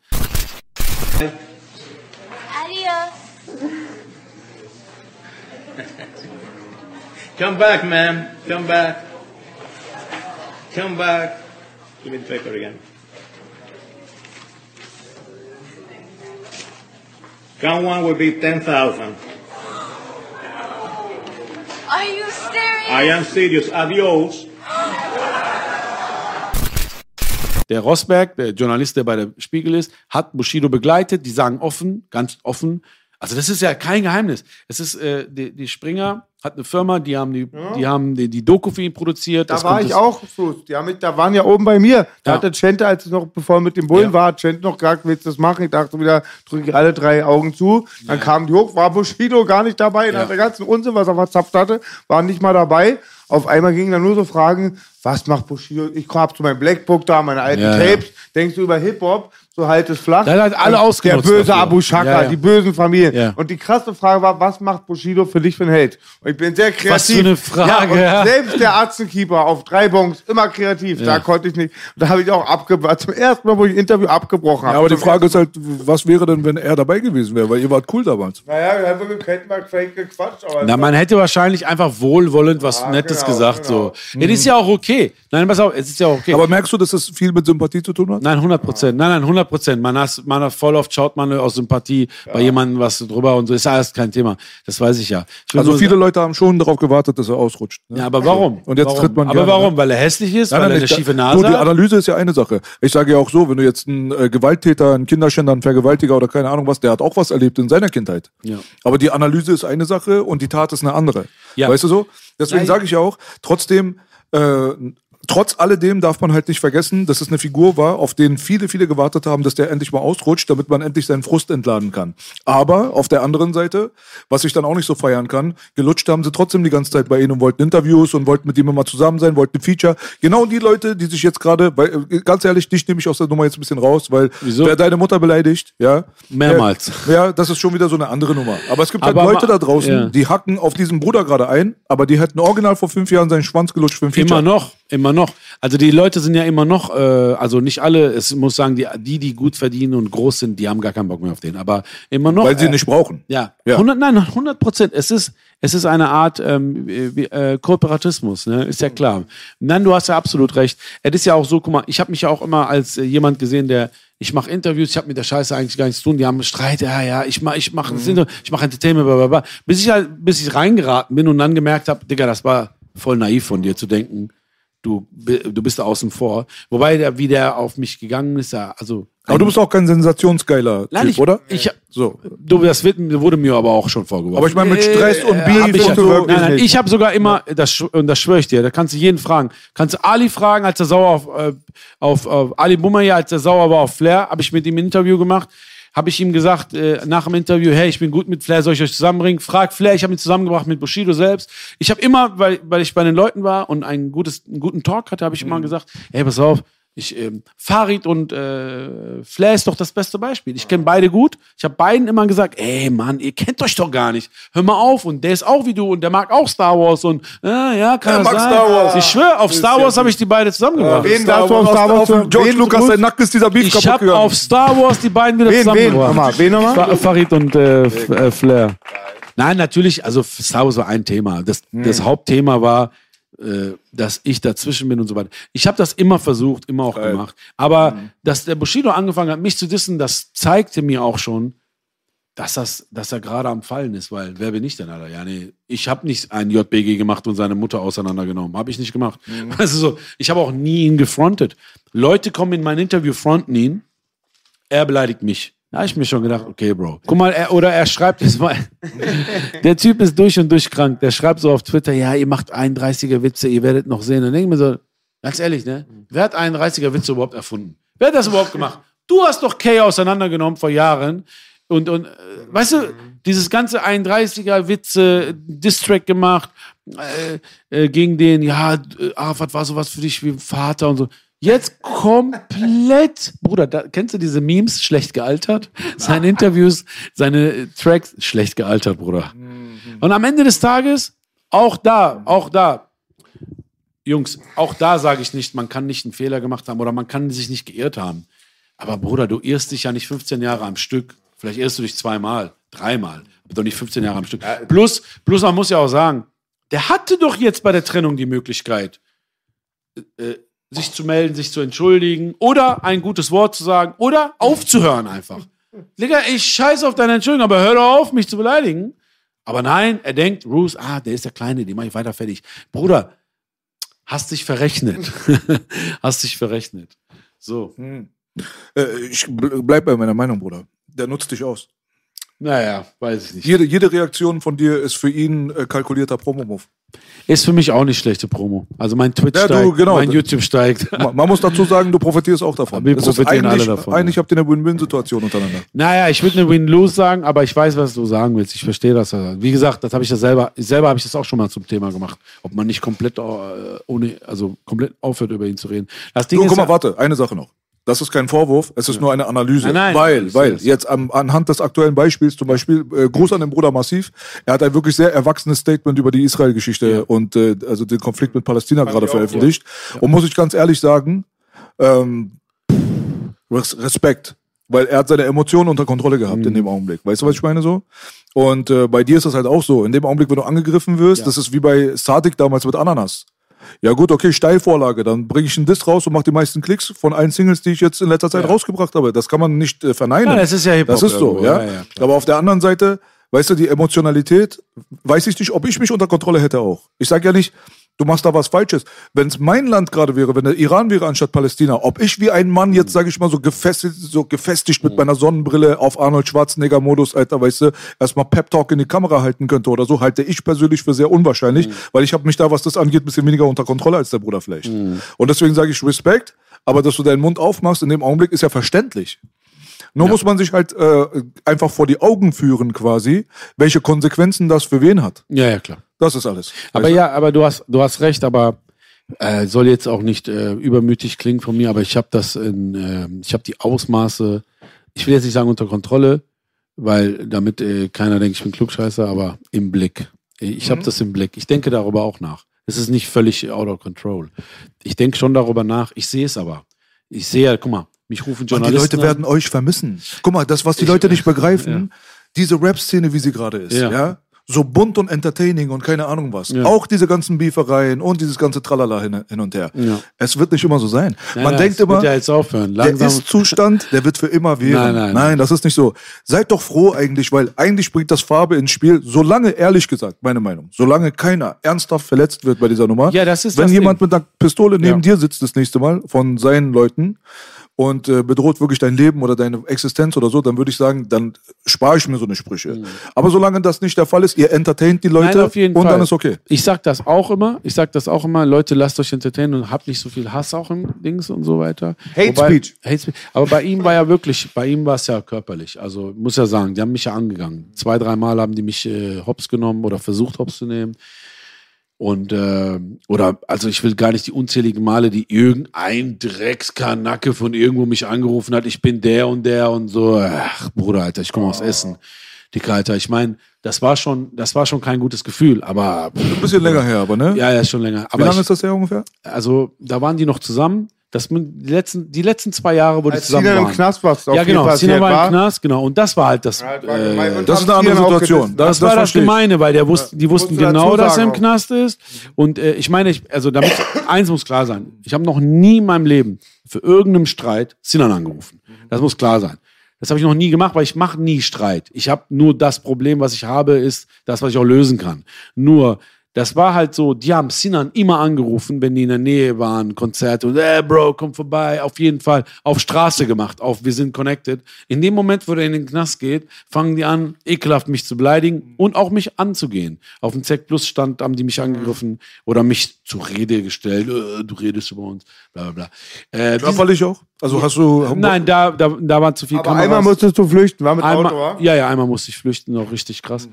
S4: Adios.
S5: Come back, man. Come back. Come back. Give me the paper again. Count one will be 10,000.
S4: Are you serious?
S5: I am serious. Adios.
S2: Der Rosberg, der Journalist, der bei der Spiegel ist, hat Bushido begleitet. Die sagen offen, ganz offen. Also das ist ja kein Geheimnis. Es ist äh, die, die Springer hat eine Firma, die haben die, die haben die, die Doku für ihn produziert.
S1: Da
S2: Das
S1: war ich
S2: das-
S1: auch, Fuß. Die haben mich, da waren ja oben bei mir. Da
S2: Ja.
S1: hat der Chente, als ich noch, bevor er mit dem Bullen
S2: Ja.
S1: war, Chente noch gesagt, willst du das machen? Ich dachte wieder, drücke ich alle drei Augen zu. Dann kamen die hoch, war Bushido gar nicht dabei.
S2: Ja.
S1: Der ganzen Unsinn, was er verzapft hatte, war nicht mal dabei. Auf einmal gingen dann nur so Fragen, was macht Bushido? Ich hab so mein Blackbook da, meine alten
S2: Ja, ja.
S1: Tapes. Denkst du über Hip-Hop? So halt es flach.
S2: Der hat alle ausgenutzt
S1: Der böse
S2: dafür.
S1: Abu Shaka,
S2: Ja, ja.
S1: die bösen Familien.
S2: Ja.
S1: Und die krasse Frage war, was macht Bushido für dich für ein Held? Und ich bin sehr kreativ.
S2: Was für eine Frage,
S1: Ja, und selbst der Arzenkeeper auf drei Bons, immer kreativ. Da konnte ich nicht. Da habe ich auch abgebrochen. Zum ersten Mal, wo ich ein Interview abgebrochen habe.
S3: Ja, aber die Frage ist halt, was wäre denn, wenn er dabei gewesen wäre? Weil ihr wart cool damals.
S1: Naja, wir hätten mal fake gequatscht.
S2: Na, man hätte wahrscheinlich einfach wohlwollend was Nettes
S1: genau,
S2: gesagt.
S1: genau.
S2: So. Ja, das ist ja auch okay. Nein, pass auf, es ist ja auch okay.
S3: Aber merkst du, dass das viel mit Sympathie zu tun hat?
S2: nein, 100 Prozent. Nein, nein, 100 Prozent. Man, hat- man hat voll oft schaut man aus Sympathie bei jemandem was drüber und so. Ist alles kein Thema. Das weiß ich ja. Ich
S3: Also viele
S2: sagen-
S3: Leute haben schon darauf gewartet, dass er ausrutscht. ne?
S2: Ja, aber warum?
S3: Und jetzt
S2: warum?
S3: tritt man
S2: Aber
S3: gerne,
S2: warum? Weil er hässlich ist?
S3: Nein,
S2: weil
S3: nein,
S2: er eine schiefe Nase
S3: die
S2: hat?
S3: Analyse ist ja eine Sache. Ich sage ja auch so, wenn du jetzt einen äh, Gewalttäter, einen Kinderschänder, einen Vergewaltiger oder keine Ahnung was, der hat auch was erlebt in seiner Kindheit.
S2: Ja.
S3: Aber die Analyse ist eine Sache und die Tat ist eine andere.
S2: Ja.
S3: Weißt du so? Deswegen
S2: Ja,
S3: sage ich ja auch, trotzdem, äh, trotz alledem darf man halt nicht vergessen, dass es eine Figur war, auf den viele, viele gewartet haben, dass der endlich mal ausrutscht, damit man endlich seinen Frust entladen kann. Aber auf der anderen Seite, was ich dann auch nicht so feiern kann, gelutscht haben sie trotzdem die ganze Zeit bei ihnen und wollten Interviews und wollten mit ihm immer zusammen sein, wollten ein Feature. Genau die Leute, die sich jetzt gerade, weil, äh, ganz ehrlich, dich nehme ich aus der Nummer jetzt ein bisschen raus, weil
S2: Wieso?
S3: wer deine Mutter beleidigt, ja.
S2: Mehrmals.
S3: Ja, ja, das ist schon wieder so eine andere Nummer. Aber es gibt
S2: Aber
S3: halt Leute da draußen,
S2: ja.
S3: die hacken auf diesen Bruder gerade ein, aber die hätten original vor fünf Jahren seinen Schwanz gelutscht für ein Feature.
S2: Immer noch, immer noch. Also die Leute sind ja immer noch, äh, also nicht alle, es muss sagen, die, die, die gut verdienen und groß sind, die haben gar keinen Bock mehr auf den. Aber immer noch.
S3: Weil sie
S2: äh,
S3: nicht brauchen.
S2: Ja,
S3: Ja.
S2: 100, nein, 100 Prozent. Es ist, es ist eine Art ähm, äh, Kooperatismus, ne? ist ja klar. Nein, du hast ja absolut recht. Es ist ja auch so, guck mal, ich habe mich ja auch immer als äh, jemand gesehen, der, ich mache Interviews, ich habe mit der Scheiße eigentlich gar nichts zu tun, die haben Streit, ja, ja, ich mache ich mach, mhm. ich mach Entertainment, bla, bla, bla. Bis ich halt, bis ich reingeraten bin und dann gemerkt habe, Digga, das war voll naiv von dir zu denken, du, du bist außen vor. Wobei, der, wie der auf mich gegangen ist, ja, also.
S3: Aber du bist auch kein sensationsgeiler
S2: Nein,
S3: Typ,
S2: ich,
S3: oder?
S2: Ich,
S3: So.
S2: Du, das wird, wurde mir aber auch schon vorgeworfen.
S3: Aber ich meine, mit Stress und
S2: Äh,
S3: Beef
S2: hab ich,
S3: und so.
S2: Nein, nein, ich habe sogar immer, das, und das schwöre ich dir, da kannst du jeden fragen. Kannst du Ali fragen, als er sauer auf, äh, auf, auf Ali Boumaier, als er sauer war auf Flair, habe ich mit ihm ein Interview gemacht. Habe ich ihm gesagt, äh, nach dem Interview, hey, ich bin gut mit Flair, soll ich euch zusammenbringen? Frag Flair, ich habe ihn zusammengebracht mit Bushido selbst. Ich habe immer, weil, weil ich bei den Leuten war und ein gutes, einen guten Talk hatte, habe ich immer gesagt, hey, pass auf, ich, ähm, Farid und äh, Flair ist doch das beste Beispiel. Ich kenne beide gut. Ich habe beiden immer gesagt, ey Mann, ihr kennt euch doch gar nicht. Hör mal auf. Und der ist auch wie du und der mag auch Star Wars und äh, ja, kann
S3: Er mag
S2: sein.
S3: Star Wars.
S2: Ich schwöre, auf Star Wars habe ich die beide zusammengebracht.
S1: wen
S3: Star
S1: darfst du auf
S3: Wars,
S1: Star Wars
S3: auf
S1: hören?
S3: George
S1: Wen
S3: Lucas, sein Nacken ist dieser Beef
S2: ich
S3: kaputt gegangen.
S2: auf Star Wars die beiden wieder
S1: Wen, wen?
S2: zusammengebracht.
S1: Nochmal, wen nochmal?
S2: Fa- Farid und äh, äh, Flair. Nein, natürlich, also Star Wars war ein Thema. Das, das Hauptthema war, äh, dass ich dazwischen bin und so weiter. Ich habe das immer versucht, immer auch gemacht. Aber dass der Bushido angefangen hat, mich zu dissen, das zeigte mir auch schon, dass, das, dass er gerade am Fallen ist, weil wer bin ich denn, Alter? Ja, nee, ich habe nicht einen JBG gemacht und seine Mutter auseinandergenommen. Habe ich nicht gemacht. [laughs] Also so, ich habe auch nie ihn gefrontet. Leute kommen in mein Interview, fronten ihn, er beleidigt mich. Da habe ich mir schon gedacht, okay, Bro. Guck mal, er, oder er schreibt jetzt mal, [laughs] der Typ ist durch und durch krank. Der schreibt so auf Twitter, ja, ihr macht 31er Witze, ihr werdet noch sehen. Dann denke ich mir so, ganz ehrlich, ne? Wer hat 31er Witze überhaupt erfunden? Wer hat das überhaupt gemacht? Du hast doch Kay auseinandergenommen vor Jahren. Und, und äh, weißt du, dieses ganze 31er Witze, Distrack gemacht äh, äh, gegen den, ja, äh, Arafat war sowas für dich wie Vater und so. Jetzt komplett, Bruder, da, kennst du diese Memes, schlecht gealtert? Seine Interviews, seine äh, Tracks, schlecht gealtert, Bruder. Und am Ende des Tages, auch da, auch da, Jungs, auch da sage ich nicht, man kann nicht einen Fehler gemacht haben oder man kann sich nicht geirrt haben. Aber Bruder, du irrst dich ja nicht 15 Jahre am Stück. Vielleicht irrst du dich zweimal, dreimal, aber doch nicht 15 Jahre am Stück. Plus, plus man muss ja auch sagen, der hatte doch jetzt bei der Trennung die Möglichkeit, äh, sich zu melden, sich zu entschuldigen oder ein gutes Wort zu sagen oder aufzuhören einfach. Digga, ich scheiße auf deine Entschuldigung, aber hör doch auf, mich zu beleidigen. Aber nein, er denkt, Bruce, ah, der ist der Kleine, den mache ich weiter fertig. Bruder, hast dich verrechnet. [laughs] hast dich verrechnet. So.
S3: Äh, ich bl- bleib bei meiner Meinung, Bruder. Der nutzt dich aus.
S2: Naja, weiß ich nicht.
S3: Jede, jede Reaktion von dir ist für ihn äh, kalkulierter Promo-Move.
S2: Ist für mich auch nicht schlechte Promo. Also mein Twitch
S3: Ja, du,
S2: steigt,
S3: genau.
S2: mein YouTube steigt.
S3: Ma- Man muss dazu sagen, du profitierst auch davon.
S2: Wir profitieren alle davon,
S3: Eigentlich habt ihr eine Win-Win-Situation untereinander.
S2: Naja, ich würde eine Win-Lose sagen, aber ich weiß, was du sagen willst. Ich verstehe das. Wie gesagt, das habe ich ja selber, selber habe ich das auch schon mal zum Thema gemacht. Ob man nicht komplett äh, ohne, also komplett aufhört, über ihn zu reden. Das Ding
S3: Du,
S2: ist,
S3: guck mal, warte, eine Sache noch. Das ist kein Vorwurf, es ist nur eine Analyse.
S2: Nein, nein.
S3: weil, weil, jetzt am, anhand des aktuellen Beispiels, zum Beispiel, äh, Gruß an den Bruder Massiv, er hat ein wirklich sehr erwachsenes Statement über die Israel-Geschichte und äh, also den Konflikt mit Palästina gerade veröffentlicht. Und muss ich ganz ehrlich sagen, ähm, Res Respekt. Weil er hat seine Emotionen unter Kontrolle gehabt
S2: Mhm.
S3: in dem Augenblick. Weißt du, was ich meine so? Und äh, bei dir ist das halt auch so. In dem Augenblick, wenn du angegriffen wirst, das ist wie bei Sadik damals mit Ananas. Ja gut, okay, Steilvorlage. Dann bringe ich einen Diss raus und mache die meisten Klicks von allen Singles, die ich jetzt in letzter Zeit rausgebracht habe. Das kann man nicht äh, verneinen.
S2: Ja, das ist ja Hip-Hop
S3: Das ist so, ja.
S2: Ja, ja.
S3: Aber auf der anderen Seite, weißt du, die Emotionalität, weiß ich nicht, ob ich mich unter Kontrolle hätte auch. Ich sage ja nicht, du machst da was Falsches. Wenn es mein Land gerade wäre, wenn der Iran wäre anstatt Palästina, ob ich wie ein Mann jetzt, sage ich mal, so gefestigt, so gefestigt mit meiner Sonnenbrille auf Arnold Schwarzenegger-Modus, Alter, weißt du, erstmal Pep-Talk in die Kamera halten könnte oder so, halte ich persönlich für sehr unwahrscheinlich, weil ich habe mich da, was das angeht, ein bisschen weniger unter Kontrolle als der Bruder vielleicht. Und deswegen sage ich Respekt, aber dass du deinen Mund aufmachst in dem Augenblick ist ja verständlich. Nur muss man sich halt äh, einfach vor die Augen führen quasi, welche Konsequenzen das für wen hat.
S2: Ja, ja, klar.
S3: Das ist alles.
S2: Aber
S3: du?
S2: ja, aber du hast, du hast recht, aber äh, soll jetzt auch nicht äh, übermütig klingen von mir, aber ich habe das in, äh, ich habe die Ausmaße, ich will jetzt nicht sagen unter Kontrolle, weil damit äh, keiner denkt, ich bin Klugscheißer, aber im Blick. Ich
S3: Mhm.
S2: habe das im Blick. Ich denke darüber auch nach. Es ist nicht völlig out of control. Ich denke schon darüber nach. Ich sehe es aber. Ich sehe ja, guck mal, mich rufen
S3: Und die
S2: Journalisten.
S3: Leute werden euch vermissen. Guck mal, das, was die Leute nicht begreifen, diese Rap-Szene, wie sie gerade ist, ja.
S2: Ja.
S3: So bunt und entertaining und keine Ahnung was.
S2: Ja.
S3: Auch diese ganzen Beefereien und dieses ganze Tralala hin, hin und her.
S2: Ja.
S3: Es wird nicht immer so sein.
S2: Nein,
S3: Man
S2: nein,
S3: denkt immer,
S2: ja
S3: der. Ist-Zustand, der wird für immer währen.
S2: Nein, nein, nein.
S3: das ist nicht so. Seid doch froh eigentlich, weil eigentlich bringt das Farbe ins Spiel, solange, ehrlich gesagt, meine Meinung, solange keiner ernsthaft verletzt wird bei dieser Nummer.
S2: Ja, das ist
S3: Wenn
S2: das
S3: jemand mit einer Pistole neben dir sitzt das nächste Mal von seinen Leuten und äh, bedroht wirklich dein Leben oder deine Existenz oder so, dann würde ich sagen, dann spare ich mir so eine Sprüche. Aber solange das nicht der Fall ist, ihr entertaint die Leute
S2: Mhm. Nein, auf jeden
S3: und
S2: Fall.
S3: dann ist okay.
S2: Ich sag das auch immer. Ich sag das auch immer. Leute, lasst euch entertainen und habt nicht so viel Hass auch im Dings und so weiter.
S1: Hate Speech.
S2: Hate Speech. Aber bei ihm war ja wirklich, bei ihm war es ja körperlich. Also muss ja sagen, die haben mich ja angegangen. Zwei, dreimal haben die mich äh, hops genommen oder versucht hops zu nehmen. Und äh, oder also ich will gar nicht die unzähligen Male, die irgendein Dreckskanacke von irgendwo mich angerufen hat, ich bin der und der und so. Ach, Bruder, Alter, ich komme aus Essen. Dicker Alter, ich meine, das war schon, das war schon kein gutes Gefühl, aber
S3: Ein bisschen länger her, aber ne?
S2: ja, ja, ist schon länger.
S3: Wie
S2: Aber
S3: lange
S2: ich,
S3: ist das her ungefähr?
S2: also da waren die noch zusammen. Das, die, letzten, die letzten zwei Jahre, wo die
S1: Als
S2: zusammen
S1: Sinan im
S2: waren.
S1: Knast warst, auf
S2: ja, genau. Sinan war im Knast, genau. Und das war halt das.
S1: Ja, das war gemein.
S2: Äh,
S3: Das ist eine andere Situation.
S1: gedissen.
S3: Das,
S2: das, war das. Gemeine, weil der wussten, die wussten genau, dass er im
S1: auch.
S2: Knast ist. Und äh, ich meine, ich, also damit [coughs] eins muss klar sein. Ich habe noch nie in meinem Leben für irgendeinen Streit Sinan angerufen. Das muss klar sein. Das habe ich noch nie gemacht, weil ich mache nie Streit. Ich habe nur das Problem, was ich habe, ist das, was ich auch lösen kann. Nur das war halt so, die haben Sinan immer angerufen, wenn die in der Nähe waren, Konzerte und ey Bro, komm vorbei, auf jeden Fall auf Straße gemacht, auf wir sind connected. In dem Moment, wo der in den Knast geht, fangen die an, ekelhaft mich zu beleidigen und auch mich anzugehen. Auf dem ZEC Plus stand, haben die mich angegriffen oder mich zur Rede gestellt, äh, du redest über uns, bla bla bla. Äh,
S3: Körperlich auch? Also hast du.
S2: Nein, da, da, da waren zu viele
S1: Aber
S2: Kameras.
S1: einmal musstest du flüchten, war mit Auto,
S2: Einmal,
S1: wa?
S2: ja, ja, einmal musste ich flüchten, auch richtig krass.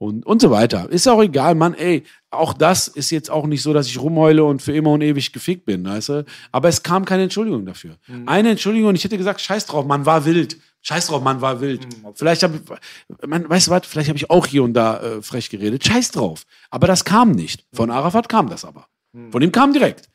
S2: Und, und so weiter. Ist auch egal, Mann, ey, auch das ist jetzt auch nicht so, dass ich rumheule und für immer und ewig gefickt bin, weißt du? Aber es kam keine Entschuldigung dafür. Eine Entschuldigung und ich hätte gesagt, scheiß drauf, man war wild. Scheiß drauf, man war wild. Vielleicht habe ich, man, weißt du was, vielleicht habe ich auch hier und da äh, frech geredet. Scheiß drauf. Aber das kam nicht. Von Arafat kam das aber. Von ihm kam direkt.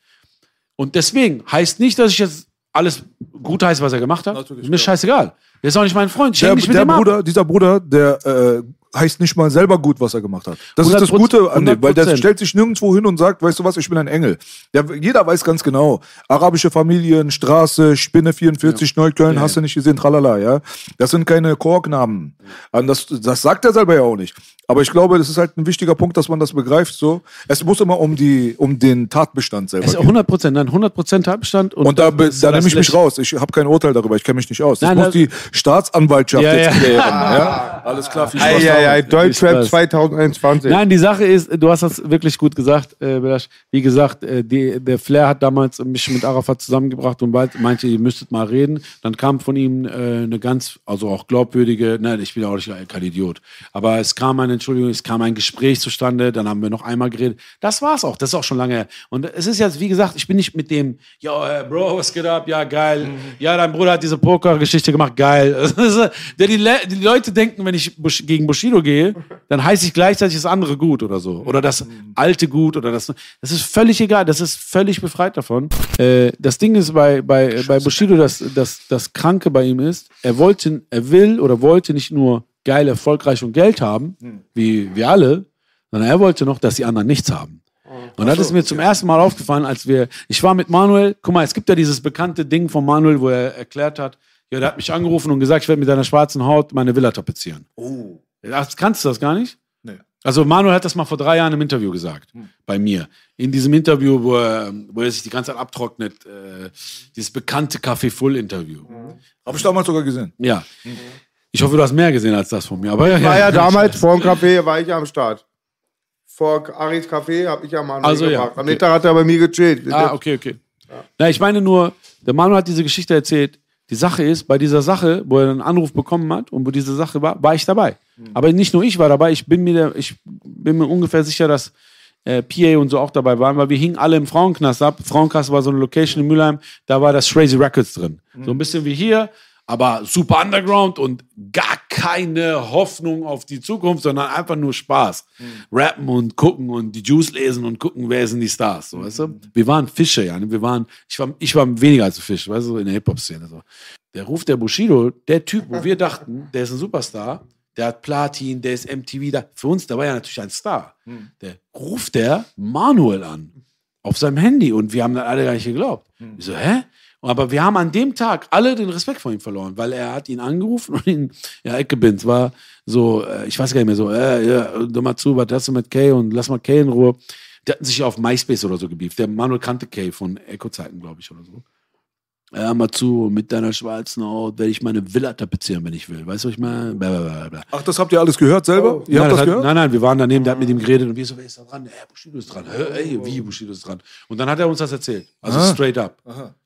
S2: Und deswegen heißt nicht, dass ich jetzt alles gut heiße, was er gemacht hat.
S3: Natürlich,
S2: Mir ist scheißegal. Der ist auch nicht mein Freund. Ich
S3: Der,
S2: nicht mit
S3: der
S2: dem ab.
S3: Bruder, dieser Bruder, der äh, heißt nicht mal selber gut, was er gemacht hat. Das ist das
S2: 100%,
S3: Gute an dem, weil der
S2: 100%.
S3: stellt sich nirgendwo hin und sagt, weißt du was, ich bin ein Engel. Der, jeder weiß ganz genau, arabische Familien, Straße, Spinne 44, Neukölln, hast du nicht gesehen, tralala, ja. Das sind keine Chorknaben. Und das, das sagt er selber ja auch nicht. Aber ich glaube, das ist halt ein wichtiger Punkt, dass man das begreift, so. Es muss immer um die, um den Tatbestand selber
S2: Es ist
S3: gehen.
S2: 100 Prozent, nein, 100 Prozent Tatbestand.
S3: Und da, be-
S2: das-
S3: da
S2: das
S3: nehme ich mich raus. Ich habe kein Urteil darüber. Ich kenne mich nicht aus. Das
S2: Nein,
S3: muss
S2: das-
S3: die Staatsanwaltschaft
S2: Ja,
S3: jetzt
S2: ja.
S3: klären. Ja? [laughs] Alles klar, viel Spaß. Damit.
S1: Deutschrap
S2: weiß.
S1: 2021.
S2: Nein, die Sache ist, du hast das wirklich gut gesagt, äh, Belasch. Wie gesagt, äh, die, der Flair hat damals mich mit Arafat zusammengebracht und bald meinte, ihr müsstet mal reden. Dann kam von ihm äh, eine ganz, also auch glaubwürdige, nein, ich bin auch nicht kein Idiot, aber es kam eine Entschuldigung, es kam ein Gespräch zustande, dann haben wir noch einmal geredet. Das war's auch, das ist auch schon lange her. Und es ist jetzt, wie gesagt, ich bin nicht mit dem, ja, äh, Bro, was geht ab? Ja, geil. Ja, dein Bruder hat diese Poker-Geschichte gemacht, geil. [laughs] Die, Le- die Leute denken, wenn ich Bush, gegen Bushido gehe, dann heiße ich gleichzeitig das andere gut oder so. Oder das alte gut oder das. Das ist völlig egal, das ist völlig befreit davon. Äh, das Ding ist bei, bei, bei Bushido, dass das, das Kranke bei ihm ist, er wollte, er will oder wollte nicht nur geil, erfolgreich und Geld haben, wie wir alle, sondern er wollte noch, dass die anderen nichts haben. Und das ist mir zum ersten Mal aufgefallen, als wir, ich war mit Manuel, guck mal, es gibt ja dieses bekannte Ding von Manuel, wo er erklärt hat, ja, der hat mich angerufen und gesagt, ich werde mit deiner schwarzen Haut meine Villa tapezieren. Oh. Kannst du das gar nicht?
S3: Nee.
S2: Also Manuel hat das mal vor drei Jahren im Interview gesagt, bei mir. In diesem Interview, wo er, wo er sich die ganze Zeit abtrocknet, äh, dieses bekannte Café Full Interview.
S3: Habe ich damals sogar gesehen.
S2: Ja. Ich hoffe, du hast mehr gesehen als das von mir. Aber ja,
S1: War ja damals vor dem Café, war ich ja am Start. Vor Aris Café habe ich ja mal
S2: Also, ja,
S1: gebracht. Am
S2: okay.
S1: nächsten Tag hat er bei mir gechillt.
S2: Ah, okay, okay. Na, ich meine nur, der Manuel hat diese Geschichte erzählt. Die Sache ist, bei dieser Sache, wo er einen Anruf bekommen hat und wo diese Sache war, war ich dabei. Aber nicht nur ich war dabei, ich bin mir, der, ich bin mir ungefähr sicher, dass äh, PA und so auch dabei waren, weil wir hingen alle im Frauenknast ab. Frauenknast war so eine Location in Mülheim, da war das Crazy Records drin. So ein bisschen wie hier, aber super underground und gar keine Hoffnung auf die Zukunft, sondern einfach nur Spaß. Rappen und gucken und die Juice lesen und gucken, wer sind die Stars, so, weißt du? Wir waren Fische, ja, ne? wir waren, ich war, ich war weniger als ein Fisch, weißt du, in der Hip-Hop-Szene, so. Der Ruf der Bushido, der Typ, wo wir dachten, [laughs] der ist ein Superstar, der hat Platin, der ist MTV da. Für uns, der war ja natürlich ein Star. Der ruft der Manuel an auf seinem Handy und wir haben das alle gar nicht geglaubt. Ich so, hä? Aber wir haben an dem Tag alle den Respekt vor ihm verloren, weil er hat ihn angerufen und ihn, ja, Ecke Binz war so, äh, ich weiß gar nicht mehr so, äh, ja, hör mal zu, was hast du mit Kay und lass mal Kay in Ruhe. Die hatten sich auf MySpace oder so gebieft. Der Manuel kannte Kay von Echo-Zeiten, glaube ich, oder so. Ja, mal zu, mit deiner schwarzen Haut werde ich meine Villa tapezieren, wenn ich will. Weißt du, was ich meine? Blablabla.
S3: Ach, das habt ihr alles gehört selber? Ihr
S2: Nein,
S3: habt das
S2: hat,
S3: gehört?
S2: nein, nein, wir waren daneben, der hat mit ihm geredet und wir so, wer ist da dran? Hä, Bushido ist dran. Hä, ey, wie Bushido ist dran? Und dann hat er uns das erzählt. Also
S3: Ah.
S2: straight up.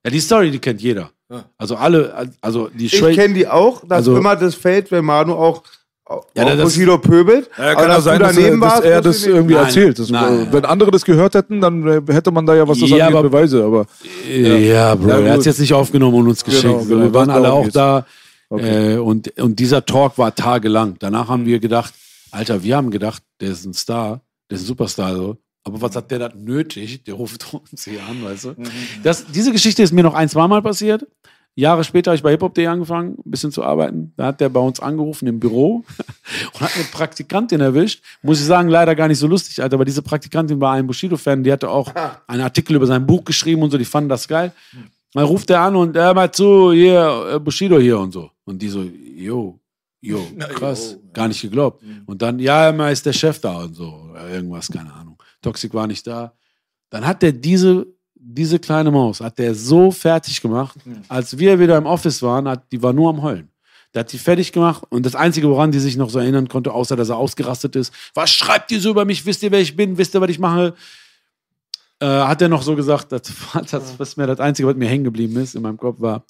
S2: Ja, die Story, die kennt jeder. Also alle, also die
S1: Ich kenne die auch, dass
S2: Also-
S1: immer das fällt, wenn Manu auch, auch
S2: Ja, das-
S1: Bushido pöbelt.
S3: Ja,
S1: Aber
S3: kann ja
S1: dass
S3: sein, dass,
S1: daneben
S3: er- dass
S1: warst,
S3: er das irgendwie
S2: Nein,
S3: erzählt. Das,
S2: nein.
S3: Wenn andere das gehört hätten, dann äh, hätte man da ja was das
S2: Ja, aber-
S3: Beweise. Aber
S2: Ja, Bro,
S3: Ja,
S2: er hat es jetzt nicht aufgenommen und uns geschickt.
S3: Genau, genau,
S2: wir waren alle auch
S3: geht's.
S2: da.
S3: Okay.
S2: Äh, und, und dieser Talk war tagelang. Danach haben wir gedacht, Alter, wir haben gedacht, der ist ein Star, der ist ein Superstar. So. Aber was hat der da nötig? Der ruft [laughs] uns hier an, weißt du? Das, diese Geschichte ist mir noch ein, zweimal passiert. Jahre später habe ich bei hiphop.de angefangen, ein bisschen zu arbeiten. Da hat der bei uns angerufen im Büro [laughs] und hat eine Praktikantin erwischt. Muss ich sagen, leider gar nicht so lustig, Alter, aber diese Praktikantin war ein Bushido-Fan, die hatte auch einen Artikel über sein Buch geschrieben und so, die fanden das geil. Dann ruft er an und er mal zu, hier, äh, Bushido hier und so. Und die so, yo, yo, [laughs] krass, gar nicht geglaubt. Und dann, ja, immer ist der Chef da und so, irgendwas, keine Ahnung. Toxic war nicht da. Dann hat der diese, diese kleine Maus, hat der so fertig gemacht, als wir wieder im Office waren, hat, die war nur am Heulen. Der hat die fertig gemacht und das Einzige, woran die sich noch so erinnern konnte, außer dass er ausgerastet ist, was schreibt ihr so über mich? Wisst ihr, wer ich bin? Wisst ihr, was ich mache? Äh, hat er noch so gesagt, das, das, was mir das Einzige, was mir hängen geblieben ist in meinem Kopf war,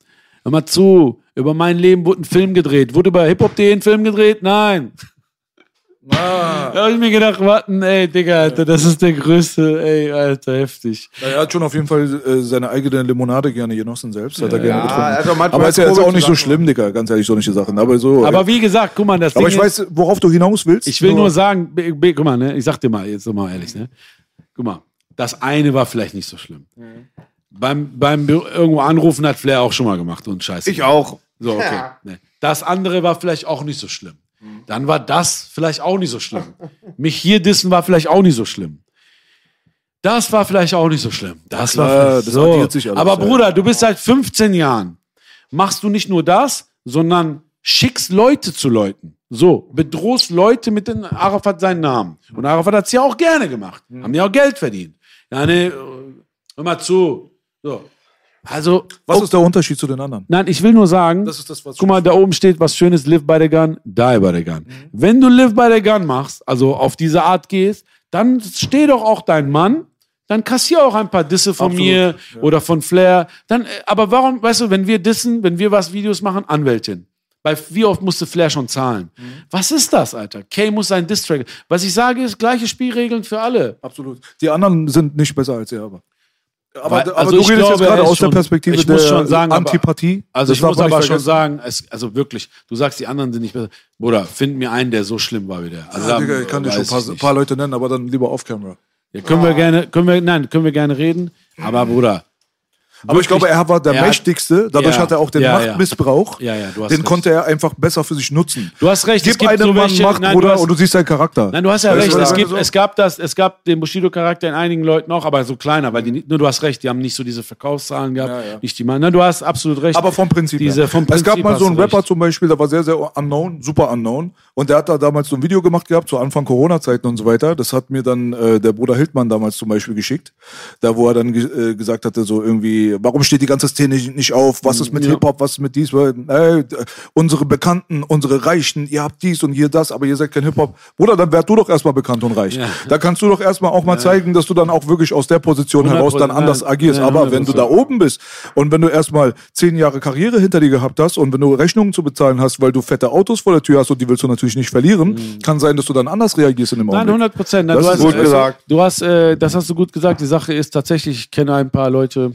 S2: hör mal zu, über mein Leben wurde ein Film gedreht. Wurde über Hip-Hop.de ein Film gedreht? Nein. Da habe ich mir gedacht, warten, ey, Digga, Alter, das ist der größte, ey, Alter, heftig.
S3: er hat schon auf jeden Fall äh, seine eigene Limonade gerne genossen selbst. Hat er gerne
S1: Ja,
S3: getrunken.
S1: manchmal
S3: aber ist ja jetzt auch nicht so schlimm, Digga. Ganz ehrlich, solche Sachen. Aber so.
S2: Aber wie gesagt, guck mal, das
S3: aber
S2: Ding
S3: ich
S2: ist,
S3: weiß, worauf du hinaus willst.
S2: Ich will nur sagen, B- B- guck mal, ne, ich sag dir mal, jetzt mal ehrlich, ne? Guck mal, das eine war vielleicht nicht so schlimm. Beim, beim Bü- irgendwo anrufen hat Flair auch schon mal gemacht und scheiße.
S1: Ich auch.
S2: So, okay.
S1: Ja.
S2: Ne. Das andere war vielleicht auch nicht so schlimm. Dann war das vielleicht auch nicht so schlimm. [laughs] Mich hier dissen war vielleicht auch nicht so schlimm. Das war vielleicht auch nicht so schlimm. Das war
S3: klar,
S2: vielleicht
S3: das
S2: so.
S3: alles,
S2: Aber
S3: ja.
S2: Bruder, du bist seit 15 Jahren. Machst du nicht nur das, sondern schickst Leute zu Leuten. So, bedrohst Leute mit den Arafat seinen Namen. Und Arafat hat es ja auch gerne gemacht. Haben ja auch Geld verdient. Ja, ne, äh, hör mal zu. So. Also,
S3: Was ist der Unterschied zu den anderen?
S2: Nein, ich will nur sagen,
S3: Das ist das, was-
S2: guck mal, da oben steht was Schönes, live by the gun, die by the gun. Wenn du live by the gun machst, also auf diese Art gehst, dann steh doch auch dein Mann, dann kassier auch ein paar Disse von
S3: Absolut,
S2: mir oder von Flair. Dann, äh, aber warum, weißt du, wenn wir dissen, wenn wir was Videos machen, Anwältin. Bei wie oft musste Flair schon zahlen? Was ist das, Alter? Kay muss sein Distrack. Was ich sage, ist gleiche Spielregeln für alle.
S3: Absolut. Die anderen sind nicht besser als er, aber. Aber,
S2: Weil-
S3: aber
S2: also
S3: du
S2: ich
S3: redest
S2: glaube,
S3: jetzt gerade
S2: er
S3: aus der
S2: schon-
S3: Perspektive
S2: ich
S3: der
S2: muss schon sagen, aber-
S3: Antipathie.
S2: Also
S3: Das
S2: ich muss
S3: nicht
S2: aber schon sagen, es, also wirklich, du sagst, die anderen sind nicht besser. Bruder, find mir einen, der so schlimm war wie der. Also
S3: Ja, Digga, ich kann dir schon ein paar, paar Leute nennen, aber dann lieber off-camera.
S2: Ja, können wir gerne, können wir, nein, können wir gerne reden. Aber Bruder,
S3: Aber ich glaube, er war der
S2: er hat-
S3: mächtigste. Dadurch
S2: Ja.
S3: hat er auch den
S2: Ja.
S3: Machtmissbrauch.
S2: Ja, ja, du hast
S3: den
S2: recht.
S3: konnte er einfach besser für sich nutzen.
S2: Du hast recht, es
S3: Gib
S2: gibt
S3: einem
S2: so
S3: Mann
S2: welche-
S3: Macht,
S2: Nein, du
S3: Bruder,
S2: hast-
S3: und du siehst seinen Charakter.
S2: Nein, du hast ja
S3: Weißt
S2: recht.
S3: du,
S2: Es, gibt,
S3: meine?
S2: es, gab das, es gab den Bushido-Charakter in einigen Leuten auch, aber so kleiner, weil die nur du hast recht, die haben nicht so diese Verkaufszahlen gehabt.
S3: Ja.
S2: Nicht die Mann. Nein, du hast absolut recht.
S3: Aber vom Prinzip
S2: Diese, vom
S3: es gab
S2: Prinzip
S3: mal so einen
S2: du
S3: Rapper
S2: recht.
S3: zum Beispiel, der war sehr, sehr unknown, super unknown. Und der hat da damals so ein Video gemacht gehabt, zu Anfang Corona-Zeiten und so weiter. Das hat mir dann äh, der Bruder Hildmann damals zum Beispiel geschickt. Da, wo er dann äh, gesagt hatte, so irgendwie, warum steht die ganze Szene nicht auf? Was ist mit
S2: Ja.
S3: Hip-Hop? Was ist mit dies? Ey, unsere Bekannten, unsere Reichen, ihr habt dies und hier das, aber ihr seid kein Hip-Hop. Bruder, dann werd du doch erstmal bekannt und reich.
S2: Ja.
S3: Da kannst du doch erstmal auch mal zeigen, dass du dann auch wirklich aus der Position
S2: 100%,
S3: heraus dann anders agierst. Aber wenn du da
S2: 100%.
S3: oben bist und wenn du erstmal zehn Jahre Karriere hinter dir gehabt hast und wenn du Rechnungen zu bezahlen hast, weil du fette Autos vor der Tür hast und die willst du natürlich nicht verlieren, kann sein, dass du dann anders reagierst in dem
S2: Mhm. Nein,
S3: Augenblick.
S2: 100 Prozent.
S3: Das
S2: Du
S3: ist
S2: hast,
S1: gut gesagt.
S2: Du hast, äh, das hast du gut gesagt. Die Sache ist tatsächlich, ich kenne ein paar Leute,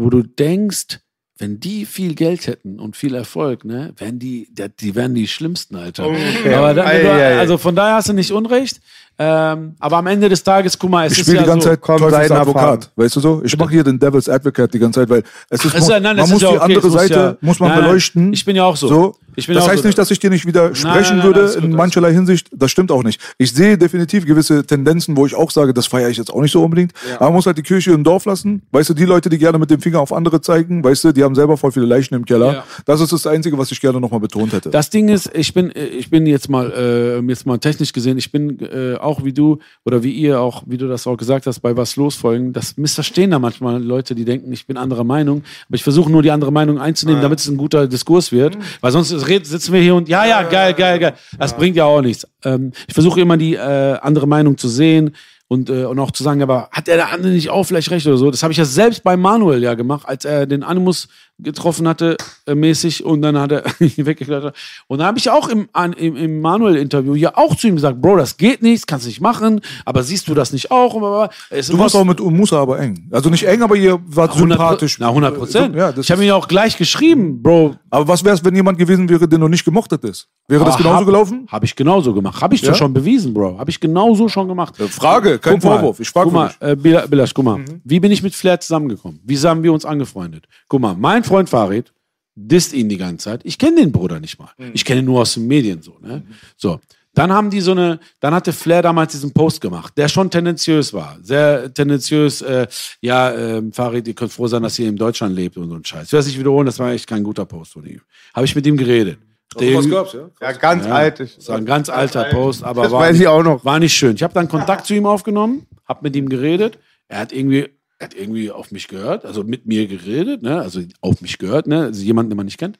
S2: wo du denkst, wenn die viel Geld hätten und viel Erfolg, ne, wären die, die wären die schlimmsten, Alter.
S1: Okay.
S2: Aber dann,
S1: Ei,
S2: du,
S1: ei, ei.
S2: also von daher hast du nicht Unrecht. Ähm, aber am Ende des Tages, guck mal, es
S3: Ich
S2: ist
S3: spiele
S2: ja
S3: die ganze
S2: so,
S3: Zeit
S1: komm, seid
S3: Advokat, weißt du so? Ich mache hier den Devil's Advocate die ganze Zeit, weil es ist,
S2: Ach so, nein,
S3: man muss
S2: ja
S3: die
S2: okay,
S3: andere Seite
S2: ja-
S3: muss man
S2: Nein,
S3: beleuchten.
S2: ich bin ja auch so. Ich bin
S3: das
S2: auch
S3: heißt
S2: so.
S3: nicht, dass ich dir nicht widersprechen
S2: Nein,
S3: würde in mancherlei Hinsicht. Das stimmt auch nicht. Ich sehe definitiv gewisse Tendenzen, wo ich auch sage, das feiere ich jetzt auch nicht so unbedingt. Aber man muss halt die Kirche im Dorf lassen. Weißt du, die Leute, die gerne mit dem Finger auf andere zeigen, weißt du, die haben selber voll viele Leichen im Keller.
S2: Ja.
S3: Das ist das Einzige, was ich gerne nochmal betont hätte.
S2: Das Ding ist, ich bin, ich bin jetzt mal, äh, jetzt mal technisch gesehen, ich bin äh, auch wie du oder wie ihr auch, wie du das auch gesagt hast, bei was los folgen. Das missverstehen da manchmal Leute, die denken, ich bin anderer Meinung. Aber ich versuche nur die andere Meinung einzunehmen, damit es ein guter Diskurs wird. Weil sonst sitzen wir hier und ja, ja, geil, geil, geil. Das bringt ja auch nichts. Ähm, ich versuche immer die äh, andere Meinung zu sehen. Und, äh, und auch zu sagen, aber hat der andere nicht auch vielleicht recht oder so? Das habe ich ja selbst bei Manuel ja gemacht, als er den Animus getroffen hatte, äh, mäßig, und dann hat er [laughs] weggeklettert. Und dann habe ich auch im, an, im, im Manuel-Interview ja auch zu ihm gesagt, Bro, das geht nicht, das kannst du nicht machen, aber siehst du das nicht auch? Es
S3: Du warst auch mit Musa aber eng. Also nicht eng, aber ihr wart
S2: 100
S3: sympathisch.
S2: Na, 100 Prozent.
S3: Ja,
S2: ich habe ihn ja auch gleich geschrieben, Bro.
S3: aber was wäre es, wenn jemand gewesen wäre, den du nicht gemocht hättest? Wäre das
S2: Ah,
S3: genauso
S2: hab,
S3: gelaufen?
S2: Habe ich genauso gemacht. Habe ich
S3: Ja?
S2: schon bewiesen, Bro. Habe ich genauso schon gemacht.
S3: Äh, Frage, kein
S2: Guck mal,
S3: Vorwurf. Ich frage
S2: Guck mal, äh, Bila- Bilasch, guck mal. Wie bin ich mit Flair zusammengekommen? Wie haben wir uns angefreundet? Guck mal, mein Freund Farid disst ihn die ganze Zeit. Ich kenne den Bruder nicht mal. Ich kenne ihn nur aus den Medien so, ne? So. Dann haben die so eine, dann hatte Flair damals diesen Post gemacht, der schon tendenziös war. Sehr tendenziös, äh, ja, ähm, Farid, ihr könnt froh sein, dass ihr in Deutschland lebt und so ein Scheiß. Ich werde es nicht wiederholen, das war echt kein guter Post von ihm. Habe ich mit ihm geredet. Der-
S3: was gab's, ja?
S1: Ja, ganz alt. Ich,
S2: das war ein ganz alter Post, aber
S1: Das
S2: war
S1: weiß
S2: nicht,
S1: ich auch noch.
S2: war nicht schön. Ich habe dann Kontakt zu ihm aufgenommen, habe mit ihm geredet. Er hat irgendwie, hat irgendwie auf mich gehört, also mit mir geredet, ne? also auf mich gehört, ne? also jemanden, den man nicht kennt.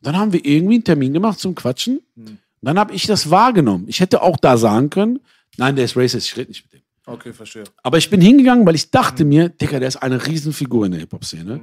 S2: Dann haben wir irgendwie einen Termin gemacht zum Quatschen.
S1: Hm.
S2: Dann habe ich das wahrgenommen. Ich hätte auch da sagen können, nein, der ist racist, ich rede nicht mit dem.
S3: Okay, verstehe.
S2: Aber ich bin hingegangen, weil ich dachte
S1: Hm.
S2: mir, Digga, der ist eine Riesenfigur in der Hip-Hop-Szene.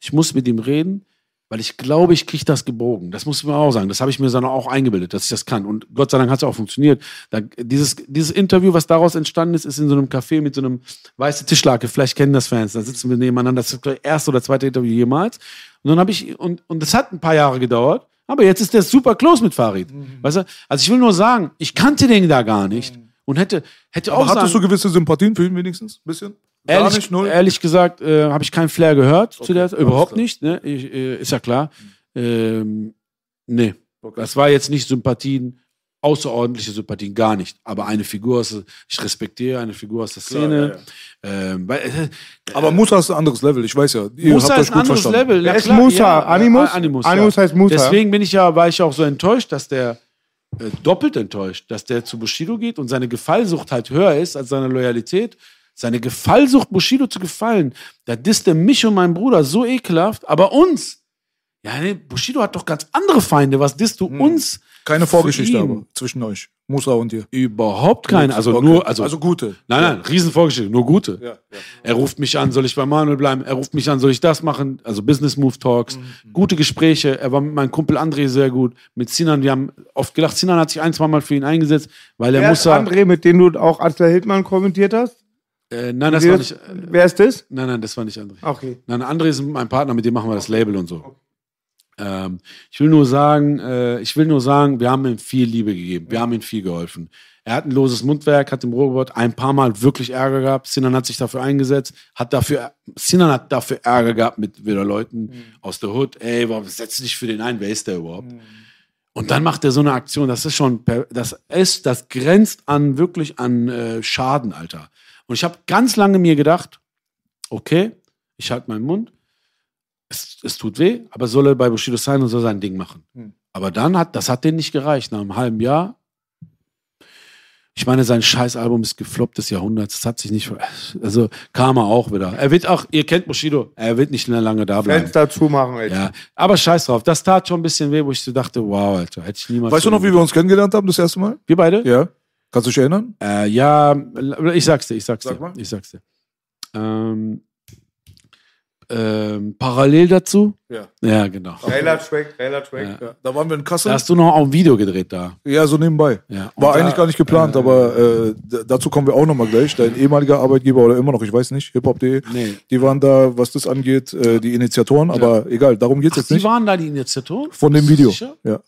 S2: Ich muss mit ihm reden, weil ich glaube, ich kriege das gebogen. Das muss man auch sagen. Das habe ich mir dann auch eingebildet, dass ich das kann. Und Gott sei Dank hat es auch funktioniert. Da, dieses, dieses Interview, was daraus entstanden ist, ist in so einem Café mit so einem weißen Tischlake. Vielleicht kennen das Fans. Da sitzen wir nebeneinander. Das ist das erste oder zweite Interview jemals. Und dann habe ich, und, und das hat ein paar Jahre gedauert. Aber jetzt ist der super close mit Farid. Weißt du? Also ich will nur sagen, ich kannte den da gar nicht. Und hätte, hätte
S3: Aber
S2: auch sagen,
S3: hattest du gewisse Sympathien für ihn wenigstens? Bisschen?
S2: Ehrlich,
S3: nicht, null?
S2: ehrlich gesagt, äh, habe ich keinen Flair gehört zu der Überhaupt
S3: klar.
S2: nicht, ne? Ich, äh, ist ja klar. Ähm, nee. Das war jetzt nicht Sympathien, außerordentliche Sympathien, gar nicht. Aber eine Figur aus, ich respektiere eine Figur aus der Szene. Ähm, weil, äh,
S3: Aber Musa ist ein anderes Level, ich weiß ja. Ihr
S2: Musa
S3: habt euch
S2: ist ein
S3: gut
S2: anderes
S3: verstanden.
S2: Level.
S1: Wer
S2: na
S1: ist
S2: klar,
S1: Musa?
S2: ja,
S1: Animus?
S2: äh, Animus,
S1: Animus
S2: ja.
S1: heißt Musa.
S2: Deswegen bin ich ja, war ich auch so enttäuscht, dass der äh, doppelt enttäuscht, dass der zu Bushido geht und seine Gefallsucht halt höher ist als seine Loyalität. Seine Gefallsucht, Bushido zu gefallen, da disst er mich und meinen Bruder so ekelhaft, aber uns. Ja, nee, Bushido hat doch ganz andere Feinde. Was disst du uns?
S3: Keine Vorgeschichte aber zwischen euch, Musa und dir.
S2: Überhaupt keine. Also
S3: Okay.
S2: nur, also,
S3: also gute.
S2: Nein, nein, Riesenvorgeschichte, nur gute.
S3: Ja, ja.
S2: Er ruft mich an, soll ich bei Manuel bleiben? Er ruft mich an, soll ich das machen? Also Business Move Talks, gute Gespräche. Er war mit meinem Kumpel André sehr gut. Mit Sinan, wir haben oft gedacht, Sinan hat sich ein, zwei Mal für ihn eingesetzt, weil er ja.
S1: André, mit dem du auch Atler Hildmann kommentiert hast?
S2: Äh, nein, das war nicht. Äh,
S1: Wer ist das?
S2: nein, nein, das war nicht André.
S1: Okay.
S2: Nein, André ist mein Partner, mit dem machen wir das Label und so. Ähm, ich will nur sagen, äh, ich will nur sagen, wir haben ihm viel Liebe gegeben, wir haben ihm viel geholfen. Er hat ein loses Mundwerk, hat im Robot ein paar Mal wirklich Ärger gehabt. Sinan hat sich dafür eingesetzt, hat dafür, Sinan hat dafür Ärger gehabt mit wieder Leuten aus der Hood. Ey, warum setzt du dich für den ein? Wer ist der überhaupt? Und dann macht er so eine Aktion, das ist schon, das ist, das grenzt an wirklich an äh, Schaden, Alter. Und ich habe ganz lange mir gedacht, okay, ich halte meinen Mund, es, es tut weh, aber soll er bei Bushido sein und soll sein Ding machen. Aber dann hat, das hat denen nicht gereicht. Nach einem halben Jahr, ich meine, sein Scheißalbum ist gefloppt des Jahrhunderts. Das hat sich nicht, ver- also kam er auch wieder. Er wird auch, ihr kennt Bushido, er wird nicht mehr lange da bleiben.
S1: Fenster zumachen, ey.
S2: Ja, aber scheiß drauf. Das tat schon ein bisschen weh, wo ich so dachte, wow, Alter, hätte ich niemals.
S3: Weißt du noch, wie wir uns kennengelernt haben das erste Mal?
S2: Wir beide?
S3: Ja. Kannst du dich erinnern?
S2: Äh, ja, ich sag's dir, ich sag's
S3: Sag
S2: dir.
S3: mal.
S2: Ich sag's dir. Ähm, ähm, parallel dazu?
S3: Ja.
S2: Ja, genau.
S1: Geiler Track, geiler Track.
S2: Ja.
S3: Ja. Da waren wir in Kassel.
S2: Da hast du noch auch ein Video gedreht da.
S3: Ja, so nebenbei.
S2: Ja.
S3: War
S2: Und
S3: eigentlich
S2: da-
S3: gar nicht geplant,
S2: äh,
S3: aber äh, dazu kommen wir auch nochmal gleich. Dein ehemaliger Arbeitgeber oder immer noch, ich weiß nicht, hiphop.de,
S2: Nee.
S3: die waren da, was das angeht, äh, die Initiatoren, aber egal, darum geht's
S2: Ach,
S3: jetzt
S2: die
S3: nicht.
S2: waren da die Initiatoren?
S3: Von dem Video.
S2: Sicher?
S3: Ja.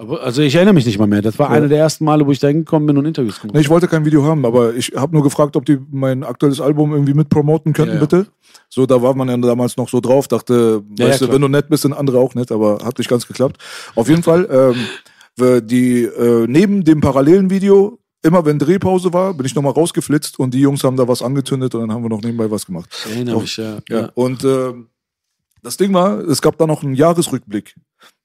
S2: Aber, also ich erinnere mich nicht mal mehr. Das war
S3: Ja.
S2: eine der ersten Male, wo ich da hingekommen bin und Interviews gemacht
S3: Nee, ich wollte kein Video haben, aber ich habe nur gefragt, ob die mein aktuelles Album irgendwie mit promoten könnten,
S2: Ja, ja.
S3: bitte. So, da war man ja damals noch so drauf, dachte,
S2: Ja,
S3: weißt
S2: ja,
S3: du, wenn du nett bist, sind andere auch nett, aber hat nicht ganz geklappt. Auf jeden Fall, ähm, die äh, neben dem parallelen Video, immer wenn Drehpause war, bin ich nochmal rausgeflitzt und die Jungs haben da was angezündet und dann haben wir noch nebenbei was gemacht.
S2: Ich erinnere mich, ja.
S3: Ja. Und ähm, das Ding war, es gab da noch einen Jahresrückblick,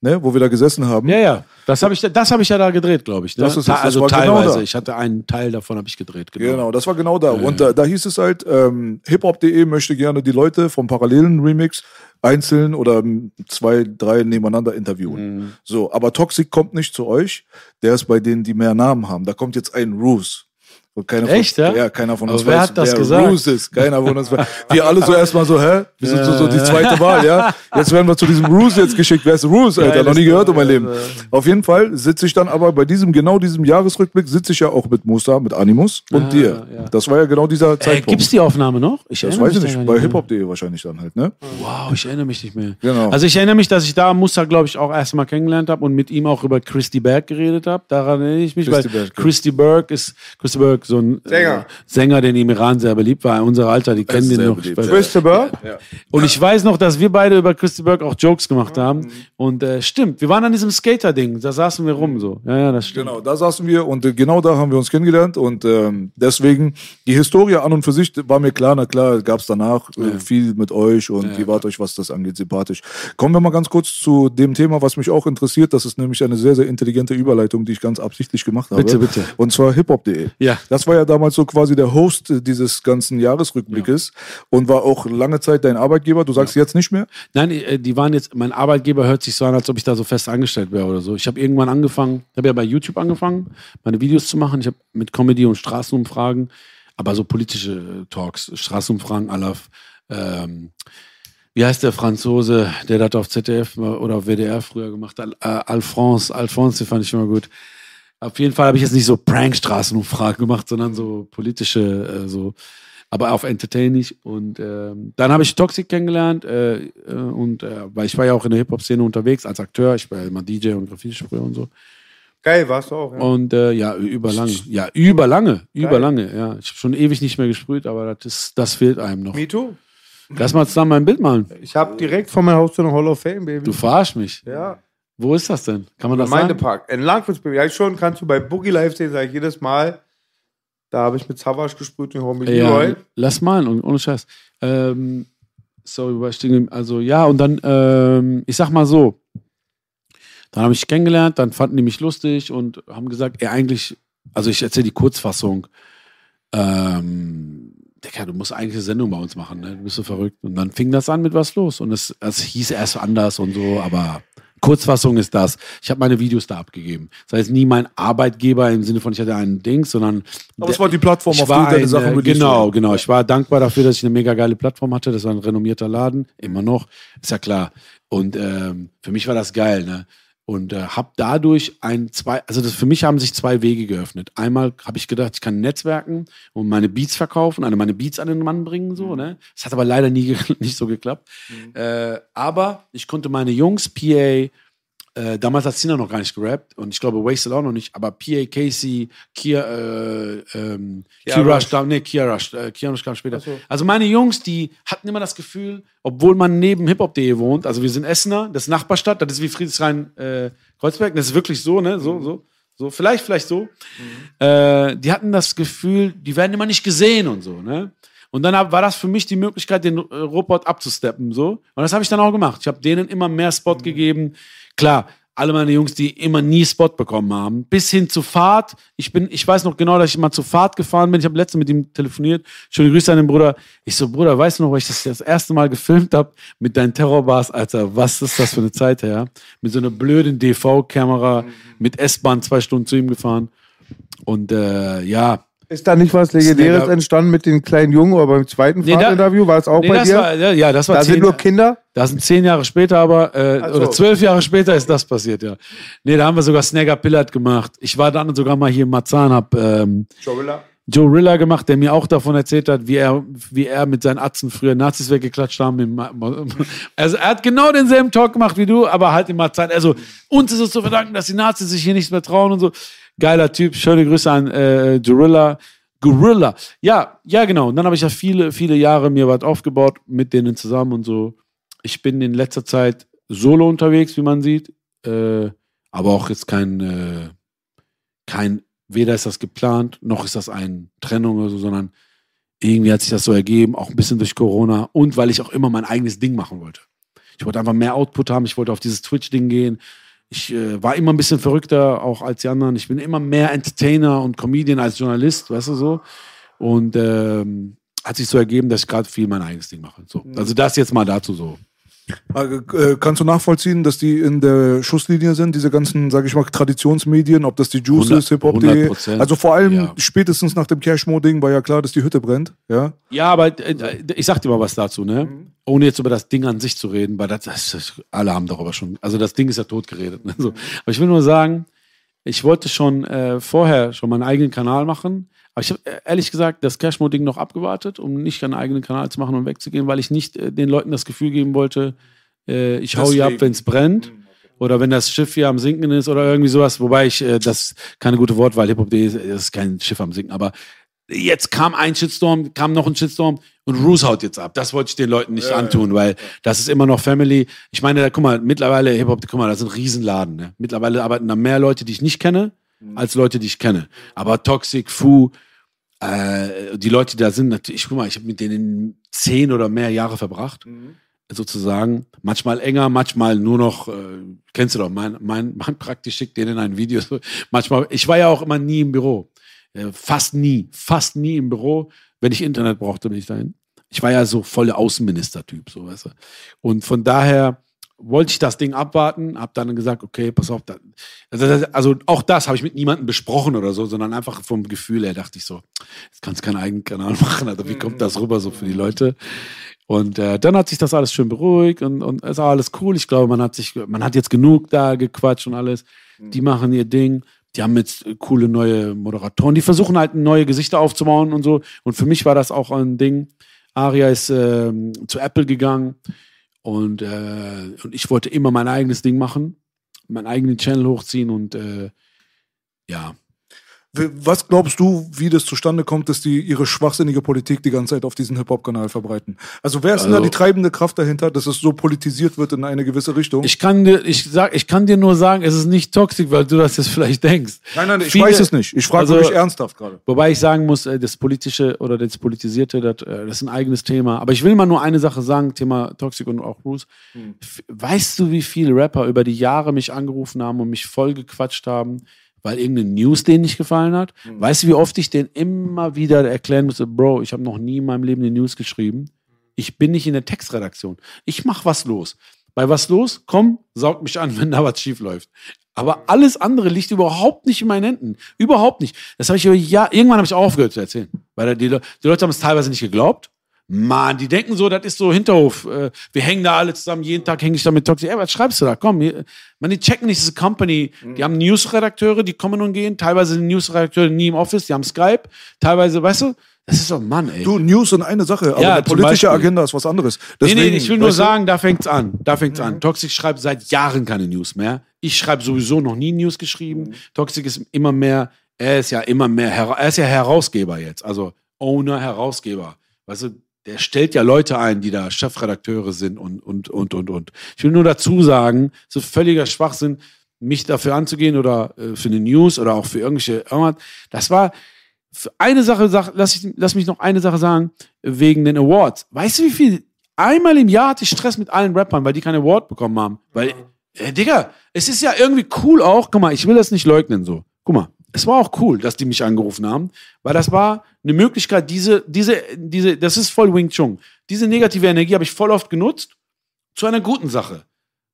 S3: ne, wo wir da gesessen haben.
S2: Ja, ja. Das habe ich, das hab ich ja da gedreht, glaube ich. Ne?
S3: Das ist das
S2: also
S3: genau
S2: teilweise.
S3: da.
S2: ich hatte einen Teil davon habe ich gedreht. Genau.
S3: Genau, das war genau da.
S2: Ja,
S3: und. Da, da hieß es halt, ähm, hiphop.de möchte gerne die Leute vom parallelen Remix einzeln oder zwei, drei nebeneinander interviewen.
S2: Mhm.
S3: So, aber Toxic kommt nicht zu euch. Der ist bei denen, die mehr Namen haben. Da kommt jetzt ein Ruse. Und keiner
S2: Echt,
S3: von,
S2: ja?
S3: Ja, keiner von
S2: Aber
S3: uns
S2: wer
S3: weiß,
S2: hat das
S3: wer
S2: gesagt?
S3: Ruse ist. Keiner von uns weiß. Wir alle so [laughs] erstmal so, hä? Wir sind so, so die zweite Wahl, ja? Jetzt werden wir zu diesem Ruse jetzt geschickt. Wer ist Ruse, Alter? Noch nie gehört in meinem Leben. Auf jeden Fall sitze ich dann aber bei diesem, genau diesem Jahresrückblick, sitze ich ja auch mit Musa, mit Animus und
S2: Ah,
S3: dir.
S2: ja.
S3: Das war ja genau dieser
S2: Äh,
S3: Zeitpunkt.
S2: gibt's die Aufnahme noch? Ich
S3: das weiß ich nicht. Bei hiphop.de wahrscheinlich dann halt, ne?
S2: Wow, ich erinnere mich nicht mehr.
S3: Genau.
S2: Also ich erinnere mich, dass ich da Musa, glaube ich, auch erstmal kennengelernt habe und mit ihm auch über Christy Berg geredet habe. Daran erinnere ich mich,
S3: Christy
S2: weil
S3: Berg.
S2: Christy Berg ist Christy Berg so ein
S1: Sänger.
S2: Äh, Sänger, der im Iran sehr beliebt war. Unser Alter, die kennen den noch.
S3: beliebt,
S2: Weil-
S3: ja.
S1: Christopher?
S2: Und ich weiß noch, dass wir beide über Christy Berg auch Jokes gemacht haben. Und äh, stimmt, wir waren an diesem Skater-Ding, da saßen wir rum so. Ja, ja, das stimmt.
S3: Genau, da saßen wir und äh, genau da haben wir uns kennengelernt und ähm, deswegen die Historie an und für sich war mir klar, na klar, gab es danach äh, viel mit euch und ihr wart euch, was das angeht, sympathisch. Kommen wir mal ganz kurz zu dem Thema, was mich auch interessiert. Das ist nämlich eine sehr, sehr intelligente Überleitung, die ich ganz absichtlich gemacht habe.
S2: Bitte, bitte.
S3: Und zwar hiphop.de.
S2: Ja.
S3: Das war ja damals so quasi der Host dieses ganzen Jahresrückblickes und war auch lange Zeit dein Arbeitgeber. Du sagst jetzt nicht mehr?
S2: Nein, äh, die waren jetzt, mein Arbeitgeber hört sich so an, als ob ich da so fest angestellt wäre oder so. Ich habe irgendwann angefangen, ich habe ja bei YouTube angefangen, meine Videos zu machen. Ich habe mit Comedy und Straßenumfragen, aber so politische äh, Talks, Straßenumfragen aller, ähm, wie heißt der Franzose, der das auf ZDF oder auf WDR früher gemacht hat? Äh, Alphonse, Alphonse, den fand ich immer gut. Auf jeden Fall habe ich jetzt nicht so Prank-Straßenumfragen gemacht, sondern so politische, äh, so, aber auf entertaining. Und ähm, dann habe ich Toxic kennengelernt äh, äh, und äh, weil ich war ja auch in der Hip-Hop-Szene unterwegs als Akteur. Ich war ja immer DJ und Graffiti-Sprüher und so.
S1: Geil, warst du auch. Ja.
S2: Und äh, ja, überlange. Ja, überlange. Überlange, ja. Ich habe schon ewig nicht mehr gesprüht, aber das, ist, das fehlt einem noch.
S1: Me too.
S2: Lass mal zusammen ein Bild malen.
S1: Ich habe direkt vor meinem Haus so eine Hall of Fame, Baby.
S2: Du verarsch mich.
S1: ja.
S2: Wo ist das denn? Kann man das
S1: Gemeindepark.
S2: sagen?
S1: In Langwitz, Baby. Ja, schon kannst du bei Boogie Live sehen, sage ich jedes Mal. Da habe ich mit Savage gesprüht und mit
S2: Ja,
S1: Leroy.
S2: lass und- ohne Scheiß. Ähm, sorry, war ich. Also ja, und dann, ähm, ich sag mal so, dann habe ich kennengelernt, dann fanden die mich lustig und haben gesagt, ey, eigentlich, also ich erzähle die Kurzfassung, ähm, Digga, du musst eigentlich eine Sendung bei uns machen, ne? Du bist so verrückt. Und dann fing das an mit was los. Und es, es hieß erst anders und so, aber Kurzfassung ist das. Ich habe meine Videos da abgegeben. Das heißt, nie mein Arbeitgeber im Sinne von, ich hatte einen Dings, sondern.
S3: Aber es war die Plattform, auf du deine
S2: ein,
S3: Sachen
S2: äh, Genau, genau. Ich war dankbar dafür, dass ich eine mega geile Plattform hatte. Das war ein renommierter Laden, immer noch. Ist ja klar. Und ähm, für mich war das geil, ne? Und äh, habe dadurch ein, zwei, also das, für mich haben sich zwei Wege geöffnet. Einmal habe ich gedacht, ich kann netzwerken und meine Beats verkaufen, also meine Beats an den Mann bringen, so, ne? Das hat aber leider nie [laughs] nicht so geklappt. Äh, aber ich konnte meine Jungs, PA, äh, damals hat Cena noch gar nicht gerappt und ich glaube Wasted auch noch nicht, aber PA, Casey, Kia, äh, ähm,
S1: Kia
S2: Rush,
S1: Rush.
S2: nee, Kia Rush, äh, Kia Rush kam später. Also meine Jungs, die hatten immer das Gefühl, obwohl man neben hiphop.de wohnt, also wir sind Essener, das ist Nachbarstadt, das ist wie Friedrichshain, äh, Kreuzberg, das ist wirklich so, ne, so, so, so, vielleicht, vielleicht so. Äh, die hatten das Gefühl, die werden immer nicht gesehen und so, ne. Und dann hab, war das für mich die Möglichkeit, den äh, Robot abzusteppen. So. Und das habe ich dann auch gemacht. Ich habe denen immer mehr Spot gegeben. Klar, alle meine Jungs, die immer nie Spot bekommen haben. Bis hin zu Fahrt. Ich bin, ich weiß noch genau, dass ich mal zur Fahrt gefahren bin. Ich habe letztens mit ihm telefoniert. Schöne Grüße an den Bruder. Ich so, Bruder, weißt du noch, weil ich das das erste Mal gefilmt habe mit deinen Terrorbars, Alter, was ist das für eine Zeit her? Mit so einer blöden DV-Kamera, mit S-Bahn zwei Stunden zu ihm gefahren. Und äh, ja,
S1: Ist da nicht was Legendäres
S2: Snagger.
S1: entstanden mit den kleinen Jungen oder beim zweiten
S2: Nee, da-
S1: Fahrtinterview? War es auch
S2: nee,
S1: bei
S2: das
S1: dir?
S2: war, ja, das war
S1: da sind
S2: zehn-
S1: nur Kinder?
S2: Das sind zehn Jahre später, aber äh,
S1: so.
S2: oder zwölf Jahre später ist das passiert, ja. Nee, da haben wir sogar Snagger Pillard gemacht. Ich war dann sogar mal hier in Marzahn, hab ähm, Joe Rilla gemacht, der mir auch davon erzählt hat, wie er, wie er mit seinen Atzen früher Nazis weggeklatscht haben. [laughs] Also er hat genau denselben Talk gemacht wie du, aber halt in Marzahn. Also uns ist es zu verdanken, dass die Nazis sich hier nichts mehr trauen und so. Geiler Typ. Schöne Grüße an äh, Gorilla. Gorilla. Ja, ja, genau. Und dann habe ich ja viele, viele Jahre mir was aufgebaut mit denen zusammen und so. Ich bin in letzter Zeit solo unterwegs, wie man sieht. Äh, aber auch jetzt kein, äh, kein, weder ist das geplant, noch ist das eine Trennung oder so, sondern irgendwie hat sich das so ergeben, auch ein bisschen durch Corona und weil ich auch immer mein eigenes Ding machen wollte. Ich wollte einfach mehr Output haben, ich wollte auf dieses Twitch-Ding gehen. Ich äh, war immer ein bisschen verrückter, auch als die anderen. Ich bin immer mehr Entertainer und Comedian als Journalist, weißt du so. Und ähm, hat sich so ergeben, dass ich gerade viel mein eigenes Ding mache. So. Also das jetzt mal dazu so.
S3: Äh, kannst du nachvollziehen, dass die in der Schusslinie sind, diese ganzen, sag ich mal, Traditionsmedien, ob das die Juice
S2: 100
S3: ist, Hip-Hop.de?
S2: 100%.
S3: Also vor allem
S2: Ja.
S3: spätestens nach dem Cashmo-Ding war ja klar, dass die Hütte brennt, ja?
S2: Ja, aber äh, ich sag dir mal was dazu, ne? Ohne jetzt über das Ding an sich zu reden, weil das, das, das alle haben darüber schon. Also das Ding ist ja tot geredet. Ne? So. Aber ich will nur sagen, ich wollte schon äh, vorher schon meinen eigenen Kanal machen. Aber ich habe ehrlich gesagt das Cashmo-Ding noch abgewartet, um nicht einen eigenen Kanal zu machen und wegzugehen, weil ich nicht äh, den Leuten das Gefühl geben wollte, äh, ich hau hier ab,
S3: Deswegen.
S2: wenn es brennt. Oder wenn das Schiff hier am Sinken ist oder irgendwie sowas. Wobei ich, äh, das keine gute Wortwahl, Hip-Hop.de ist, ist kein Schiff am Sinken. Aber jetzt kam ein Shitstorm, kam noch ein Shitstorm und Roos haut jetzt ab. Das wollte ich den Leuten nicht antun, weil das ist immer noch Family. Ich meine, da, guck mal, mittlerweile Hip-Hop, guck mal, das ist ein Riesenladen. Ne? Mittlerweile arbeiten da mehr Leute, die ich nicht kenne, als Leute, die ich kenne. Aber Toxic, Fu, äh, die Leute, die da sind, natürlich, guck mal, ich habe mit denen zehn oder mehr Jahre verbracht. Sozusagen. Manchmal enger, manchmal nur noch, äh, kennst du doch, mein, mein, [laughs] mein praktisch schickt denen ein Video. Manchmal, ich war ja auch immer nie im Büro. Äh, fast nie, fast nie im Büro. Wenn ich Internet brauchte, bin ich dahin. Ich war ja so voller Außenminister-Typ, so weißt du. Und von daher wollte ich das Ding abwarten, habe dann gesagt, okay, pass auf, da, also, also auch das habe ich mit niemandem besprochen oder so, sondern einfach vom Gefühl her dachte ich so, jetzt kannst du keinen eigenen Kanal [laughs] machen, also wie kommt das rüber so für die Leute? Und äh, dann hat sich das alles schön beruhigt und, und es war alles cool. Ich glaube, man hat sich, man hat jetzt genug da gequatscht und alles. Die machen ihr Ding. Die haben jetzt äh, coole neue Moderatoren. Die versuchen halt neue Gesichter aufzubauen und so. Und für mich war das auch ein Ding. Aria ist ähm, zu Apple gegangen und, äh, und ich wollte immer mein eigenes Ding machen, meinen eigenen Channel hochziehen und äh, ja,
S3: Was glaubst du, wie das zustande kommt, dass die ihre schwachsinnige Politik die ganze Zeit auf diesen Hip-Hop-Kanal verbreiten? Also wer ist denn da
S2: Also-
S3: die treibende Kraft dahinter, dass es so politisiert wird in eine gewisse Richtung?
S2: Ich kann dir, ich sag, ich kann dir nur sagen, es ist nicht toxisch, weil du das jetzt vielleicht denkst.
S3: nein, nein, ich
S2: Viele-
S3: weiß es nicht. Ich frage
S2: also-
S3: wirklich ernsthaft gerade.
S2: Wobei ich sagen muss, äh, das Politische oder das Politisierte, das, äh, das ist ein eigenes Thema. Aber ich will mal nur eine Sache sagen, Thema Toxic und auch Bruce. F- Weißt du, wie viele Rapper über die Jahre mich angerufen haben und mich voll gequatscht haben, weil irgendeine News denen nicht gefallen hat? Weißt du, wie oft ich denen immer wieder erklären musste, Bro, ich habe noch nie in meinem Leben eine News geschrieben. Ich bin nicht in der Textredaktion. Ich mach was los. Bei was los? Komm, saug mich an, [laughs] wenn da was schief läuft. Aber alles andere liegt überhaupt nicht in meinen Händen. Überhaupt nicht. Das habe ich über Jahr, irgendwann habe ich auch aufgehört zu erzählen. Weil die, die Leute haben es teilweise nicht geglaubt, Mann, die denken so, das ist so Hinterhof. Äh, Wir hängen da alle zusammen, jeden Tag hänge ich da mit Toxic. Ey, was schreibst du da? Komm, hier- man, die checken nicht diese Company. Die haben Newsredakteure, die kommen und gehen. Teilweise sind Newsredakteure nie im Office, die haben Skype. Teilweise, weißt du, das ist doch Mann, ey.
S3: Du, News sind eine Sache, aber
S2: Ja,
S3: eine
S2: zum
S3: politische. Agenda ist was anderes.
S2: Nee,
S3: Deswegen,
S2: nee, ich will nur sagen, da fängt's an. Da fängt's an. Toxic schreibt seit Jahren keine News mehr. Ich schreibe sowieso noch nie News geschrieben. Toxic ist immer mehr, er ist ja immer mehr, er ist ja Herausgeber jetzt. Also Owner, Herausgeber. Weißt du, der stellt ja Leute ein, die da Chefredakteure sind und, und, und, und, und. Ich will nur dazu sagen, es ist völliger Schwachsinn, mich dafür anzugehen oder äh, für eine News oder auch für irgendwelche, irgendwas. das war, für eine Sache, sag, lass, ich, lass mich noch eine Sache sagen, wegen den Awards. Weißt du, wie viel? Einmal im Jahr hatte ich Stress mit allen Rappern, weil die keinen Award bekommen haben. Weil, äh, Digga, es ist ja irgendwie cool auch, guck mal, ich will das nicht leugnen so. Guck mal, es war auch cool, dass die mich angerufen haben, weil das war eine Möglichkeit, diese, diese, diese, das ist voll Wing Chun. Diese negative Energie habe ich voll oft genutzt zu einer guten Sache.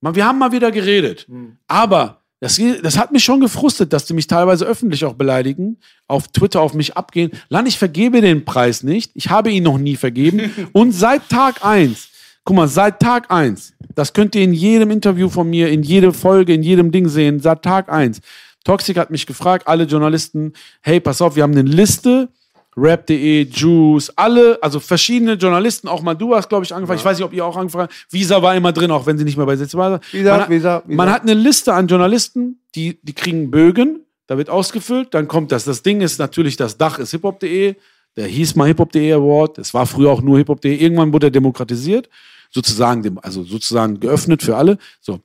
S2: Wir haben mal wieder geredet. Aber das, das hat mich schon gefrustet, dass die mich teilweise öffentlich auch beleidigen, auf Twitter auf mich abgehen. Lan, ich vergebe den Preis nicht. Ich habe ihn noch nie vergeben. [laughs] Und seit Tag eins, guck mal, seit Tag eins, das könnt ihr in jedem Interview von mir, in jeder Folge, in jedem Ding sehen, seit Tag eins. Toxic hat mich gefragt, alle Journalisten, hey, pass auf, wir haben eine Liste, Rap.de, Juice, alle, also verschiedene Journalisten, auch mal du hast, glaube ich, angefangen. Ich weiß nicht, ob ihr auch angefangen habt. Visa war immer drin, auch wenn sie nicht mehr bei Sitz war.
S1: Visa,
S2: man, hat,
S1: Visa, Visa.
S2: man hat eine Liste an Journalisten, die, die kriegen Bögen, da wird ausgefüllt, dann kommt das. Das Ding ist natürlich, das Dach ist hiphop.de, der hieß mal hiphop.de Award, es war früher auch nur hiphop.de, irgendwann wurde er demokratisiert, sozusagen, dem- also sozusagen geöffnet für alle. So.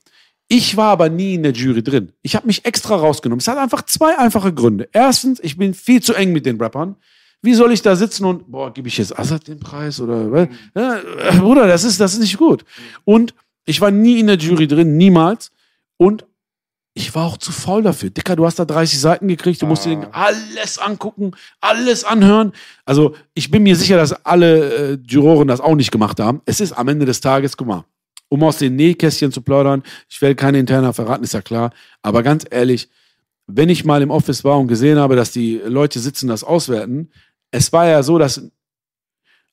S2: Ich war aber nie in der Jury drin. Ich habe mich extra rausgenommen. Es hat einfach zwei einfache Gründe. Erstens, ich bin viel zu eng mit den Rappern. Wie soll ich da sitzen und, boah, gebe ich jetzt Assad den Preis oder, was? ja, äh, Bruder, das ist, das ist nicht gut. Und ich war nie in der Jury drin, niemals. Und ich war auch zu faul dafür. Dicker, du hast da 30 Seiten gekriegt, du musst dir alles angucken, alles anhören. Also, ich bin mir sicher, dass alle äh, Juroren das auch nicht gemacht haben. Es ist am Ende des Tages, guck mal, um aus den Nähkästchen zu plaudern, ich werde keine interner verraten, ist ja klar. Aber ganz ehrlich, wenn ich mal im Office war und gesehen habe, dass die Leute sitzen, das auswerten, es war ja so, dass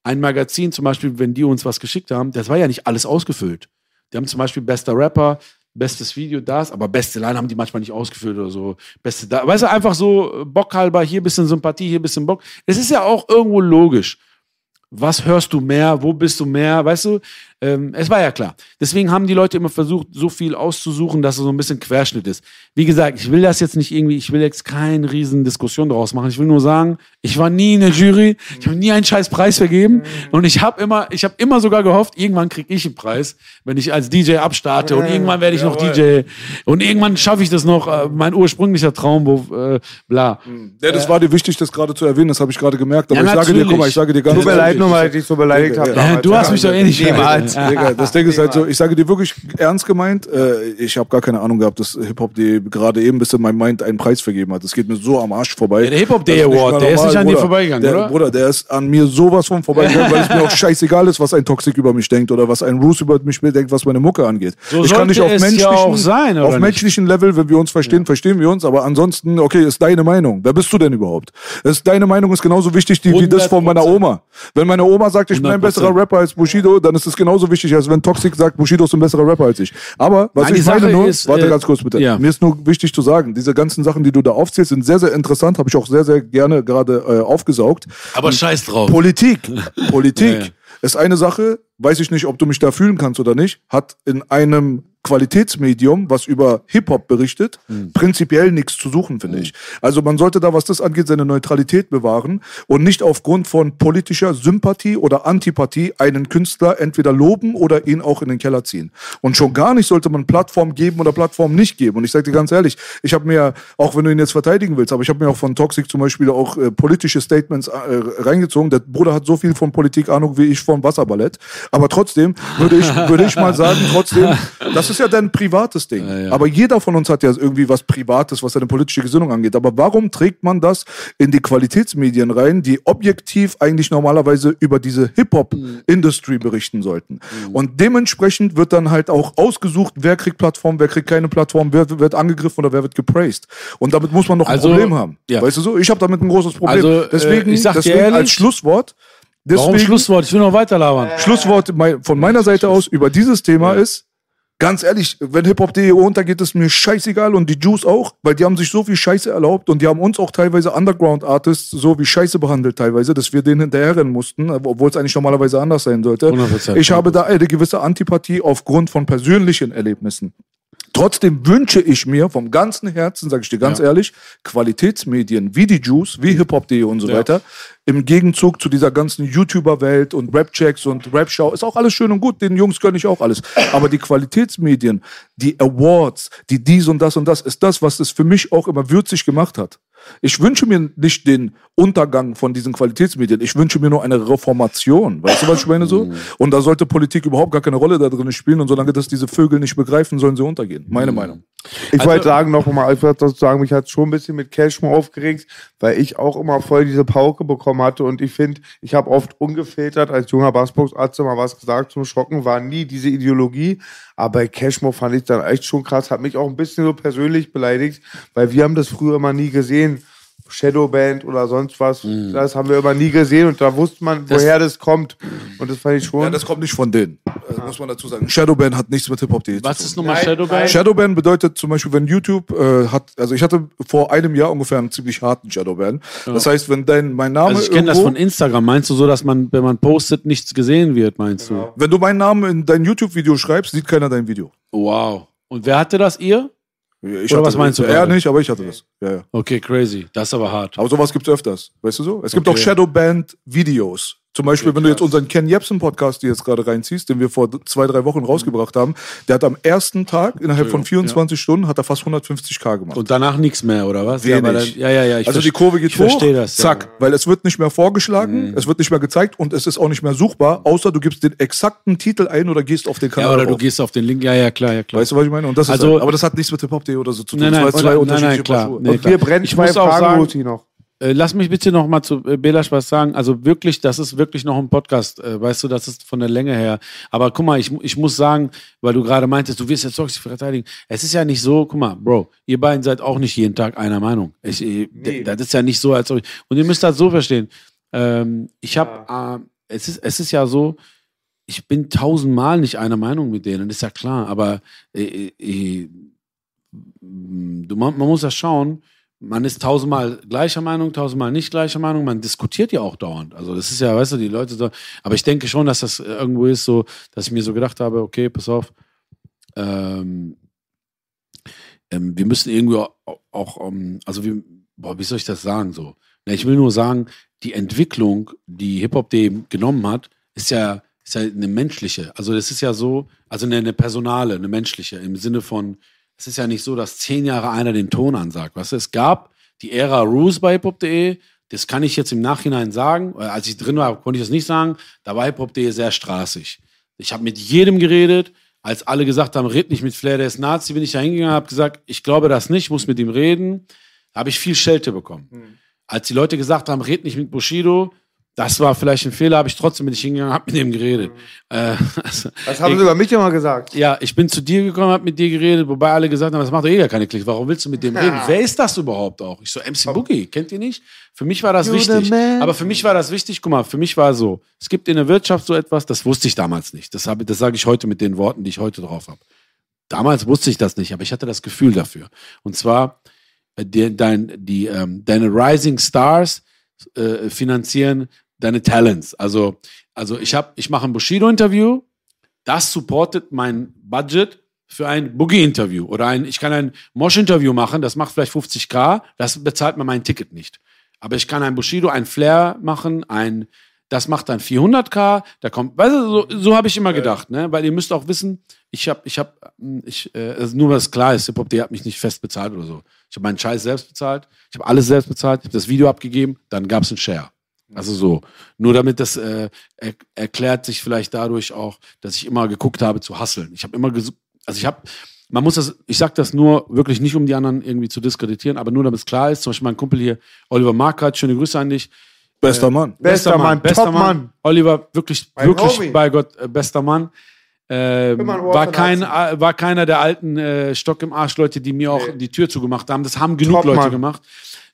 S2: ein Magazin zum Beispiel, wenn die uns was geschickt haben, das war ja nicht alles ausgefüllt. Die haben zum Beispiel bester Rapper, bestes Video, das, aber beste Line haben die manchmal nicht ausgefüllt oder so. Beste da, weißt du, einfach so äh, bockhalber, hier bisschen Sympathie, hier bisschen Bock. Es ist ja auch irgendwo logisch. Was hörst du mehr? Wo bist du mehr? Weißt du, ähm, es war ja klar. Deswegen haben die Leute immer versucht, so viel auszusuchen, dass es so ein bisschen Querschnitt ist. Wie gesagt, ich will das jetzt nicht irgendwie, ich will jetzt keine riesen Diskussion daraus machen. Ich will nur sagen, ich war nie in der Jury, ich habe nie einen scheiß Preis vergeben und ich habe immer, ich habe immer sogar gehofft, irgendwann kriege ich einen Preis, wenn ich als DJ abstarte und irgendwann werde ich noch DJ und irgendwann schaffe ich das noch, äh, mein ursprünglicher Traum, wo, äh, bla.
S3: Ja, das war dir wichtig, das gerade zu erwähnen, das habe ich gerade gemerkt. Aber
S2: Ja,
S3: ich sage dir, guck mal, ich sage dir ganz
S1: Tut mir leid, nur weil ich dich so beleidigt habe.
S2: Ja, du hast mich doch eh nicht
S1: Niemals.
S3: Digga, das [laughs] Ding ist halt so, ich sage dir wirklich ernst gemeint, äh, ich habe gar keine Ahnung gehabt, dass Hip-Hop.de gerade eben bis in meinem Mind einen Preis vergeben hat. Das geht mir so am Arsch vorbei.
S2: Ja, der Hip-Hop.de
S3: Das nicht
S2: Award,
S3: mal
S2: der ist
S3: normal,
S2: nicht an dir
S3: Bruder.
S2: vorbeigegangen,
S3: der,
S2: oder?
S3: Bruder, der ist an mir sowas von vorbeigegangen, weil es mir auch [laughs] scheißegal ist, was ein Toxic über mich denkt oder was ein Roos über mich denkt, was meine Mucke angeht.
S2: So
S3: ich kann nicht auf
S2: ja
S3: menschlichen,
S2: auch sein, oder
S3: auf menschlichen Level, wenn wir uns verstehen, verstehen wir uns, aber ansonsten, okay, ist deine Meinung. Wer bist du denn überhaupt? Ist, deine Meinung ist genauso wichtig die, wie das von meiner
S2: 100%.
S3: Oma. Wenn meine Oma sagt, ich bin ein
S2: 100%.
S3: besserer Rapper als Bushido, dann ist es genauso wichtig, als wenn Toxic sagt, Bushido ist ein besserer Rapper als ich. Aber was
S2: Nein,
S3: ich meine nur,
S2: ist,
S3: warte
S2: äh,
S3: ganz kurz bitte.
S2: ja.
S3: Mir ist nur wichtig zu sagen, diese ganzen Sachen, die du da aufzählst, sind sehr, sehr interessant, habe ich auch sehr, sehr gerne gerade äh, aufgesaugt.
S2: Aber scheiß drauf.
S3: Politik, [laughs] Politik
S2: Ja, ja.
S3: ist eine Sache, weiß ich nicht, ob du mich da fühlen kannst oder nicht, hat in einem Qualitätsmedium, was über Hip-Hop berichtet,
S2: Hm.
S3: prinzipiell nichts zu suchen, finde ich. Also man sollte da, was das angeht, seine Neutralität bewahren und nicht aufgrund von politischer Sympathie oder Antipathie einen Künstler entweder loben oder ihn auch in den Keller ziehen. Und schon gar nicht sollte man Plattform geben oder Plattform nicht geben. Und ich sage dir ganz ehrlich, ich habe mir, auch wenn du ihn jetzt verteidigen willst, aber ich habe mir auch von Toxic zum Beispiel auch äh, politische Statements äh, reingezogen. Der Bruder hat so viel von Politik Ahnung wie ich vom Wasserballett. Aber trotzdem würde ich, würde ich mal sagen, trotzdem, das ist ja dein privates Ding. Aber jeder von uns hat ja irgendwie was Privates, was seine politische Gesinnung angeht. Aber warum trägt man das in die Qualitätsmedien rein, die objektiv eigentlich normalerweise über diese Hip-Hop-Industry berichten sollten? Und dementsprechend wird dann halt auch ausgesucht, wer kriegt Plattform, wer kriegt keine Plattform, wer wird angegriffen oder wer wird gepraised. Und damit muss man noch ein
S2: Also,
S3: Problem haben.
S2: ja.
S3: Weißt du so? Ich habe damit ein großes Problem.
S2: Also, äh,
S3: deswegen
S2: ich sag
S3: deswegen
S2: ehrlich-
S3: als Schlusswort,
S2: Warum Schlusswort? Ich will noch weiter labern.
S3: Schlusswort von meiner Seite aus über dieses Thema ist, ganz ehrlich, wenn Hip-Hop.de runtergeht, ist mir scheißegal und die Juice auch, weil die haben sich so viel Scheiße erlaubt und die haben uns auch teilweise Underground-Artists so wie Scheiße behandelt teilweise, dass wir denen hinterherrennen mussten, obwohl es eigentlich normalerweise anders sein sollte.
S2: 100%.
S3: Ich habe da eine gewisse Antipathie aufgrund von persönlichen Erlebnissen. Trotzdem wünsche ich mir vom ganzen Herzen, sage ich dir ganz
S2: Ja.
S3: ehrlich, Qualitätsmedien wie die Juice, wie hiphop.de und so
S2: Ja.
S3: weiter, im Gegenzug zu dieser ganzen YouTuber-Welt und Rap-Checks und Rap-Show, ist auch alles schön und gut, den Jungs gönne ich auch alles. Aber die Qualitätsmedien, die Awards, die dies und das und das, ist das, was es für mich auch immer würzig gemacht hat. Ich wünsche mir nicht den Untergang von diesen Qualitätsmedien. Ich wünsche mir nur eine Reformation. Weißt du, was ich meine so? Und da sollte Politik überhaupt gar keine Rolle da drin spielen. Und solange das diese Vögel nicht begreifen, sollen sie untergehen. Meine Meinung.
S1: Ich
S2: Also-
S1: wollte sagen noch mal, ich wollte dazu sagen, mich hat schon ein bisschen mit Cashmo aufgeregt, weil ich auch immer voll diese Pauke bekommen hatte und ich finde, ich habe oft ungefiltert als junger Bassboxarzt mal was gesagt zum Schocken, war nie diese Ideologie, aber bei Cashmo fand ich dann echt schon krass, hat mich auch ein bisschen so persönlich beleidigt, weil wir haben das früher immer nie gesehen. Shadowband oder sonst was,
S2: Mhm.
S1: das haben wir immer nie gesehen und da wusste man, woher das kommt. Und das fand ich schon.
S3: Ja, das kommt nicht von denen. Äh, muss man dazu sagen. Shadowban hat nichts mit Hip-Hop.de zu
S2: Was
S3: tun.
S2: ist nochmal
S1: Nein,
S2: Shadowban?
S3: Shadowban bedeutet zum Beispiel, wenn YouTube äh, hat, also ich hatte vor einem Jahr ungefähr einen ziemlich harten Shadowban. Das heißt, wenn dein mein Name
S2: Also ich kenne das von Instagram. Meinst du so, dass man, wenn man postet, nichts gesehen wird, meinst du?
S3: wenn du meinen Namen in dein YouTube-Video schreibst, sieht keiner dein Video.
S2: Wow. Und wer hatte das? Ihr?
S3: Ich
S2: Oder
S3: hatte
S2: was meinst du.
S3: Er
S2: gerade?
S3: nicht, aber ich hatte das. Ja, ja.
S2: Okay, crazy. Das ist aber hart.
S3: Aber sowas gibt's öfters, weißt du so? Es gibt
S2: Okay.
S3: auch Shadowband-Videos. Zum Beispiel, wenn du jetzt unseren Ken Jebsen Podcast, die jetzt gerade reinziehst, den wir vor zwei, drei Wochen rausgebracht haben, der hat am ersten Tag, innerhalb von 24 Stunden, hat er fast 150k gemacht.
S2: Und danach nichts mehr, oder was?
S3: Wenig.
S2: Ja, aber dann, ja, ja, ja. Ich
S3: also die Kurve geht
S2: ich
S3: hoch,
S2: verstehe das.
S3: zack,
S2: Ja. Mhm.
S3: weil es wird nicht mehr vorgeschlagen, es wird nicht mehr gezeigt und es ist auch nicht mehr suchbar, außer du gibst den exakten Titel ein oder gehst auf den Kanal
S2: Ja, oder du
S3: auf.
S2: gehst auf den Link. Ja, ja, klar, ja, klar.
S3: Weißt du, was ich meine? Und das
S2: Also-
S3: ist halt, aber das hat nichts mit Hip-Hop.de oder so zu tun.
S2: Nein, nein,
S3: das war zwei
S2: nein,
S3: unterschiedliche
S2: nein, klar.
S3: Paar Schuhe.
S2: Nee,
S1: und
S2: klar.
S1: mir brennt
S2: Ich
S1: zwei
S2: muss auch
S1: Fragen,
S2: sagen-
S1: Ruti, noch.
S2: Äh, lass mich bitte noch mal zu äh, Belasch was sagen. Also wirklich, das ist wirklich noch ein Podcast. Äh, weißt du, das ist von der Länge her. Aber guck mal, ich, ich muss sagen, weil du gerade meintest, du wirst jetzt Toxic verteidigen. Es ist ja nicht so, guck mal, Bro, ihr beiden seid auch nicht jeden Tag einer Meinung. Ich, d- Das ist ja nicht so, als ob ich, Und ihr müsst das so verstehen. Ähm, ich habe, äh, es, ist, es ist ja so, ich bin tausendmal nicht einer Meinung mit denen, ist ja klar. Aber äh, äh, du, man, man muss ja schauen, man ist tausendmal gleicher Meinung, tausendmal nicht gleicher Meinung, man diskutiert ja auch dauernd. Also das ist ja, weißt du, die Leute so, aber ich denke schon, dass das irgendwo ist so, dass ich mir so gedacht habe, okay, pass auf, ähm, ähm, wir müssen irgendwie auch, auch ähm, also wie, boah, wie soll ich das sagen so? Na, ich will nur sagen, die Entwicklung, die Hip-Hop.de genommen hat, ist ja, ist ja eine menschliche. Also das ist ja so, also eine, eine personale, eine menschliche, im Sinne von, es ist ja nicht so, dass zehn Jahre einer den Ton ansagt. Weißt du, es gab die Ära Ruse bei hiphop.de, das kann ich jetzt im Nachhinein sagen. Äh, Als ich drin war, konnte ich das nicht sagen. Da war hiphop.de sehr straßig. Ich habe mit jedem geredet. Als alle gesagt haben, red nicht mit Flair, der ist Nazi, bin ich da hingegangen, habe gesagt, ich glaube das nicht, muss mit ihm reden. Da habe ich viel Schelte bekommen. Als die Leute gesagt haben, red nicht mit Bushido, das war vielleicht ein Fehler, habe ich trotzdem bin ich hingegangen, habe mit ihm geredet. Äh, also,
S1: Das haben
S2: ich-
S1: sie über mich immer gesagt.
S2: ja, ich bin zu dir gekommen, habe mit dir geredet, wobei alle gesagt haben, das macht doch eh gar keine Klicks. Warum willst du mit dem reden? Wer ist das überhaupt auch? Ich so, MC Boogie, kennt ihr nicht? Für mich war das
S1: You're
S2: wichtig. Aber für mich war das wichtig, guck mal, für mich war so, es gibt in der Wirtschaft so etwas, das wusste ich damals nicht. Das, habe, das sage ich heute mit den Worten, die ich heute drauf habe. Damals wusste ich das nicht, aber ich hatte das Gefühl dafür. Und zwar, äh, die, dein, die, ähm, deine Rising Stars äh, finanzieren deine Talents. Also, also ich, hab, ich mache ein Bushido-Interview, das supportet mein Budget für ein Boogie-Interview oder ein, ich kann ein Mosh-Interview machen, das macht vielleicht 50k, das bezahlt mir mein Ticket nicht. Aber ich kann ein Bushido, ein Flair machen, ein, das macht dann 400k, da kommt, weißt du, so, so habe ich immer gedacht, ne, weil ihr müsst auch wissen, ich habe, ich habe, ich, äh, also nur was klar ist, Hip-Hop, hat mich nicht fest bezahlt oder so. Ich habe meinen Scheiß selbst bezahlt, ich habe alles selbst bezahlt, ich habe das Video abgegeben, dann gab es einen Share. Also so. Nur damit das äh, er, erklärt sich vielleicht dadurch auch, dass ich immer geguckt habe zu hasseln. Ich habe immer gesucht, also ich habe, man muss das, ich sage das nur wirklich nicht, um die anderen irgendwie zu diskreditieren, aber nur damit es klar ist. Zum Beispiel mein Kumpel hier, Oliver Markert, schöne Grüße an dich.
S3: Bester Mann.
S1: Bester Mann,
S2: bester
S1: Top
S2: Mann.
S1: Mann.
S2: Oliver, wirklich,
S1: Mein
S2: wirklich,
S1: Homie.
S2: bei Gott, äh, bester Mann.
S1: Ohr
S2: war, kein, äh, war keiner der alten äh, Stock im Arsch Leute, die mir auch die Tür zugemacht haben. Das haben genug
S1: Top
S2: Leute
S1: Mann.
S2: gemacht.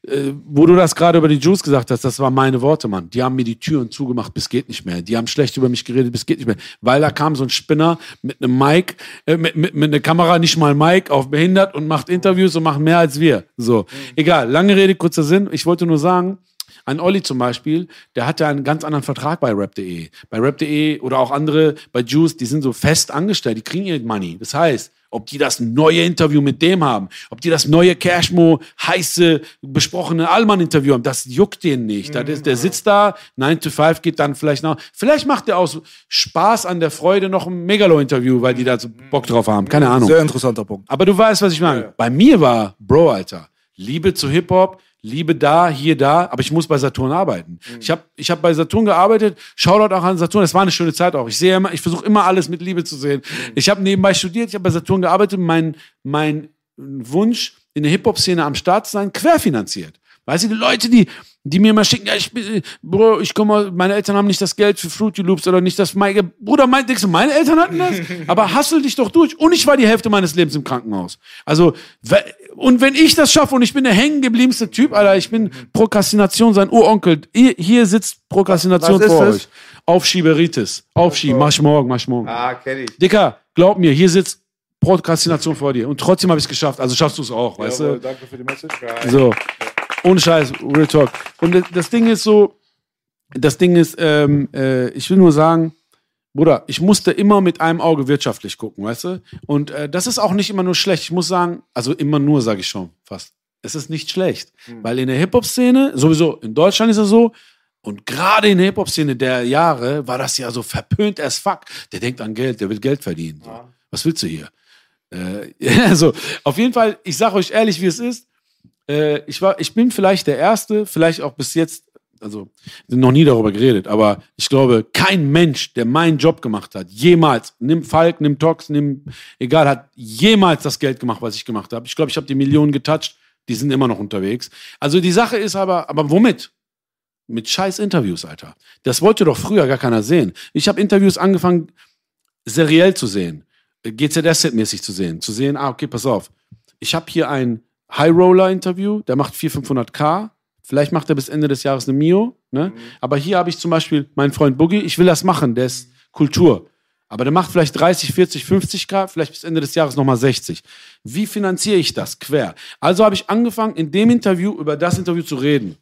S2: Äh, wo du das gerade über die Juice gesagt hast, das waren meine Worte, Mann. Die haben mir die Türen zugemacht, bis geht nicht mehr. Die haben schlecht über mich geredet, bis geht nicht mehr. Weil da kam so ein Spinner mit einem Mic, äh, mit, mit, mit einer Kamera, nicht mal Mic, auf behindert und macht Interviews und macht mehr als wir. So, egal. Lange Rede, kurzer Sinn. Ich wollte nur sagen, ein Olli zum Beispiel, der hatte einen ganz anderen Vertrag bei Rap.de. Bei Rap.de oder auch andere, bei Juice, die sind so fest angestellt, die kriegen ihr Money. Das heißt, ob die das neue Interview mit dem haben, ob die das neue Cashmo, heiße, besprochene Allmann-Interview haben, das juckt den nicht. Das ist, der sitzt da, 9 to 5 geht dann vielleicht noch. Vielleicht macht der aus Spaß an der Freude noch ein Megalo-Interview, weil die da so Bock drauf haben. Keine Ahnung.
S3: Sehr interessanter Punkt.
S2: Aber du weißt, was ich meine. Bei mir war, Bro, Alter, Liebe zu Hip-Hop, Liebe da, hier, da, aber ich muss bei Saturn arbeiten. Ich habe ich hab bei Saturn gearbeitet, Shoutout auch an Saturn, das war eine schöne Zeit auch. Ich sehe immer, ich versuche immer alles mit Liebe zu sehen. Ich habe nebenbei studiert, ich habe bei Saturn gearbeitet, mein, mein Wunsch, in der Hip-Hop-Szene am Start zu sein, querfinanziert. Weißt du, die Leute, die, die mir mal schicken, ja, ich bin, Bro, ich komme, meine Eltern haben nicht das Geld für Fruity Loops oder nicht das meine, Bruder, mein, denkst du, meine Eltern hatten das? Aber hassel dich doch durch. Und ich war die Hälfte meines Lebens im Krankenhaus. Also, und wenn ich das schaffe und ich bin der hängengebliebenste Typ, Alter, ich bin Prokrastination, sein Uronkel. Hier, hier sitzt Prokrastination vor
S1: das?
S2: euch. Aufschieberitis. Aufschieben, mach ich morgen, mach ich morgen.
S1: Ah, kenn ich.
S2: Dicker, glaub mir, hier sitzt Prokrastination vor dir. Und trotzdem habe ich es geschafft. Also schaffst du es auch, weißt du?
S3: danke für die Message.
S2: So. Ohne Scheiß, Real Talk. Und das, Ding ist so, das Ding ist, ähm, äh, ich will nur sagen, Bruder, ich musste immer mit einem Auge wirtschaftlich gucken, weißt du? Und äh, das ist auch nicht immer nur schlecht. Ich muss sagen, also immer nur, sage ich schon fast. Es ist nicht schlecht. Weil in der Hip-Hop-Szene, sowieso in Deutschland ist es so, und gerade in der Hip-Hop-Szene der Jahre war das ja so verpönt as fuck. Der denkt an Geld, der will Geld verdienen. So. Was willst du hier? Äh, [laughs] also, auf jeden Fall, ich sage euch ehrlich, wie es ist. Äh, ich, war, ich bin vielleicht der Erste, vielleicht auch bis jetzt, also noch nie darüber geredet, aber ich glaube, kein Mensch, der meinen Job gemacht hat, jemals, nimm Falk, nimm Tox, nimm, egal, hat jemals das Geld gemacht, was ich gemacht habe. Ich glaube, ich habe die Millionen getoucht, die sind immer noch unterwegs. Also die Sache ist aber, aber womit? Mit scheiß Interviews, Alter. Das wollte doch früher gar keiner sehen. Ich habe Interviews angefangen, seriell zu sehen, GZS-Set-mäßig zu sehen, zu sehen, ah, okay, pass auf. Ich habe hier ein High-Roller-Interview, der macht 400, 500k. Vielleicht macht er bis Ende des Jahres eine Mio. Ne? Aber hier habe ich zum Beispiel meinen Freund Boogie, ich will das machen, der ist Kultur. Aber der macht vielleicht 30, 40, 50k, vielleicht bis Ende des Jahres nochmal 60. Wie finanziere ich das? Quer. Also habe ich angefangen, in dem Interview über das Interview zu reden.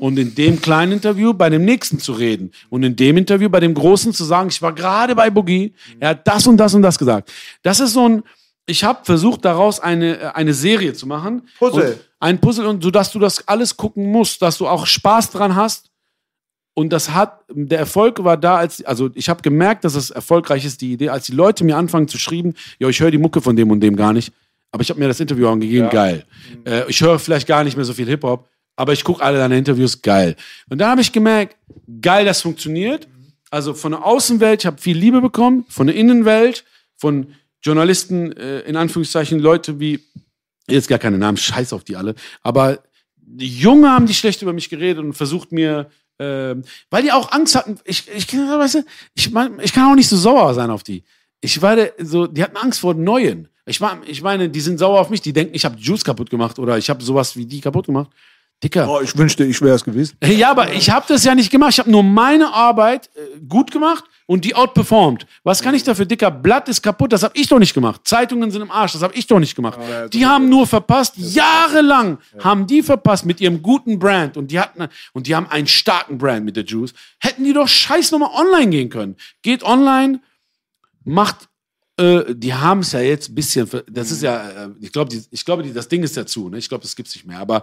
S2: Und in dem kleinen Interview bei dem nächsten zu reden. Und in dem Interview bei dem großen zu sagen, ich war gerade bei Boogie, er hat das und das und das gesagt. Das ist so ein, ich habe versucht, daraus eine, eine Serie zu machen.
S1: Puzzle.
S2: Ein Puzzle, und so dass du das alles gucken musst, dass du auch Spaß dran hast. Und das hat, der Erfolg war da, als, also ich habe gemerkt, dass es erfolgreich ist, die Idee, als die Leute mir anfangen zu schreiben, ja, ich höre die Mucke von dem und dem gar nicht, aber ich habe mir das Interview angegeben, geil. Äh, ich höre vielleicht gar nicht mehr so viel Hip-Hop, aber ich gucke alle deine Interviews, geil. Und da habe ich gemerkt, geil, das funktioniert. Also von der Außenwelt, ich habe viel Liebe bekommen, von der Innenwelt, von Journalisten, äh, in Anführungszeichen, Leute wie, jetzt gar keine Namen, scheiß auf die alle, aber die Junge haben die schlecht über mich geredet und versucht mir, ähm, weil die auch Angst hatten. Ich, ich, kann- weißt du, ich, ich kann auch nicht so sauer sein auf die. Ich war der, so, die hatten Angst vor Neuen. Ich, mein, ich meine, die sind sauer auf mich, die denken, ich habe Juice kaputt gemacht oder ich habe sowas wie die kaputt gemacht. Dicker.
S3: Oh, ich wünschte, ich wäre es gewesen.
S2: Ja, aber ich habe das ja nicht gemacht. Ich habe nur meine Arbeit äh, gut gemacht und die outperformed. Was kann ich dafür, Dicker? Blatt ist kaputt, das habe ich doch nicht gemacht. Zeitungen sind im Arsch, das habe ich doch nicht gemacht. Die haben nur verpasst, jahrelang haben die verpasst mit ihrem guten Brand und die hatten und die haben einen starken Brand mit der Juice. Hätten die doch scheiß nochmal online gehen können. Geht online, macht äh, die haben es ja jetzt ein bisschen, das ist ja, äh, ich glaube, ich glaube, das Ding ist dazu, ne? Ich glaube, das gibt's nicht mehr. Aber,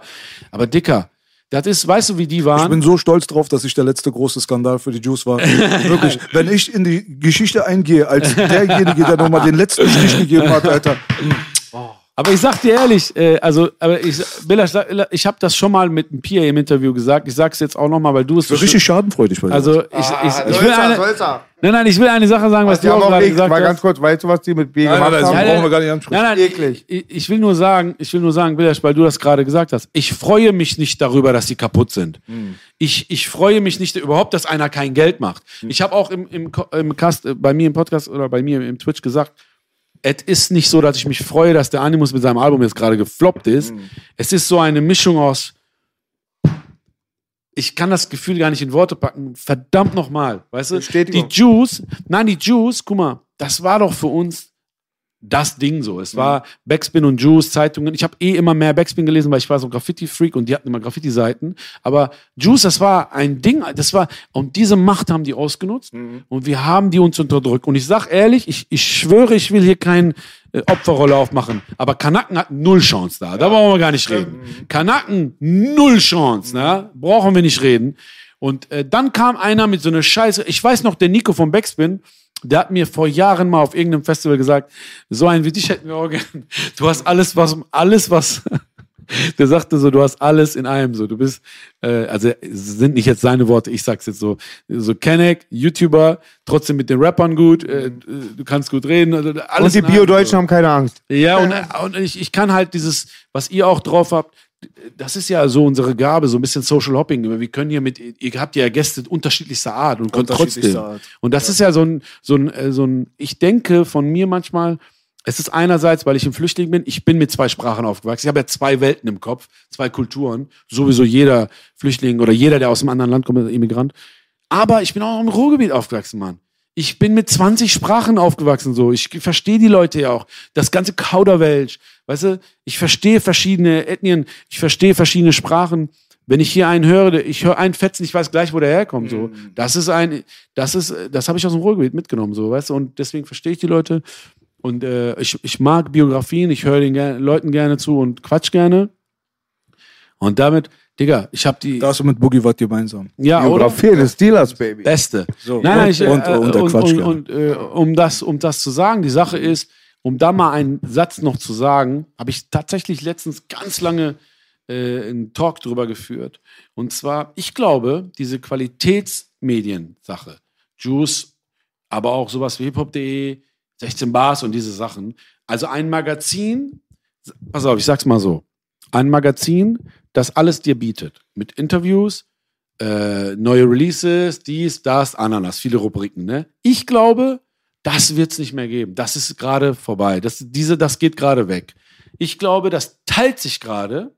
S2: aber Dicker, das ist, weißt du, wie die
S3: Ich
S2: waren?
S3: bin so stolz drauf, dass ich der letzte große Skandal für die Juice war. [laughs] Wirklich. Wenn ich in die Geschichte eingehe, als derjenige, der nochmal den letzten Stich gegeben hat, Alter.
S2: Aber ich sag dir ehrlich, äh, also, aber ich, Billa, ich, sag- ich habe das schon mal mit einem Pia im Interview gesagt. Ich sag's jetzt auch nochmal, weil du es
S3: So richtig schadenfreudig bei dir.
S2: Also ich,
S1: Ah,
S2: ich, ich will
S1: soll's er,
S2: eine, nein, nein, ich will eine Sache sagen, was
S1: Die
S2: du auch gerade gesagt
S1: Mal ganz
S2: hast.
S1: kurz, weißt du, was die mit B
S3: Nein,
S1: gemacht
S3: nein,
S1: haben?
S2: Nein,
S3: brauchen wir gar nicht ansprechen.
S2: Nein, nein,
S1: Eklig.
S2: Ich, ich will nur sagen, ich will nur sagen, Billasch, weil du das gerade gesagt hast. Ich freue mich nicht darüber, dass sie kaputt sind. Ich, ich freue mich nicht überhaupt, dass einer kein Geld macht. Ich habe auch im, im, im Cast, äh, bei mir im Podcast oder bei mir im Twitch gesagt, es ist nicht so, dass ich mich freue, dass der Animus mit seinem Album jetzt gerade gefloppt ist. Mhm. Es ist so eine Mischung aus, ich kann das Gefühl gar nicht in Worte packen. Verdammt nochmal, weißt du? Die Juice, nein, die Juice, guck mal, das war doch für uns das Ding so. Es war Backspin und Juice, Zeitungen. Ich habe eh immer mehr Backspin gelesen, weil ich war so Graffiti-Freak und die hatten immer Graffiti-Seiten. Aber Juice, das war ein Ding, das war, und diese Macht haben die ausgenutzt und wir haben die uns unterdrückt. Und ich sag ehrlich, ich, ich schwöre, ich will hier kein äh, Opferrolle aufmachen. Aber Kanaken hat null Chance da. Da brauchen wir gar nicht reden. Kanaken, null Chance, ne? Brauchen wir nicht reden. Und äh, dann kam einer mit so einer Scheiße. Ich weiß noch, der Nico vom Backspin, der hat mir vor Jahren mal auf irgendeinem Festival gesagt, so einen wie dich hätten wir auch gern. Du hast alles, was, alles, was, [laughs] der sagte so, du hast alles in einem, so, du bist, äh, also es sind nicht jetzt seine Worte, ich sag's jetzt so, so Kenneck, YouTuber, trotzdem mit den Rappern gut, äh, du kannst gut reden, also alles
S1: Und die Bio-Deutschen
S2: so.
S1: haben keine Angst.
S2: Ja, und, und ich, ich kann halt dieses, was ihr auch drauf habt, das ist ja so unsere Gabe, so ein bisschen Social Hopping. Wir können hier mit, ihr habt ja Gäste unterschiedlichster Art und könnt trotzdem.
S3: Art.
S2: Und das ist ja so ein, so ein, äh, so ein, ich denke von mir manchmal, es ist einerseits, weil ich ein Flüchtling bin, ich bin mit zwei Sprachen aufgewachsen. Ich habe ja zwei Welten im Kopf, zwei Kulturen. Sowieso jeder Flüchtling oder jeder, der aus einem anderen Land kommt, ist Immigrant. Aber ich bin auch im Ruhrgebiet aufgewachsen, Mann. Ich bin mit 20 Sprachen aufgewachsen, so. Ich verstehe die Leute ja auch. Das ganze Kauderwelsch. Weißt du, ich verstehe verschiedene Ethnien, ich verstehe verschiedene Sprachen. Wenn ich hier einen höre, ich höre einen Fetzen, ich weiß gleich, wo der herkommt, so. Das ist ein, das ist, das habe ich aus dem Ruhrgebiet mitgenommen, so, weißt du, und deswegen verstehe ich die Leute. Und äh, ich, ich mag Biografien, ich höre den Leuten gerne zu und quatsch gerne. Und damit, Digga, ich habe die.
S3: Da hast du mit Boogie was gemeinsam.
S2: ja, oder?
S1: Biografie des Steelers, Baby.
S2: Beste.
S3: So,
S2: nein, nein, ich,
S3: und-
S2: äh,
S3: und der
S2: und,
S3: Quatsch
S2: und, und äh, um, das, um das zu sagen, die Sache ist, um da mal einen Satz noch zu sagen, habe ich tatsächlich letztens ganz lange äh, einen Talk drüber geführt. Und zwar, ich glaube, diese Qualitätsmedien-Sache, Juice, aber auch sowas wie hiphop.de, 16 Bars und diese Sachen. Also ein Magazin, pass auf, ich sag's mal so. Ein Magazin, das alles dir bietet. Mit Interviews, äh, neue Releases, dies, das, Ananas, viele Rubriken. Ne? Ich glaube, das wird es nicht mehr geben. Das ist gerade vorbei. Das, diese, das geht gerade weg. Ich glaube, das teilt sich gerade.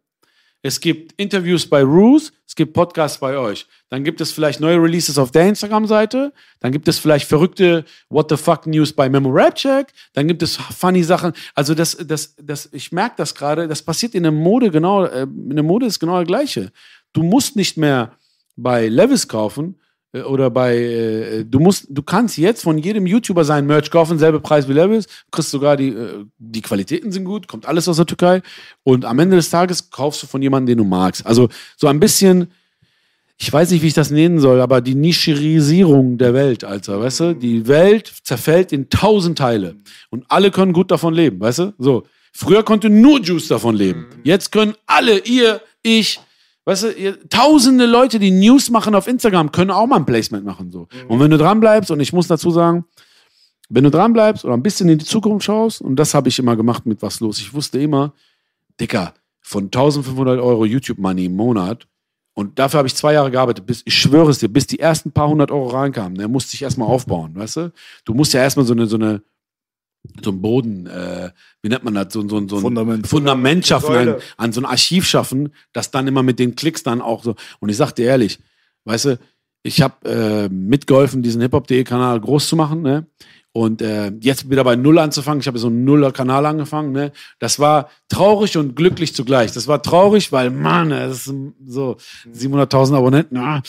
S2: Es gibt Interviews bei Roos, es gibt Podcasts bei euch. Dann gibt es vielleicht neue Releases auf der Instagram-Seite. Dann gibt es vielleicht verrückte What the fuck News bei Memo Rap Check. Dann gibt es funny Sachen. Also das, das, das, ich merke das gerade. Das passiert in der Mode genau. Äh, in der Mode ist genau das Gleiche. Du musst nicht mehr bei Levis kaufen oder bei äh, du musst du kannst jetzt von jedem YouTuber sein Merch kaufen, selbe Preis wie Levis, kriegst sogar die äh, die Qualitäten sind gut, kommt alles aus der Türkei und am Ende des Tages kaufst du von jemandem, den du magst. Also so ein bisschen ich weiß nicht, wie ich das nennen soll, aber die Nischerisierung der Welt, Alter, weißt du? Die Welt zerfällt in tausend Teile und alle können gut davon leben, weißt du? So. Früher konnte nur Juice davon leben. Jetzt können alle, ihr, ich, weißt du, ihr, tausende Leute, die News machen auf Instagram, können auch mal ein Placement machen, so. Und wenn du dran bleibst, und ich muss dazu sagen, wenn du dran bleibst oder ein bisschen in die Zukunft schaust, und das habe ich immer gemacht mit was los, ich wusste immer, Dicker, von 1500 Euro YouTube-Money im Monat, und dafür habe ich zwei Jahre gearbeitet, bis, ich schwöre es dir, bis die ersten paar hundert Euro reinkamen, der musste ich erstmal aufbauen, weißt du? Du musst ja erstmal so eine, so eine, so einen Boden, äh, wie nennt man das, so, so, so ein
S3: Fundament.
S2: Fundament schaffen, ein,
S1: Säule.
S2: an so ein Archiv schaffen, das dann immer mit den Klicks dann auch so. Und ich sag dir ehrlich, weißt du, ich habe äh, mitgeholfen, diesen hiphop.de-Kanal groß zu machen, ne? Und äh, jetzt wieder bei Null anzufangen. Ich habe so einen Nuller-Kanal angefangen. Ne? Das war traurig und glücklich zugleich. Das war traurig, weil, Mann, das ist so 700.000 Abonnenten. Ah.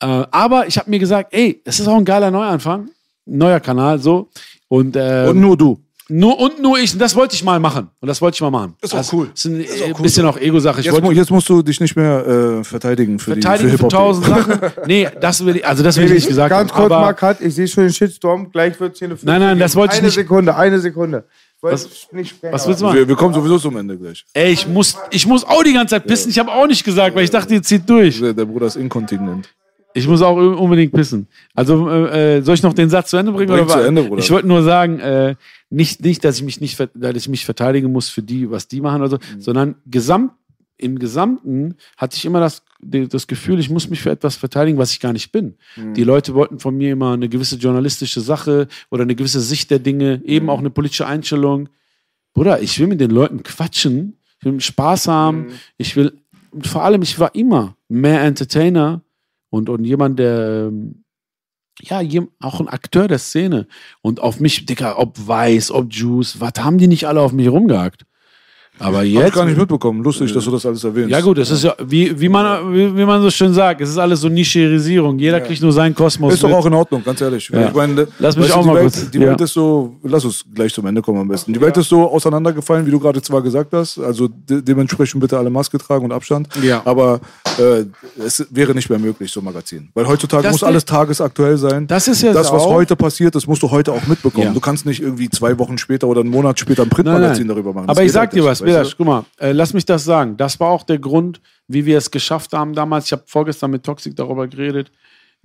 S2: Äh, aber ich habe mir gesagt, ey, das ist auch ein geiler Neuanfang. Neuer Kanal, so. Und, äh,
S3: Und nur du.
S2: nur, und nur ich. Und das wollte ich mal machen. Und das wollte ich mal machen.
S3: Ist auch
S2: Also,
S3: cool.
S2: Ist ein
S3: Ist auch
S2: äh,
S3: cool.
S2: bisschen auch Ego-Sache.
S3: Jetzt, mu- jetzt musst du dich nicht mehr äh, verteidigen für
S2: verteidigen
S3: die
S2: für
S3: für
S2: tausend Sachen. [laughs] Nee, das will ich, also das will ich nicht gesagt
S1: Ganz
S2: haben.
S1: kurz,
S2: aber,
S1: Mark hat, ich sehe schon den Shitstorm, gleich wird es hier eine
S2: Nein, nein, das wollte ich
S1: eine
S2: nicht-
S1: Sekunde, eine Sekunde. Ich wollte
S2: Was-
S1: nicht sprechen,
S2: was willst du machen?
S3: Wir, wir kommen sowieso zum Ende gleich.
S2: Ey, ich muss, ich muss auch die ganze Zeit pissen. Ich habe auch nicht gesagt, weil ich dachte, ihr zieht durch.
S3: Der, der Bruder ist inkontinent.
S2: Ich muss auch unbedingt pissen. Also äh, äh, soll ich noch den Satz zu Ende bringen?
S3: Bring
S2: oder
S3: zu
S2: was?
S3: Ende, Bruder.
S2: Ich wollte nur sagen, äh, nicht, nicht, dass ich mich nicht, dass ich mich verteidigen muss für die, was die machen oder so,
S3: Mhm.
S2: sondern gesamt im Gesamten hatte ich immer das, das Gefühl, ich muss mich für etwas verteidigen, was ich gar nicht bin.
S3: Mhm.
S2: Die Leute wollten von mir immer eine gewisse journalistische Sache oder eine gewisse Sicht der Dinge, eben
S3: Mhm.
S2: auch eine politische Einstellung. Bruder, ich will mit den Leuten quatschen, ich will Spaß haben,
S3: Mhm.
S2: ich will und vor allem, ich war immer mehr Entertainer und, und jemand, der, ähm, ja, auch ein Akteur der Szene. Und auf mich, Dicker, ob Weiß, ob Juice, was haben die nicht alle auf mich rumgehakt? Aber
S3: Hab ich
S2: jetzt.
S3: gar nicht mitbekommen. Lustig, dass du das alles erwähnst.
S2: Ja gut, es ist ja, wie, wie, man, wie, wie man so schön sagt, es ist alles so Nischerisierung. Jeder kriegt nur seinen Kosmos.
S3: Ist doch
S2: mit.
S3: auch in Ordnung, ganz ehrlich.
S2: Ja.
S3: Ich meine,
S2: Lass mich auch
S3: die
S2: mal
S3: Welt,
S2: kurz-
S3: Die
S2: ja.
S3: Welt ist so, lass uns gleich zum Ende kommen am besten. Die Welt ist so auseinandergefallen, wie du gerade zwar gesagt hast. Also de dementsprechend bitte alle Maske tragen und Abstand.
S2: Ja.
S3: Aber äh, es wäre nicht mehr möglich, so ein Magazin. Weil heutzutage
S2: Das
S3: muss alles tagesaktuell sein.
S2: Das ist ja
S3: das, was
S2: auch-
S3: heute passiert, das musst du heute auch mitbekommen.
S2: Ja.
S3: Du kannst nicht irgendwie zwei Wochen später oder einen Monat später ein Printmagazin darüber machen. Das
S2: Aber ich sag
S3: halt
S2: dir was, Belasch, guck mal, äh, lass mich das sagen. Das war auch der Grund, wie wir es geschafft haben damals. Ich habe vorgestern mit Toxic darüber geredet.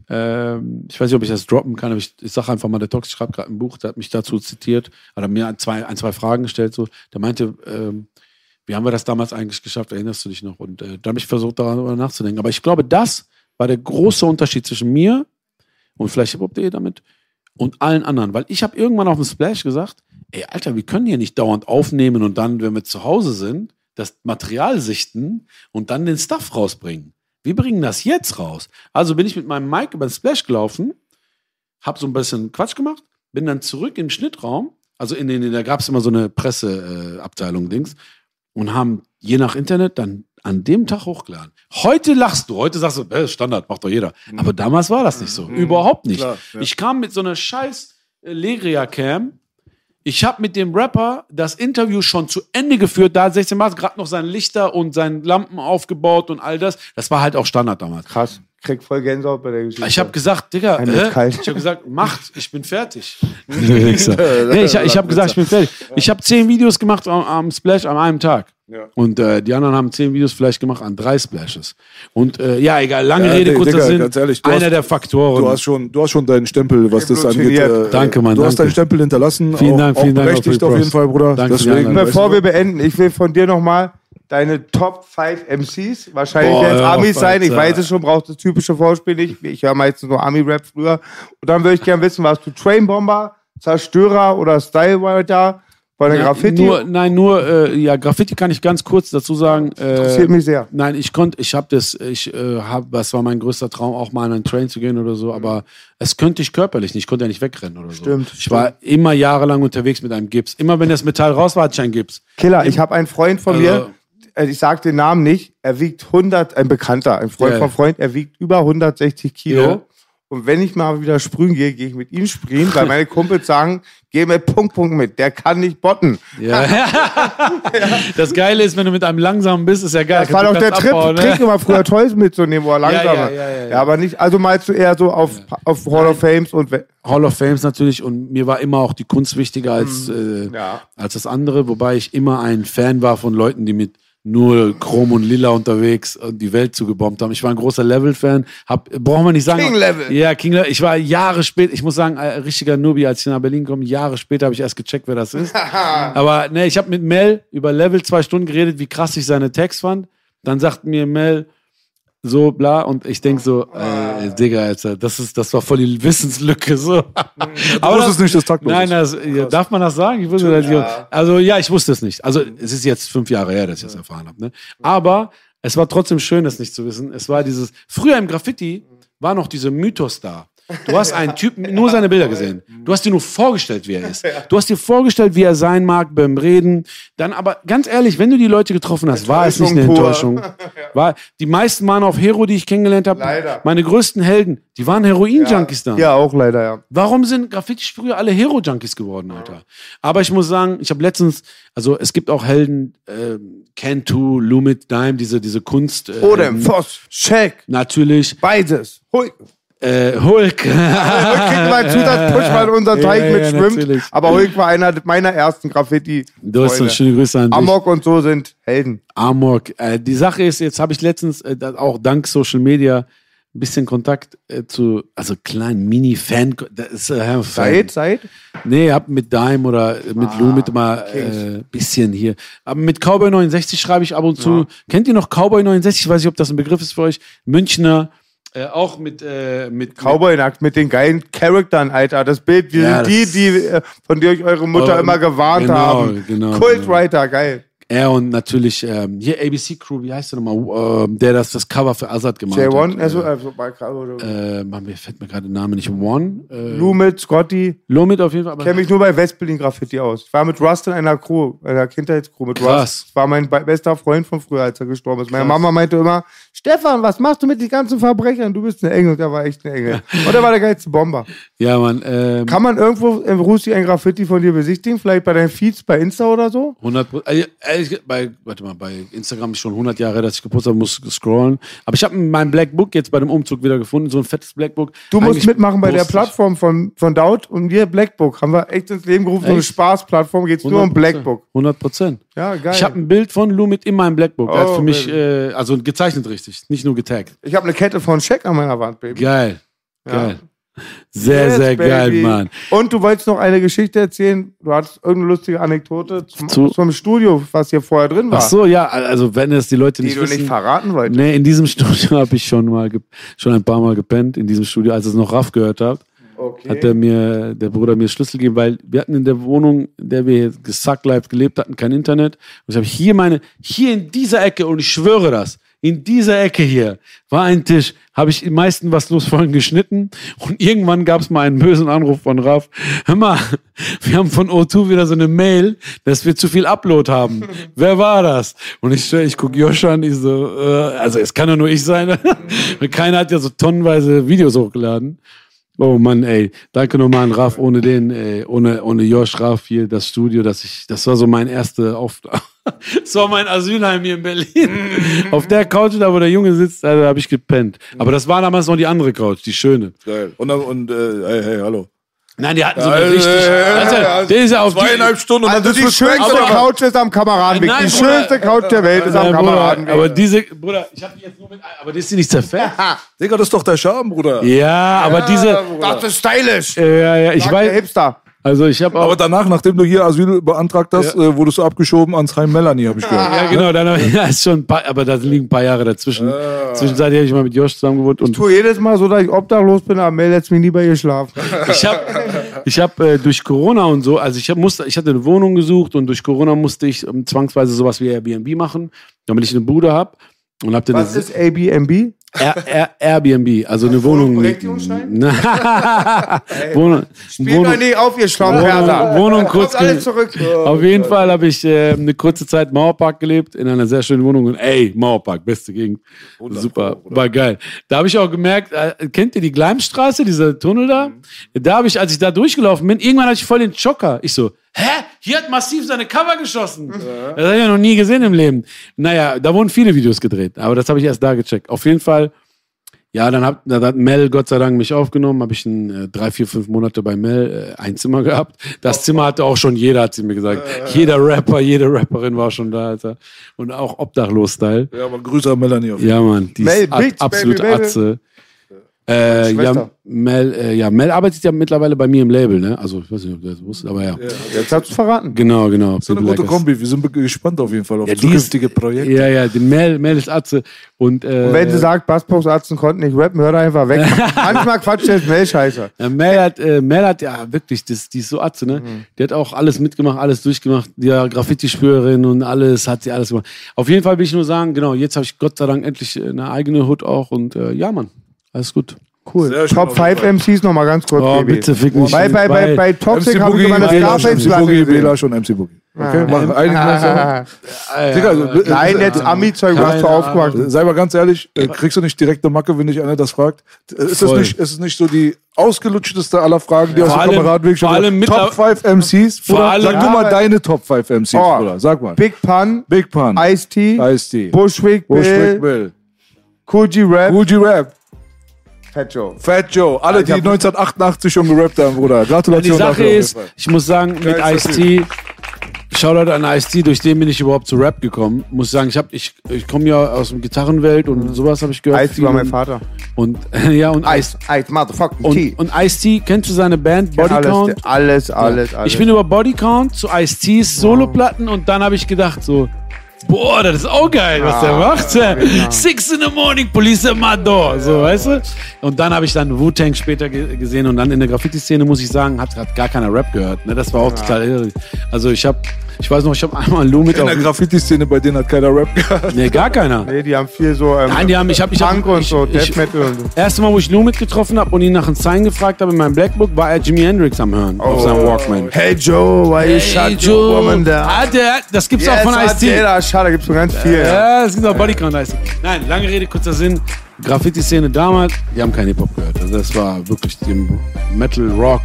S2: Ähm, ich weiß nicht, ob ich das droppen kann, aber ich, ich sage einfach mal, der Toxic schreibt gerade ein Buch, der hat mich dazu zitiert, hat mir ein, zwei, ein, zwei Fragen gestellt. So. Der meinte, ähm, wie haben wir das damals eigentlich geschafft? Erinnerst du dich noch? Und äh, da habe ich versucht, darüber nachzudenken. Aber ich glaube, das war der große Unterschied zwischen mir und vielleicht hip-hop.de damit und allen anderen. Weil ich habe irgendwann auf dem Splash gesagt, ey, Alter, wir können hier nicht dauernd aufnehmen und dann, wenn wir zu Hause sind, das Material sichten und dann den Stuff rausbringen. Wir bringen das jetzt raus. Also bin ich mit meinem Mic über den Splash gelaufen, habe so ein bisschen Quatsch gemacht, bin dann zurück im Schnittраum, also in den, da gab es immer so eine Presseabteilung, äh, Dings, und haben je nach Internet dann an dem Tag hochgeladen. Heute lachst du, heute sagst du, äh, Standard, macht doch jeder. Aber damals war das nicht so. Überhaupt nicht.
S3: Klar, ja.
S2: Ich kam mit so einer scheiß äh, Legria-Cam. Ich habe mit dem Rapper das Interview schon zu Ende geführt. Da hat 16 Mars gerade noch seine Lichter und seine Lampen aufgebaut und all das. Das war halt auch Standard damals.
S1: Krass. Krieg voll Gänsehaut bei der Geschichte.
S2: Ich habe gesagt, Digga, äh,
S1: kalt.
S2: ich habe gesagt, macht, ich bin fertig. [laughs] nee, ich, ich habe gesagt, ich bin fertig. Ich habe zehn Videos gemacht am, am Splash an einem Tag.
S3: Ja.
S2: Und äh, die anderen haben zehn Videos vielleicht gemacht an drei Splashes. Und äh, ja, egal, lange
S3: Ja,
S2: Rede,
S3: nee,
S2: kurzer
S3: Digga,
S2: Sinn.
S3: ganz ehrlich,
S2: einer
S3: hast-
S2: der Faktoren.
S3: Du hast schon, du hast schon deinen Stempel, was das angeht. Äh,
S2: Danke, Mann,
S3: Du hast
S2: danke.
S3: deinen Stempel hinterlassen.
S2: Vielen
S3: auch,
S2: Dank,
S3: auch
S2: vielen Dank
S3: berechtigt
S2: auch
S3: auf jeden. Fall, Bruder.
S2: Danke
S3: Deswegen.
S1: Bevor wir beenden, ich will von dir nochmal deine Top 5 MCs, wahrscheinlich
S2: Boah,
S1: werden es Amis sein, ich weiß es schon, braucht das typische Vorspiel nicht. Ich höre meistens nur Ami-Rap früher. Und dann würde ich gerne wissen, warst du Trainbomber, Zerstörer oder Stylewriter bei der Graffiti?
S2: Nur, nein, nur, äh, ja, Graffiti kann ich ganz kurz dazu sagen. Äh,
S1: Interessiert mich sehr.
S2: Nein, ich konnte, ich habe das, ich äh, habe, das war mein größter Traum, auch mal an einen Train zu gehen oder so, aber es könnte ich körperlich nicht, ich konnte ja nicht wegrennen oder so.
S1: Stimmt,
S2: Ich war immer jahrelang unterwegs mit einem Gips. Immer wenn das Metall raus war, hatte ich einen Gips.
S1: Killer, ich habe einen Freund von
S2: Also-
S1: mir, ich sage den Namen nicht, er wiegt 100, ein Bekannter, ein Freund
S2: Ja.
S1: von Freund, er wiegt über 160 Kilo.
S2: Ja.
S1: Und wenn ich mal wieder sprühen gehe, gehe ich mit ihm sprühen, weil meine Kumpels sagen, geh mit Punkt, Punkt mit, der kann nicht botten.
S2: Ja. [laughs] Das Geile ist, wenn du mit einem langsamen bist, ist ja geil.
S1: Das war doch der Trip,
S2: abbauen, ne?
S1: Trick immer früher [laughs] Toys mitzunehmen, wo er langsam
S2: ja, ja, ja,
S1: ja, aber nicht, also meinst du eher so auf, auf Hall of Fames und
S2: Hall of Fames natürlich und mir war immer auch die Kunst wichtiger als, äh,
S1: ja.
S2: als das andere, wobei ich immer ein Fan war von Leuten, die mit nur Chrom und Lila unterwegs und die Welt zugebombt haben. Ich war ein großer Level-Fan. Brauchen wir nicht sagen.
S1: King Level.
S2: Ja, King Level. Ich war Jahre später, ich muss sagen, ein richtiger Nubi, als ich nach Berlin komme, Jahre später habe ich erst gecheckt, wer das ist. [laughs] Aber ne, ich habe mit Mel über Level zwei Stunden geredet, wie krass ich seine Tags fand. Dann sagt mir Mel, so bla und ich denk so, äh, Digga, Alter, das ist, das war voll die Wissenslücke so. [laughs] Aber
S3: wusstest nicht, dass taktlos
S2: Nein,
S3: ist.
S2: das, ja, darf man das sagen? Ich wusste das nicht. Also ja, ich wusste es nicht. Also es ist jetzt fünf Jahre her, dass ich das erfahren habe. Ne? Aber es war trotzdem schön, das nicht zu wissen. Es war dieses früher im Graffiti war noch dieser Mythos da. Du hast einen Typen, [laughs] nur seine Bilder gesehen. Du hast dir nur vorgestellt, wie er ist. Du hast dir vorgestellt, wie er sein mag beim Reden. Dann aber ganz ehrlich, wenn du die Leute getroffen hast, war es nicht eine
S1: Enttäuschung. [laughs]
S2: War, die meisten waren auf Hero, die ich kennengelernt habe.
S1: Leider.
S2: Meine größten Helden, die waren Heroin-Junkies dann.
S1: Ja, auch leider, ja.
S2: Warum sind Graffiti früher alle Hero-Junkies geworden, Alter? Aber ich muss sagen, ich habe letztens, also es gibt auch Helden, ähm, Cantu, Lumit, Dime, diese, diese Kunst. Äh,
S1: Odem, Voss, Check,
S2: Natürlich.
S1: beides. Hui.
S2: Äh, Hulk.
S1: Hulk kriegt mal Zusatzpush, weil unser Teig
S2: Ja, ja,
S1: mitschwimmt.
S2: natürlich.
S1: aber Hulk war einer meiner ersten graffiti
S2: Du hast so schöne Grüße an dich.
S1: Amok und so sind Helden.
S2: Amok. Äh, die Sache ist, jetzt habe ich letztens äh, auch dank Social Media ein bisschen Kontakt äh, zu, also kleinen Mini-Fan. Äh,
S1: Seid, seid?
S2: Nee, hab mit Dime oder mit Lou mit mal
S1: Kings.
S2: äh, bisschen hier. Aber mit Cowboy 69 schreibe ich ab und zu. Kennt ihr noch Cowboy 69? Ich weiß nicht, ob das ein Begriff ist für euch. Münchner, äh, auch mit, äh, mit
S1: Cowboy nackt mit den geilen Charaktern, Alter. Das Bild, wie
S2: Ja,
S1: die,
S2: das-
S1: die, äh, von der euch eure Mutter
S2: Oh,
S1: immer gewarnt
S2: genau,
S1: haben.
S2: genau,
S1: Kultwriter, geil.
S2: Er und natürlich ähm, hier ABC Crew, wie heißt der nochmal, ähm, der das, das Cover für Azad gemacht
S1: J1,
S2: hat.
S1: also, also bei Carlo.
S2: äh, Mann, mir fällt mir gerade der Name nicht. One. Äh,
S1: Lumit, Scotty.
S2: Lomit auf jeden Fall. Aber
S1: kenne mich nur bei Westberlin Graffiti aus. Ich war mit Rust in einer Crew, einer Kindheitscrew mit
S2: Krass.
S1: Rust. War mein be- bester Freund von früher, als er gestorben ist. Meine Mama meinte immer, Stefan, was machst du mit den ganzen Verbrechern? Du bist ein Engel. Und er war echt ein Engel. Und er war der geilste Bomber.
S2: ja, Mann. Ähm,
S1: Kann man irgendwo im Rusi ein Graffiti von dir besichtigen? Vielleicht bei deinen Feeds bei Insta oder so?
S2: 100 Pro- äh, ehrlich, bei, warte mal, bei Instagram ist schon 100 Jahre, dass ich gepostet habe, muss scrollen. Aber ich habe mein Black Book jetzt bei dem Umzug wieder gefunden, so ein fettes Black Book.
S1: Du musst
S2: Eigentlich
S1: mitmachen bei der Plattform von, von Daut und wir Blackbook. Haben wir echt ins Leben gerufen, so eine
S2: Echt?
S1: Spaßplattform, geht's nur um
S2: 100%.
S1: Blackbook.
S2: 100 Prozent.
S1: Ja, geil.
S2: Ich habe ein Bild von Lumit in meinem Blackbook. Er hat
S1: Oh,
S2: für mich, äh, also gezeichnet richtig, nicht nur getaggt.
S1: Ich habe eine Kette von Shaq an meiner Wand, Baby.
S2: Geil. Geil. Sehr,
S1: Yes,
S2: sehr geil,
S1: baby.
S2: Mann.
S1: Und du wolltest noch eine Geschichte erzählen. Du hattest irgendeine lustige Anekdote zum,
S2: Zu-
S1: zum Studio, was hier vorher drin war.
S2: Ach so, ja, also wenn es die Leute
S1: die
S2: nicht
S1: du
S2: wissen.
S1: nicht verraten wolltest.
S2: Nee, in diesem [laughs] Studio habe ich schon mal, schon ein paar Mal gepennt, in diesem Studio, als es noch Raff gehört habt.
S1: Okay.
S2: hat er mir, der Bruder mir Schlüssel gegeben, weil wir hatten in der Wohnung, in der wir gesuckleibt gelebt hatten, kein Internet. Und ich habe hier meine, hier in dieser Ecke, und ich schwöre das, in dieser Ecke hier war ein Tisch, habe ich die meisten was los vorhin geschnitten und irgendwann gab es mal einen bösen Anruf von Raf. Hör mal, wir haben von O2 wieder so eine Mail, dass wir zu viel Upload haben. [laughs] Wer war das? Und ich, ich gucke Josh an, ich so, äh, also es kann ja nur ich sein. [laughs] Keiner hat ja so tonnenweise Videos hochgeladen. Oh Mann, ey, danke nochmal an Raff. Ohne den, ey, ohne, ohne Josh Raff hier, das Studio, das ich, das war so mein erster Auf, [laughs] das war mein Asylheim hier in Berlin. Auf der Couch, da wo der Junge sitzt, da habe ich gepennt. Aber das war damals noch die andere Couch, die schöne.
S3: Geil. Und, und äh, hey, hey, hallo.
S2: Nein, die hatten so
S3: Ja,
S2: eine
S3: äh,
S2: richtig,
S3: äh,
S2: also,
S3: äh,
S2: der ist ja auf die,
S3: Zweieinhalb Stunden und
S1: Also
S3: dann
S1: die
S3: bist du
S1: schönste
S3: aber-
S1: Couch ist am Kameradenweg.
S2: Nein,
S1: die
S2: Bruder.
S1: schönste Couch der Welt ist am
S2: Bruder,
S1: Kameradenweg.
S2: aber diese, Bruder, ich habe die jetzt nur mit, aber die ist die nicht zerfetzt?
S3: Digga, das ist doch der Charme, Bruder.
S2: Ja, aber diese,
S1: das ist stylisch.
S2: ja, ja, ich
S1: der
S2: weiß,
S1: Hipster.
S2: Also ich habe
S3: Aber danach, nachdem du hier Asyl beantragt hast, äh, wurdest du abgeschoben ans Heim Melanie, habe ich gehört.
S2: Ja, genau, dann, [laughs] ja, ist schon ein paar, aber da liegen ein paar Jahre dazwischen. Zwischenzeitlich habe ich mal mit Josh zusammen gewohnt und
S1: Ich tue jedes Mal so, dass ich obdachlos bin, aber Mel lässt mich nie bei ihr schlafen. [laughs]
S2: ich habe ich hab, äh, durch Corona und so, also ich, hab, musste, ich hatte eine Wohnung gesucht und durch Corona musste ich ähm, zwangsweise sowas wie Airbnb machen, damit ich eine Bude habe und dann
S1: Was
S2: eine
S1: ist ABNB?
S2: Air, Air, Airbnb, also eine Wohnung.
S1: Berechtigungsschein?
S2: Wohnung,
S1: Spiel [laughs] mal
S2: Wohnung,
S1: nicht auf, ihr Schlammperser.
S2: Wohnung, kurz
S1: alles zurück.
S2: Auf jeden Fall habe ich äh, eine kurze Zeit im Mauerpark gelebt, in einer sehr schönen Wohnung. Und ey, Mauerpark, beste Gegend. Super, war geil. Da habe ich auch gemerkt, äh, kennt ihr die Gleimstraße, dieser Tunnel da? Da habe ich, als ich da durchgelaufen bin, irgendwann hatte ich voll den Schocker. Ich so, hä? Hier hat massiv seine Cover geschossen. Das habe ich ja noch nie gesehen im Leben. Naja, da wurden viele Videos gedreht, aber das habe ich erst da gecheckt. Auf jeden Fall ja, dann hat, dann hat Mel Gott sei Dank mich aufgenommen, habe ich ein, äh, drei, vier, fünf Monate bei Mel äh, ein Zimmer gehabt. Das Zimmer hatte auch schon jeder, hat sie mir gesagt. Jeder Rapper, jede Rapperin war schon da, Alter. Und auch Obdachlos-Style.
S3: Ja, aber Grüße an Melanie auf jeden
S2: Ja, Mann, die
S1: Mel
S2: ist
S1: Beats,
S2: absolut
S1: baby, baby.
S2: Äh, ja. Mel, äh, ja, Mel arbeitet ja mittlerweile bei mir im Label, ne? Also, ich weiß nicht, ob du das wusstest, aber ja.
S1: Jetzt hast du verraten.
S2: Genau, genau.
S3: So eine gute
S2: like.
S3: Kombi. Wir sind gespannt auf jeden Fall auf
S2: Ja,
S3: zukünftige
S2: ist-
S3: Projekte.
S2: Ja, ja, die Mel, Mel ist Atze. Und, äh,
S1: Und wenn sie sagt, Bassboxarzten konnten nicht rappen, hör einfach weg. [laughs] Manchmal quatscht der Mel scheiße.
S2: Ja, Mel hat, äh, Mel hat ja wirklich, das, die ist so Atze, ne? Die hat auch alles mitgemacht, alles durchgemacht. Die ja, Graffiti-Spürerin und alles, hat sie alles gemacht. Auf jeden Fall will ich nur sagen, genau, jetzt habe ich Gott sei Dank endlich eine eigene Hood auch und äh, ja, Mann, alles gut.
S1: Cool.
S3: Sehr
S1: Top
S3: auf jeden
S1: 5 MCs nochmal ganz kurz,
S2: Oh,
S1: Baby.
S2: bitte fick mich.
S1: Bei, bei, bei, bei Toxic
S3: MC
S1: habe ich
S3: Boogie,
S1: immer eine
S3: Belasch, MC
S1: Scarface-Platte
S3: Boogie,
S1: gesehen.
S3: Belasch und MC Boogie. Okay, machen wir einigen uns auf. Digga, äh,
S1: Nein, jetzt Ami-Zeug, was du aufgewachsen
S3: Sei mal ganz ehrlich, äh, kriegst du nicht direkt eine Macke, wenn dich einer das fragt? Äh, Ist das nicht, ist es nicht so die ausgelutschteste aller Fragen, die aus dem
S2: vor
S3: schon
S2: allem
S3: Top 5 MCs,
S2: Vor allem-
S3: Sag du
S1: Ja,
S3: mal deine Top 5 MCs,
S1: Oh.
S3: Bruder. Sag mal.
S1: Big Pun,
S3: Big Pun,
S1: Ice-T,
S3: Ice-T,
S1: Bushwick
S3: Bushwick
S1: Bill,
S3: Bill,
S1: Cool G Rap,
S3: Cool G Rap,
S1: Fat Joe.
S3: Fat Joe, alle, die 1988 schon gerappt haben, Bruder.
S2: Die
S3: Gratulation
S2: Sache
S3: auf jeden
S2: ist, ich muss sagen, mit Ice-T, Shoutout an Ice-T, durch den bin ich überhaupt zu Rap gekommen. Muss sagen, ich, hab- ich, ich komme ja aus der Gitarrenwelt und sowas habe ich gehört.
S1: Ice-T war mein Vater.
S2: Und, [laughs] ja, und Ice.
S1: Ice, motherfucking T.
S2: Und, und Ice-T, kennst du seine Band Body Count?
S1: Alles, alles, alles, alles.
S2: Ich bin über Body Count zu Ice-T's Soloplatten und dann habe ich gedacht so, boah, das ist auch geil, was der macht. [laughs] Six in the morning, police at my door, so, weißt du? Und dann habe ich dann Wu-Tang später ge gesehen und dann in der Graffiti-Szene, muss ich sagen, hat, hat gar keiner Rap gehört. Ne? Das war auch total irre. Also ich habe Ich weiß noch, ich habe einmal Lou mit
S3: In der Graffiti-Szene, bei denen hat keiner Rap gehabt.
S2: Nee, gar keiner.
S1: Nee, die haben viel so ähm,
S2: Nein, die haben, ich habe, ich hab,
S1: Punk und
S2: ich,
S1: so, Death Metal und so.
S2: Erste Mal, wo ich Lou mitgetroffen habe und ihn nach einem Sign gefragt habe in meinem Blackbook, war er Jimi Hendrix am Hören auf seinem Walkman.
S1: Hey Joe, why you shut your woman down?
S2: Ah, der, das gibt's auch
S1: Yes,
S2: von
S1: hat
S2: Ice-T.
S1: der, schade, gibt's so ganz viel. ja.
S2: Ja, das gibt auch Bodycount heißt. Nein, lange Rede, kurzer Sinn. Graffiti-Szene damals, die haben keinen Hip-Hop gehört. Also das war wirklich die Metal, Rock,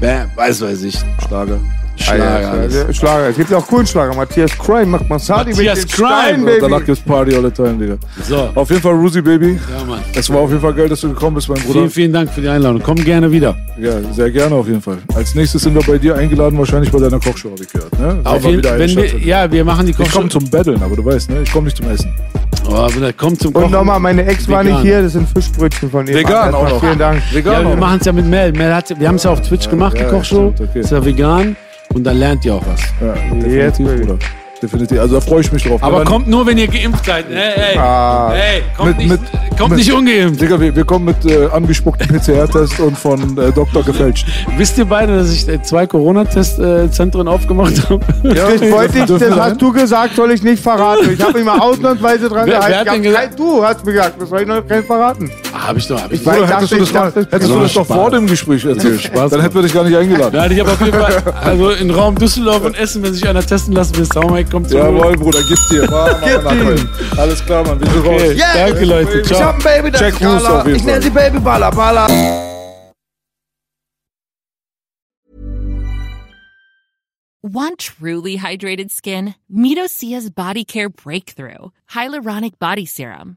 S2: Bam, weiß weiß ich, Schlager. Schlager,
S1: Ah, ja, ja, Schlager. Es gibt ja auch coolen Schlager. Matthias Crime macht Masadi mit
S2: Matthias
S1: den
S2: Crime.
S1: Stein,
S3: Und
S1: Baby.
S3: danach gibt's Party all the time, Digga.
S2: So,
S3: Auf jeden Fall Rusi Baby.
S2: ja, Mann.
S3: Es war auf jeden Fall geil, dass du gekommen bist, mein Bruder.
S2: Vielen, vielen Dank für die Einladung. Komm gerne wieder.
S3: Ja, sehr gerne auf jeden Fall. Als nächstes sind wir bei dir eingeladen, wahrscheinlich bei deiner Kochshow, habe ich gehört. Ne?
S2: Auf jeden, wenn wir, ja, wir machen die
S3: ich
S2: Kochshow.
S3: komme zum Battlen, aber du weißt, ne? Ich komme nicht zum Essen.
S2: Oh, wenn er kommt zum Kochen.
S1: Und nochmal, meine Ex war
S2: Vegan.
S1: nicht hier, das sind Fischbrötchen von ihr.
S3: Vegan auch noch.
S1: Vielen Dank.
S3: Vegan
S2: Ja, wir machen es ja mit Mel. Mel hat, wir haben es ja auf Twitch gemacht,
S3: ja,
S2: die Kochshow.
S3: stimmt, okay.
S2: Ist ja vegan. Und dann lernt ihr auch was.
S3: Ja,
S1: Jetzt,
S3: definitiv. Bruder. Definitiv. Also da freue ich mich drauf.
S2: Aber
S3: Wir
S2: kommt nur, wenn ihr geimpft seid. Hey, hey,
S1: Ah.
S2: hey kommt,
S3: Mit-
S2: nicht,
S3: mit-
S2: kommt
S3: mit-
S2: nicht ungeimpft.
S3: Digga, wir, wir kommen mit äh, angespucktem PCR-Test und von äh, Doktor gefälscht.
S2: Wisst ihr beide, dass ich äh, zwei Corona-Testzentren aufgemacht habe?
S3: Ja,
S1: Ich wollte dich, das hast du gesagt, soll ich nicht verraten. Ich habe mich mal ausnahmsweise dran
S2: Wer- wer
S1: gehalten.
S2: hat denn gesagt-
S1: Du hast mir gesagt, das soll ich noch kein verraten.
S2: hab ich doch. Hab ich
S1: Ich weiß-
S3: hättest du das,
S1: ich
S3: mal,
S1: dachte, das
S3: hättest du das doch vor dem Gespräch erzählt. [laughs]
S2: Spaß
S3: Dann hätten wir dich gar nicht eingeladen.
S2: Nein, ich habe auf jeden Fall, [laughs] also in Raum Düsseldorf und Essen, wenn sich einer testen lassen will, Saumai kommt zu
S3: Jawohl, Bruder, gib dir. Mach,
S1: Gib ihm.
S3: Alles klar, Mann, wir sind raus.
S2: Okay, danke Leute,
S1: Ich
S2: ciao.
S1: hab ein Baby, das
S3: Jack
S1: ist
S3: auf jeden
S1: Ich nenne sie Baby Balla Balla.
S6: Want truly hydrated skin? Meet Osea's Body Care Breakthrough Hyaluronic Body Serum.